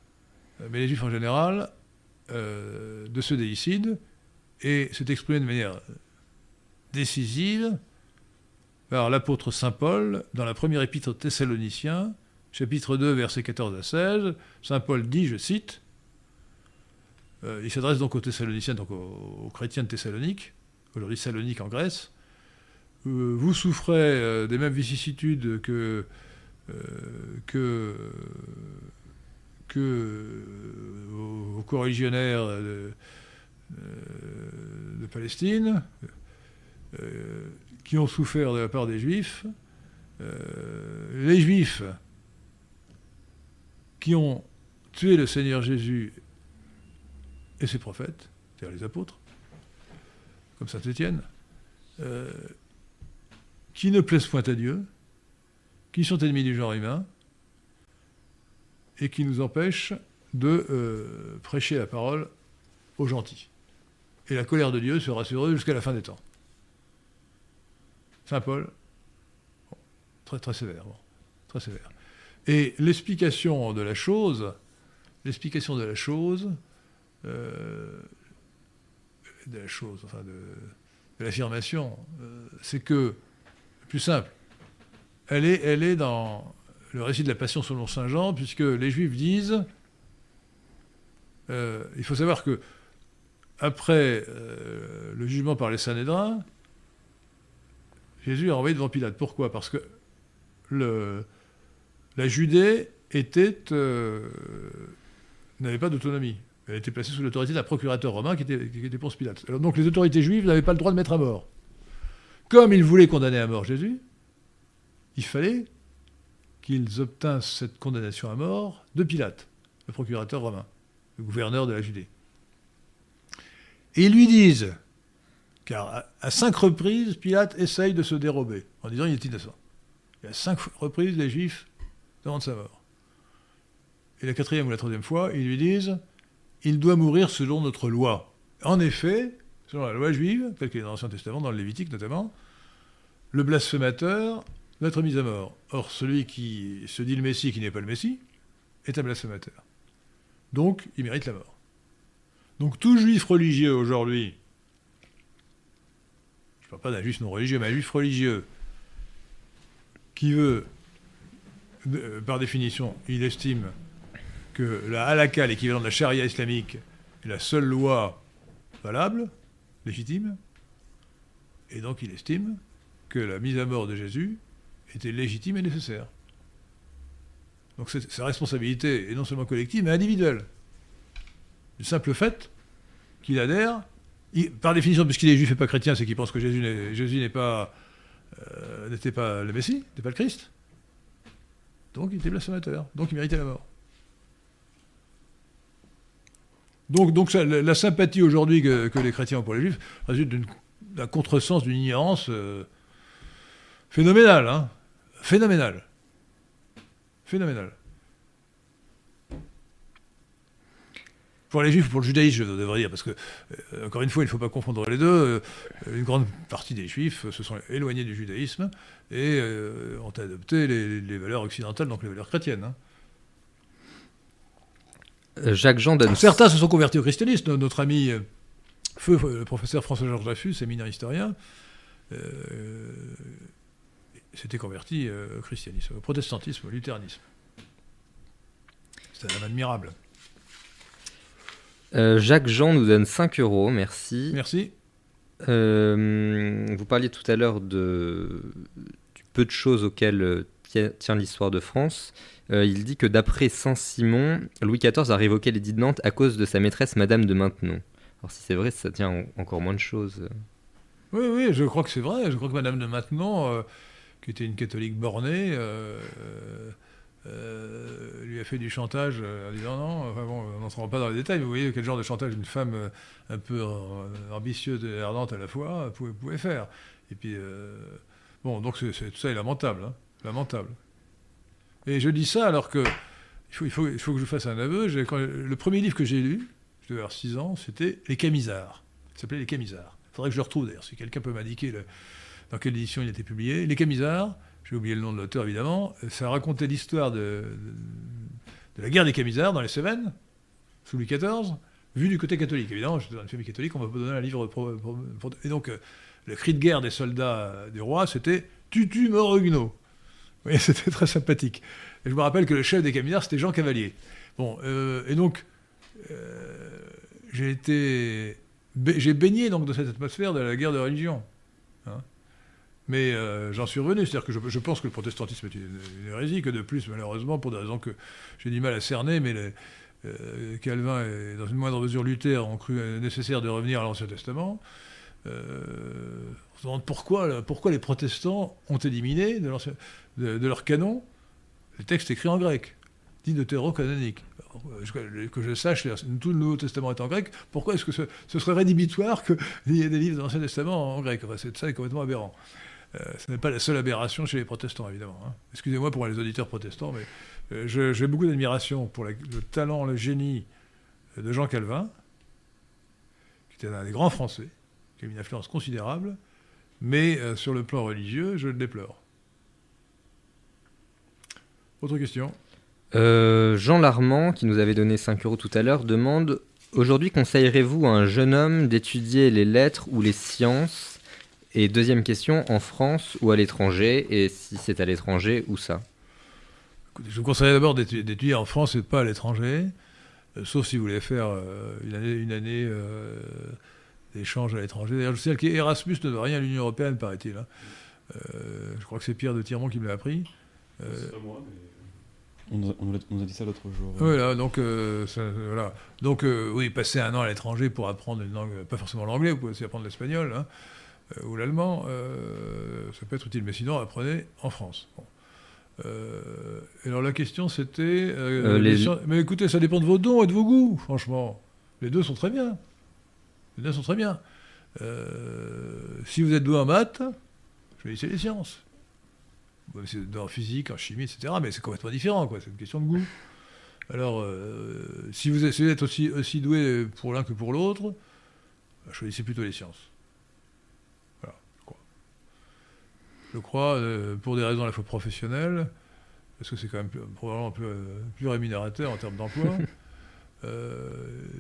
mais les Juifs en général, de ce déicide, et c'est exprimé de manière décisive par l'apôtre Saint Paul dans la première épître aux Thessaloniciens, chapitre 2, versets 14 à 16. Saint Paul dit, je cite, euh, il s'adresse donc aux Thessaloniciens, donc aux, chrétiens de Thessalonique, aujourd'hui Salonique en Grèce, euh, vous souffrez euh, des mêmes vicissitudes que, que, que vos, co-religionnaires de, de, Palestine qui ont souffert de la part des Juifs, euh, les Juifs qui ont tué le Seigneur Jésus et ses prophètes, c'est-à-dire les apôtres, comme Saint Étienne, euh, qui ne plaisent point à Dieu, qui sont ennemis du genre humain, et qui nous empêchent de euh, prêcher la parole aux gentils. Et la colère de Dieu sera sur eux jusqu'à la fin des temps. Saint Paul, très très sévère, très sévère. Et l'explication de la chose, l'explication de la chose, euh, de la chose, enfin de, de l'affirmation, euh, c'est que, plus simple, elle est, elle est dans le récit de la Passion selon Saint Jean, puisque les Juifs disent, euh, il faut savoir que après euh, le jugement par les Sanhédrins, Jésus est envoyé devant Pilate. Pourquoi? Parce que la Judée était n'avait pas d'autonomie. Elle était placée sous l'autorité d'un procurateur romain qui était, qui était Ponce Pilate. Alors donc les autorités juives n'avaient pas le droit de mettre à mort. Comme ils voulaient condamner à mort Jésus, il fallait qu'ils obtinssent cette condamnation à mort de Pilate, le procurateur romain, le gouverneur de la Judée. Et ils lui disent, car à cinq reprises, Pilate essaye de se dérober, en disant il est innocent. Et à cinq reprises, les Juifs demandent sa mort. Et la quatrième ou la troisième fois, ils lui disent il doit mourir selon notre loi. En effet, selon la loi juive, telle qu'elle est dans l'Ancien Testament, dans le Lévitique notamment, le blasphémateur doit être mis à mort. Or, celui qui se dit le Messie, qui n'est pas le Messie, est un blasphémateur. Donc, il mérite la mort. Donc, tout juif religieux aujourd'hui, je ne parle pas d'un juif non religieux, mais un juif religieux, qui veut, par définition, il estime que la halakha, l'équivalent de la charia islamique, est la seule loi valable, légitime, et donc il estime que la mise à mort de Jésus était légitime et nécessaire. Donc sa responsabilité est non seulement collective, mais individuelle. Le simple fait qu'il adhère, par définition, puisqu'il est juif et pas chrétien, c'est qu'il pense que Jésus n'est pas, euh, n'était pas le Messie, n'était pas le Christ. Donc il était blasphémateur, donc il méritait la mort. Donc, donc la, sympathie aujourd'hui que, les chrétiens ont pour les juifs résulte d'un contresens, d'une ignorance euh, phénoménale. Hein phénoménale. Phénoménale. Pour les juifs ou pour le judaïsme, je devrais dire, parce que, euh, encore une fois, il ne faut pas confondre les deux. Euh, une grande partie des juifs se sont éloignés du judaïsme et ont adopté les, valeurs occidentales, donc les valeurs chrétiennes. Hein. Euh, Jacques Jean donne. Certains se sont convertis au christianisme. Notre ami euh, feu, le professeur François-Georges Dreyfus, séminaire historien, euh, s'était converti au christianisme, au protestantisme, au luthéranisme. C'est un homme admirable. Jacques Jean nous donne 5 euros, merci. Merci. vous parliez tout à l'heure de, du peu de choses auxquelles tient l'histoire de France. Euh, il dit que d'après Saint-Simon, Louis XIV a révoqué l'édit de Nantes à cause de sa maîtresse Madame de Maintenon. Alors si c'est vrai, ça tient encore moins de choses. Oui, oui, je crois que c'est vrai. Je crois que Madame de Maintenon, euh, qui était une catholique bornée, euh, lui a fait du chantage en disant non, enfin bon, on n'entrera pas dans les détails, vous voyez quel genre de chantage une femme un peu ambitieuse et ardente à la fois pouvait, faire. Et puis, bon, donc tout ça est lamentable, hein, lamentable. Et je dis ça alors que il faut que je fasse un aveu. le premier livre que j'ai lu, je devais avoir 6 ans, c'était Les Camisards. Ça s'appelait Les Camisards. Il faudrait que je le retrouve d'ailleurs, si quelqu'un peut m'indiquer dans quelle édition il a été publié. Les Camisards, j'ai oublié le nom de l'auteur évidemment, ça racontait l'histoire de, la guerre des Camisards dans les Cévennes, sous Louis XIV, vu du côté catholique. Évidemment, je suis dans une famille catholique, on va pas donner un livre. et donc, euh, le cri de guerre des soldats du roi, c'était Tutu Morugno. Oui, c'était très sympathique. Et je me rappelle que le chef des camionneurs, c'était Jean Cavalier. Bon, euh, et donc, euh, j'ai été. J'ai baigné donc dans cette atmosphère de la guerre de religion. Hein. Mais euh, j'en suis revenu. C'est-à-dire que je, pense que le protestantisme est une, hérésie, que de plus, malheureusement, pour des raisons que j'ai du mal à cerner, mais Calvin et dans une moindre mesure Luther ont cru nécessaire de revenir à l'Ancien Testament. on se demande pourquoi, les protestants ont éliminé de, de, leur canon, les textes écrits en grec, dit deutéro-canonique. Que je sache, tout le Nouveau Testament est en grec, pourquoi est-ce que ce, serait rédhibitoire qu'il y ait des livres de l'Ancien Testament en grec? Enfin, Ça est complètement aberrant. Euh, ce n'est pas la seule aberration chez les protestants, évidemment. Hein. Excusez-moi pour les auditeurs protestants, mais euh, j'ai beaucoup d'admiration pour le talent, le génie de Jean Calvin, qui était un des grands Français, qui a eu une influence considérable, mais euh, sur le plan religieux, je le déplore. Autre question euh, Jean Larmand, qui nous avait donné 5 euros tout à l'heure, demande Aujourd'hui, conseillerez-vous à un jeune homme d'étudier les lettres ou les sciences Et deuxième question, en France ou à l'étranger Et si c'est à l'étranger, où ça? Je vous conseillerais d'abord d'étudier en France et pas à l'étranger, euh, sauf si vous voulez faire euh, une année, une année euh, d'échange à l'étranger. D'ailleurs, je sais qu'Erasmus ne doit rien à l'Union Européenne, paraît-il. Hein. je crois que c'est Pierre de Tirmont qui me l'a appris. c'est pas moi, mais... On nous a, dit ça l'autre jour. Voilà, donc, voilà. donc oui, passer un an à l'étranger pour apprendre une langue, pas forcément l'anglais, vous pouvez aussi apprendre l'espagnol. Hein. Euh, ou l'allemand, euh, ça peut être utile. Mais sinon, apprenez en France. Euh, alors la question c'était. Mais écoutez, ça dépend de vos dons et de vos goûts, franchement. Les deux sont très bien. Les deux sont très bien. si vous êtes doué en maths, choisissez les sciences. C'est en physique, en chimie, etc. Mais c'est complètement différent, quoi. C'est une question de goût. Alors, si, vous êtes, aussi, aussi doué pour l'un que pour l'autre, bah, choisissez plutôt les sciences. Je crois, euh, pour des raisons à la fois professionnelles, parce que c'est quand même probablement plus, euh, plus, rémunérateur en termes d'emploi, euh,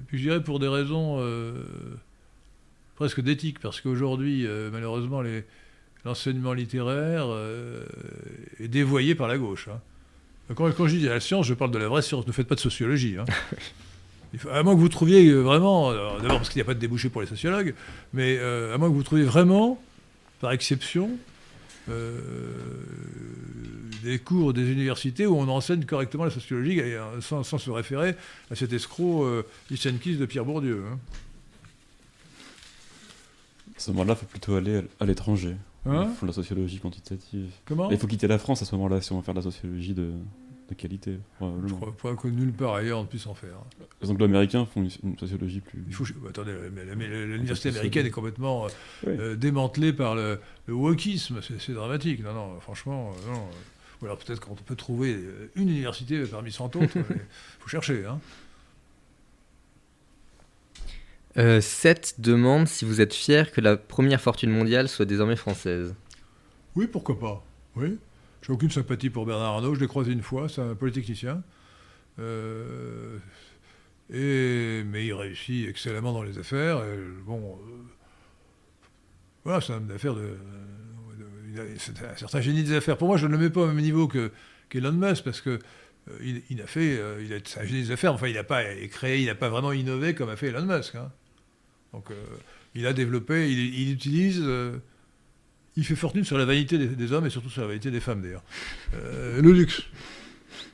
puis je dirais pour des raisons presque d'éthique, parce qu'aujourd'hui, malheureusement, l'enseignement littéraire est dévoyé par la gauche. Hein. Quand, quand, je dis la science, je parle de la vraie science, ne faites pas de sociologie. Hein. à moins que vous trouviez vraiment, d'abord parce qu'il n'y a pas de débouché pour les sociologues, mais à moins que vous trouviez vraiment, par exception, des cours des universités où on enseigne correctement la sociologie euh, sans, se référer à cet escroc euh, de Pierre Bourdieu. Hein. À ce moment-là, il faut plutôt aller à l'étranger. Hein? Il faut la sociologie quantitative. Comment? Il faut quitter la France à ce moment-là si on veut faire de la sociologie de, de qualité. Je crois pas que nulle part ailleurs on puisse en faire. Les anglo-américains font une, sociologie plus. Il faut, attendez, l'université américaine est complètement euh, euh, démantelée par le, wokisme, c'est dramatique. Non, non, franchement, euh, non. Ou alors peut-être qu'on peut trouver une université parmi cent autres, il faut chercher. Hein. Seth demande si vous êtes fier que la première fortune mondiale soit désormais française. Oui, pourquoi pas. Oui. J'ai aucune sympathie pour Bernard Arnault, je l'ai croisé une fois, c'est un polytechnicien. Euh, et, mais il réussit excellemment dans les affaires. bon, euh, voilà, c'est un homme d'affaires de, c'est un certain génie des affaires. Pour moi, je ne le mets pas au même niveau que qu'Elon Musk parce que euh, il, a fait, il un génie des affaires. Enfin, il n'a pas créé, il n'a pas vraiment innové comme a fait Elon Musk. Hein. Donc, il a développé, il utilise il fait fortune sur la vanité des, hommes et surtout sur la vanité des femmes d'ailleurs. Euh, le luxe.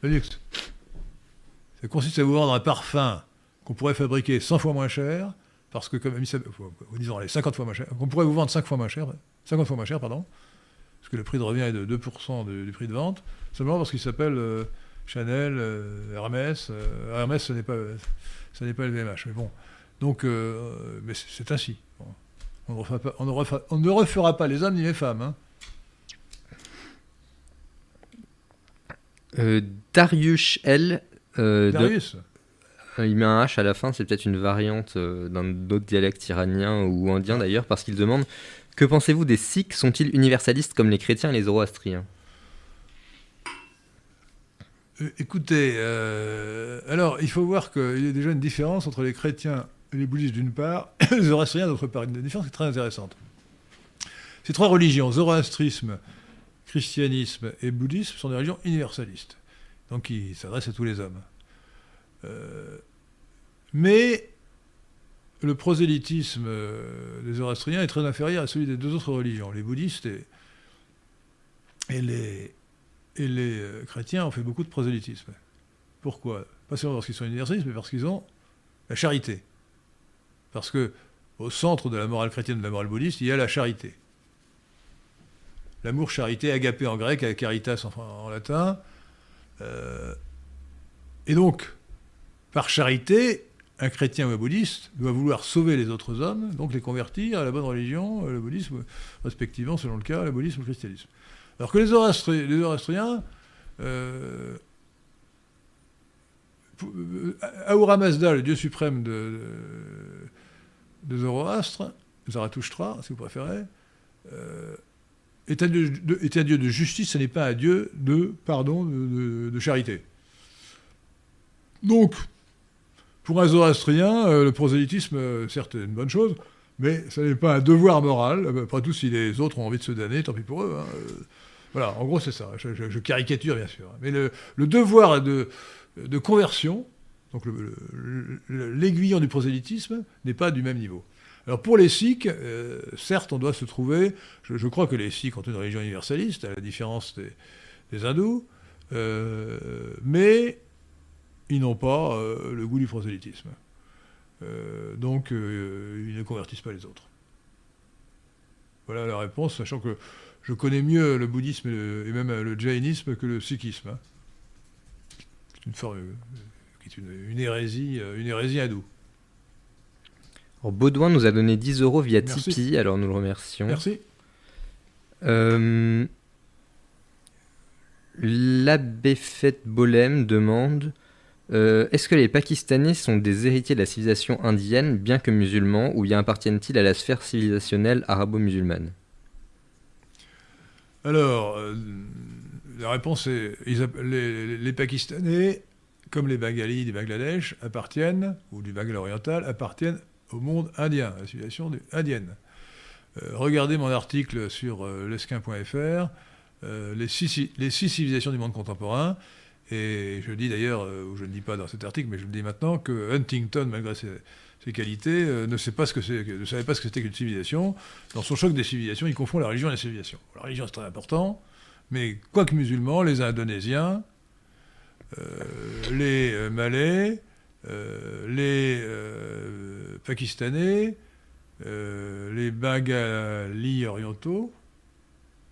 Le luxe. Ça consiste à vous vendre un parfum qu'on pourrait fabriquer 100 fois moins cher, parce que comme disons allez, 50 fois moins cher, qu'on pourrait vous vendre 5 fois moins cher, 50 fois moins cher, pardon, parce que le prix de revient est de 2% du, prix de vente, simplement parce qu'il s'appelle euh, Chanel, euh, Hermès. Hermès, ce n'est pas, ce n'est pas le VMH, mais bon. Donc, mais c'est ainsi. On ne, refera pas, les hommes ni les femmes. Hein. Euh, Darius L. Euh, Darius euh, Il met un H à la fin, c'est peut-être une variante d'un autre dialecte iranien ou indien d'ailleurs, parce qu'il demande Que pensez-vous des Sikhs? Sont-ils universalistes comme les chrétiens et les zoroastriens? Écoutez, alors il faut voir qu'il y a déjà une différence entre les chrétiens les bouddhistes d'une part, les zoroastriens d'autre part. Une différence est très intéressante. Ces trois religions, zoroastrisme, christianisme et bouddhisme, sont des religions universalistes, donc qui s'adressent à tous les hommes. Euh, mais le prosélytisme des zoroastriens est très inférieur à celui des deux autres religions. Les bouddhistes et, les, et les euh, chrétiens ont fait beaucoup de prosélytisme. Pourquoi? Pas seulement parce qu'ils sont universalistes, mais parce qu'ils ont la charité. Parce que au centre de la morale chrétienne de la morale bouddhiste, il y a la charité. L'amour, charité, agapé en grec, caritas en, latin. Euh, et donc, par charité, un chrétien ou un bouddhiste doit vouloir sauver les autres hommes, donc les convertir à la bonne religion, le bouddhisme, respectivement, selon le cas, le bouddhisme ou le christianisme. Alors que les Zoroastriens, euh, euh Mazda, le dieu suprême de Zoroastre, Zarathustra, si vous préférez, euh, est, un dieu de, justice, ce n'est pas un dieu de pardon, de, charité. Donc, pour un zoroastrien, euh, le prosélytisme, euh, certes, est une bonne chose, mais ce n'est pas un devoir moral. Après tout, si les autres ont envie de se damner, tant pis pour eux. Hein. Voilà, en gros, c'est ça. Je, caricature, bien sûr. Mais le, devoir de, de, conversion, donc l'aiguillon du prosélytisme, n'est pas du même niveau. Alors pour les Sikhs, euh, certes, on doit se trouver. Je, crois que les Sikhs ont une religion universaliste, à la différence des, hindous, euh, mais ils n'ont pas euh, le goût du prosélytisme. donc ils ne convertissent pas les autres. Voilà la réponse, sachant que je connais mieux le bouddhisme et même le jainisme que le sikhisme. Hein. C'est une, forme, qui est une, hérésie, une hérésie hindoue. Baudouin nous a donné 10 euros via Tipeee, alors nous le remercions. Merci. Euh, L'abbé Fête Bolem demande euh, Est-ce que les Pakistanais sont des héritiers de la civilisation indienne, bien que musulmans, ou bien appartiennent-ils à la sphère civilisationnelle arabo-musulmane? Alors, euh, la réponse est les, les, Pakistanais, comme les Bengalis du Bangladesh, appartiennent, ou du Bangladesh oriental, appartiennent au monde indien, la civilisation indienne. Euh, regardez mon article sur euh, lesquin.fr, euh, les, six, les six civilisations du monde contemporain, et je dis d'ailleurs, ou je ne dis pas dans cet article, mais je le dis maintenant, que Huntington, malgré ses, qualités, ne, sait pas ce que ne savait pas ce que c'était qu'une civilisation. Dans son choc des civilisations, il confond la religion et la civilisation. La religion, c'est très important, mais quoique musulmans, les Indonésiens, les Malais, euh, les euh, Pakistanais, euh, les Bengalis orientaux,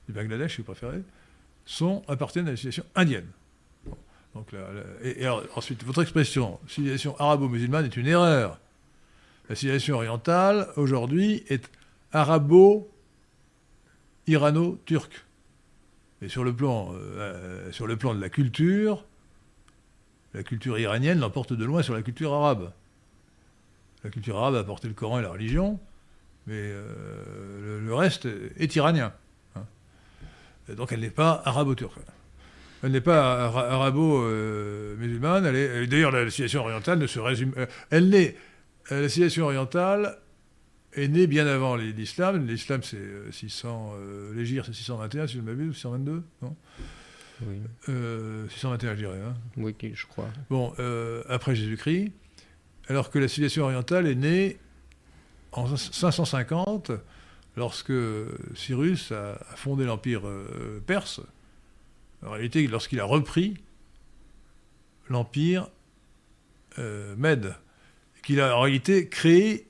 les Bangladesh si vous préférez, sont, appartiennent à la civilisation indienne. Donc et, ensuite, votre expression civilisation arabo-musulmane est une erreur. La civilisation orientale, aujourd'hui, est arabo-irano-turque. Et sur le, plan, sur le plan de la culture, la culture iranienne l'emporte de loin sur la culture arabe. La culture arabe a apporté le Coran et la religion, mais euh, le, reste est iranien. Hein. donc elle n'est pas arabo-turque. Elle n'est pas arabo-musulmane. D'ailleurs, la civilisation orientale ne se résume. Euh, elle. Euh, la civilisation orientale est née bien avant l'islam. L'islam, c'est 600. L'Égir, c'est 621, si je ne m'abuse, ou 622, non? Oui. 621, euh, je dirais. Hein. Oui, je crois. Bon, euh, après Jésus-Christ, alors que la civilisation orientale est née en 550, lorsque Cyrus a, fondé l'empire euh, perse. En réalité, lorsqu'il a repris l'empire Mède, qu'il a en réalité créé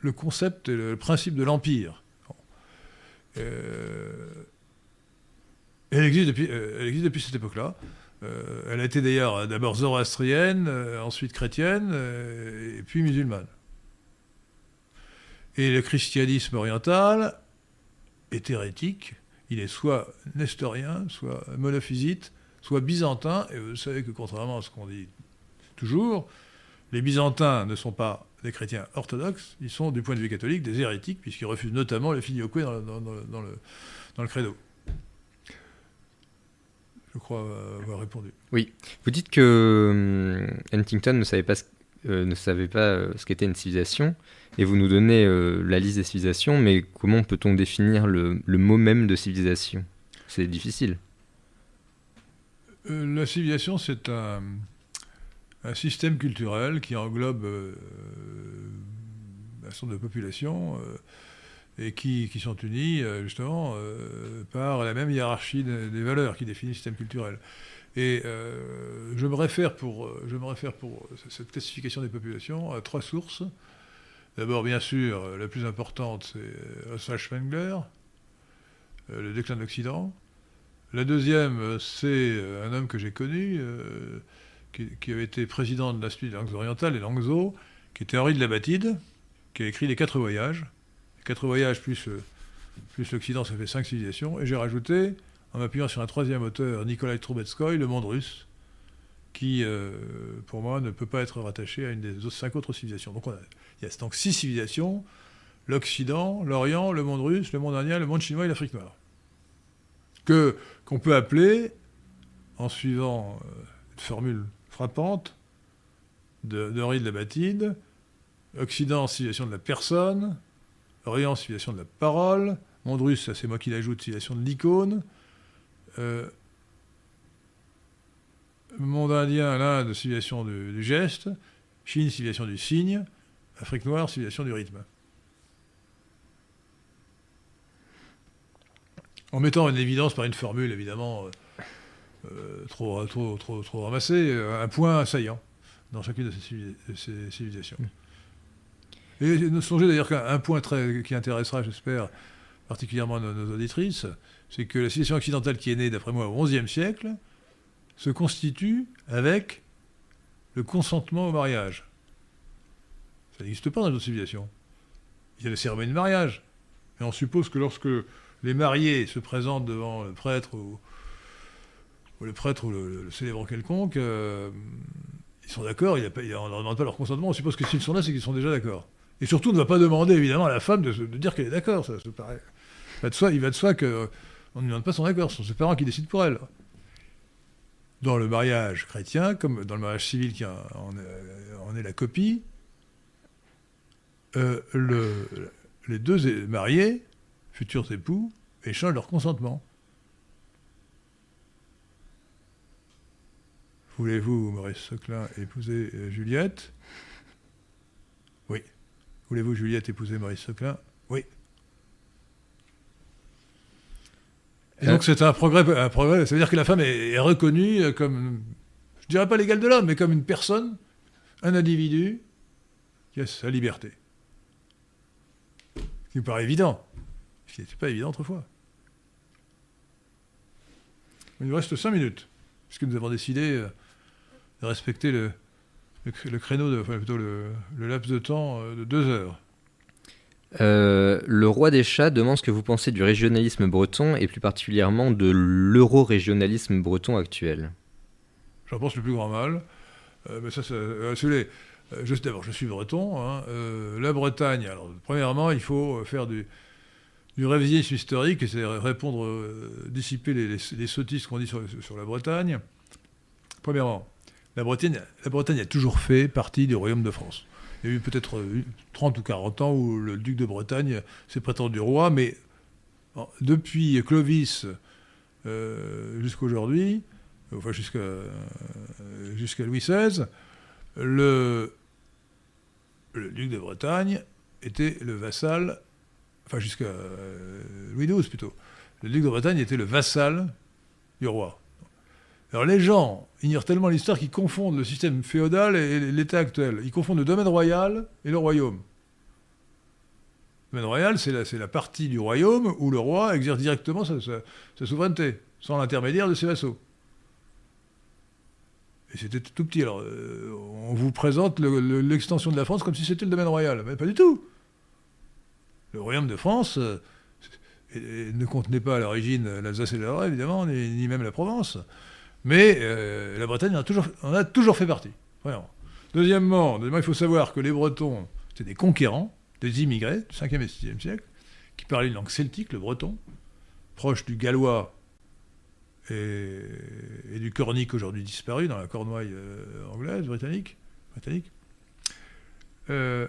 le concept, le principe de l'empire. Elle existe depuis, euh, elle existe depuis cette époque-là. Euh, elle a été d'ailleurs d'abord zoroastrienne, euh, ensuite chrétienne, et puis musulmane. Et le christianisme oriental est hérétique. Il est soit nestorien, soit monophysite, soit byzantin. Et vous savez que contrairement à ce qu'on dit toujours, les byzantins ne sont pas des chrétiens orthodoxes, ils sont du point de vue catholique des hérétiques, puisqu'ils refusent notamment le filioque dans le credo je crois avoir répondu. Oui. Vous dites que hum, Huntington ne savait pas ce, euh, ne savait pas euh, ce qu'était une civilisation, et vous nous donnez euh, la liste des civilisations, mais comment peut-on définir le, mot même de civilisation? C'est difficile. la civilisation, c'est un, un, système culturel qui englobe un certain de population et qui, qui, sont unis euh, justement euh, par la même hiérarchie des valeurs qui définit le système culturel. Et euh, je, me réfère pour, je me réfère pour cette classification des populations à trois sources. D'abord, bien sûr, la plus importante, c'est Oswald Spengler, Le déclin de l'Occident. La deuxième, c'est un homme que j'ai connu, qui, avait été président de l'Institut des langues orientales, les Langso, qui était Henri de la Batide, qui a écrit Les Quatre Voyages quatre voyages plus, euh, plus l'Occident, ça fait cinq civilisations. Et j'ai rajouté, en m'appuyant sur un troisième auteur, Nikolai Troubetskoy, le monde russe, qui, euh, pour moi, ne peut pas être rattaché à une des cinq autres civilisations. Donc il y a donc six civilisations, l'Occident, l'Orient, le monde russe, le monde indien, le monde chinois et l'Afrique noire. Que, qu'on peut appeler, en suivant euh, une formule frappante de, de de la Batide, Occident, civilisation de la personne, Orient, civilisation de la parole. Mondrus, ça c'est moi qui l'ajoute, civilisation de l'icône. Euh, monde indien, l'Inde, civilisation du, geste. Chine, civilisation du signe. Afrique noire, civilisation du rythme. En mettant en évidence par une formule, évidemment, euh, euh, trop, trop, trop, trop ramassée, euh, un point saillant dans chacune de ces civilisations. Et songez d'ailleurs qu'un point très, qui intéressera, j'espère, particulièrement nos, nos auditrices, c'est que la civilisation occidentale qui est née, d'après moi, au XIe siècle, se constitue avec le consentement au mariage. Ça n'existe pas dans d'autres civilisations. Il y a les cérémonies de mariage. Et on suppose que lorsque les mariés se présentent devant le prêtre ou, le prêtre ou le, célébrant quelconque, euh, ils sont d'accord, on ne leur demande pas leur consentement, on suppose que s'ils sont là, c'est qu'ils sont déjà d'accord. Et surtout, on ne va pas demander évidemment à la femme de, dire qu'elle est d'accord, ça, ça paraît. Il va de soi, il va de demande pas son accord, ce sont ses parents qui décident pour elle. Dans le mariage chrétien, comme dans le mariage civil qui en, est- la copie, euh, le- les deux mariés, futurs époux, échangent leur consentement. Voulez-vous, Maurice Soclin, épouser euh, Juliette? Voulez-vous, Juliette, épouser Maurice Soclin Oui. Et Euh. donc c'est un progrès, un progrès. Ça veut dire que la femme est, est reconnue comme, je dirais pas l'égale de l'homme, mais comme une personne, un individu qui a sa liberté. Ce qui me paraît évident. Ce qui n'était pas évident autrefois. Il nous reste 5 minutes, puisque nous avons décidé euh, de respecter le, le cr- le créneau, de, enfin plutôt le, le laps de temps euh, de 2 heures. Euh, le roi des chats demande ce que vous pensez du régionalisme breton et plus particulièrement de l'euro-régionalisme breton actuel. J'en pense le plus grand mal. Euh, mais ça, ça je- D'abord, je suis breton. hein, euh, la Bretagne, alors, premièrement, il faut faire du, du révisionnisme historique, et c'est répondre, dissiper les, les, les sottises qu'on dit sur, sur la Bretagne. Premièrement, la Bretagne, la a toujours fait partie du royaume de France. Il y a eu peut-être euh, 30 ou 40 ans où le duc de Bretagne s'est prétendu roi, mais depuis Clovis euh, jusqu'à aujourd'hui, enfin jusqu'à euh, jusqu'à Louis XVI, le, le duc de Bretagne était le vassal, enfin jusqu'à euh, Louis XII plutôt, le duc de Bretagne était le vassal du roi. Alors les gens ignorent tellement l'histoire qu'ils confondent le système féodal et l'état actuel. Ils confondent le domaine royal et le royaume. Le domaine royal, c'est la, partie du royaume où le roi exerce directement sa, souveraineté, sans l'intermédiaire de ses vassaux. Et c'était tout petit. Alors, euh, on vous présente le- le- l'extension de la France comme si c'était le domaine royal. Mais pas du tout. Le royaume de France euh, ne contenait pas à l'origine l'Alsace et le Lorraine, évidemment, ni même la Provence. Mais euh, la Bretagne en a toujours, fait partie. Vraiment. Deuxièmement, il faut savoir que les Bretons, c'était des conquérants, des immigrés du 5e et 6e siècle, qui parlaient une langue celtique, le breton, proche du gallois et, du cornique aujourd'hui disparu dans la cornouaille euh, anglaise, britannique. britannique. Euh,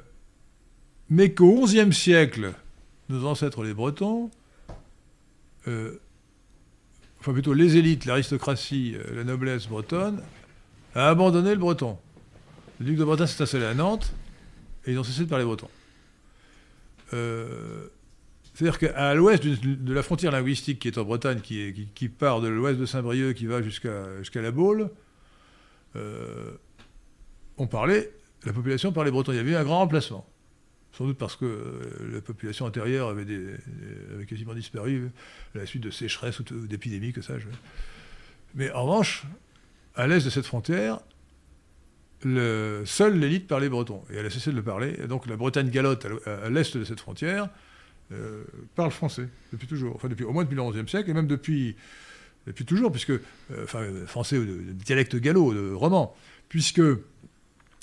mais qu'au XIe siècle, nos ancêtres les Bretons, enfin plutôt les élites, l'aristocratie, euh, la noblesse bretonne, a abandonné le breton. Le duc de Bretagne s'est installé à Nantes et ils ont cessé de parler breton. Euh, c'est-à-dire qu'à l'ouest de la frontière linguistique qui est en Bretagne, qui, part de l'ouest de Saint-Brieuc, qui va jusqu'à la Baule, euh, on parlait, la population parlait breton. Il y avait un grand remplacement. Sans doute parce que euh, la population antérieure avait, des, avait quasiment disparu à la suite de sécheresses ou d'épidémies, que ça. Mais en revanche, à l'est de cette frontière, le, seule l'élite parlait breton. Et elle a cessé de le parler. Et donc la Bretagne galotte à l'est de cette frontière euh, parle français depuis toujours. Enfin, depuis, au moins depuis le XIe siècle, et même depuis, depuis toujours, puisque. euh, enfin, euh, français ou dialecte gallo, de roman. Puisque.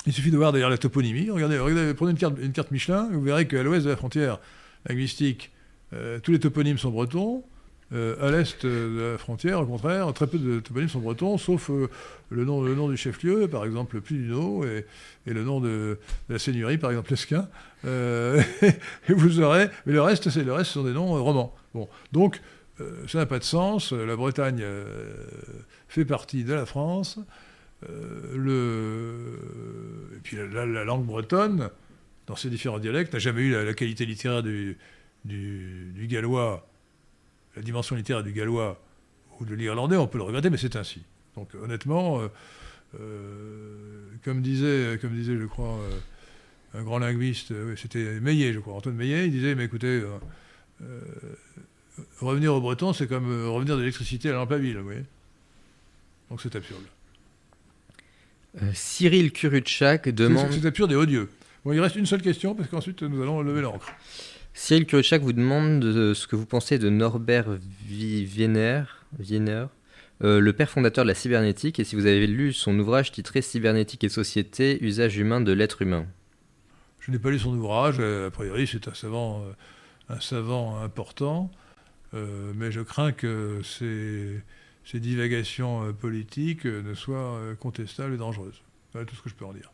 Il suffit de voir d'ailleurs la toponymie. Regardez, prenez une carte, Michelin, vous verrez qu'à l'ouest de la frontière linguistique, euh, tous les toponymes sont bretons. Euh, à l'est de la frontière, au contraire, très peu de toponymes sont bretons, sauf euh, le, nom, du chef-lieu, par exemple Pluduno, et, et le nom de, la seigneurie, par exemple Lesquin. Euh, et vous aurez, mais le reste, c'est le reste, ce sont des noms romans. Bon, donc ça n'a pas de sens. La Bretagne fait partie de la France. Le, et puis la, langue bretonne, dans ses différents dialectes, n'a jamais eu la, qualité littéraire du, gallois la dimension littéraire du gallois ou de l'irlandais, on peut le regretter, mais c'est ainsi. Donc honnêtement, euh, euh, comme, disait, comme disait, je crois, euh, un grand linguiste, c'était Meillet, je crois, Antoine Meillet, il disait, mais écoutez, revenir au breton, c'est comme revenir de l'électricité à la lampe à ville, vous voyez Donc c'est absurde. Cyril Kurutchak demande... C'est absurde et odieux. Bon, il reste une seule question, parce qu'ensuite nous allons lever l'encre. Cyril Kurchak vous demande de ce que vous pensez de Norbert Wiener, Wiener euh, le père fondateur de la cybernétique, et si vous avez lu son ouvrage titré Cybernétique et société, usage humain de l'être humain. Je n'ai pas lu son ouvrage, a priori c'est un savant, euh, un savant important, euh, mais je crains que ces, ces divagations politiques ne soient contestables et dangereuses. Voilà tout ce que je peux en dire.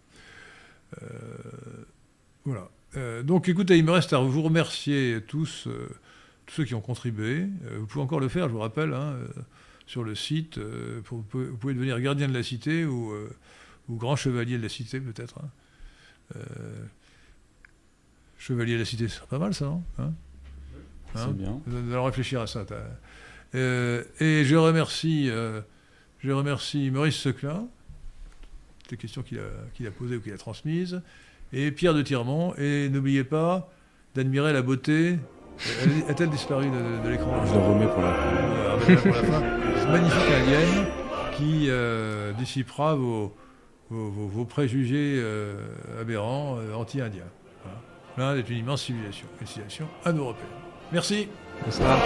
voilà. Euh, donc écoutez, il me reste à vous remercier tous, euh, tous ceux qui ont contribué. Euh, vous pouvez encore le faire, je vous rappelle, hein, sur le site. vous pouvez devenir gardien de la cité ou, grand chevalier de la cité peut-être. Hein. chevalier de la cité, c'est pas mal ça, non? Hein? C'est hein? bien. Vous allez réfléchir à ça. Et je remercie, je remercie Maurice Seclin, des questions qu'il a, a posées ou qu'il a transmises et Pierre de Tirmont. Et n'oubliez pas d'admirer la beauté. A-t-elle disparu de, l'écran? Je le remets pour la fin. Ce magnifique alien qui euh, dissipera vos, vos, préjugés euh, aberrants euh, anti-indiens. L'Inde est une immense civilisation, une civilisation un européenne. It's not.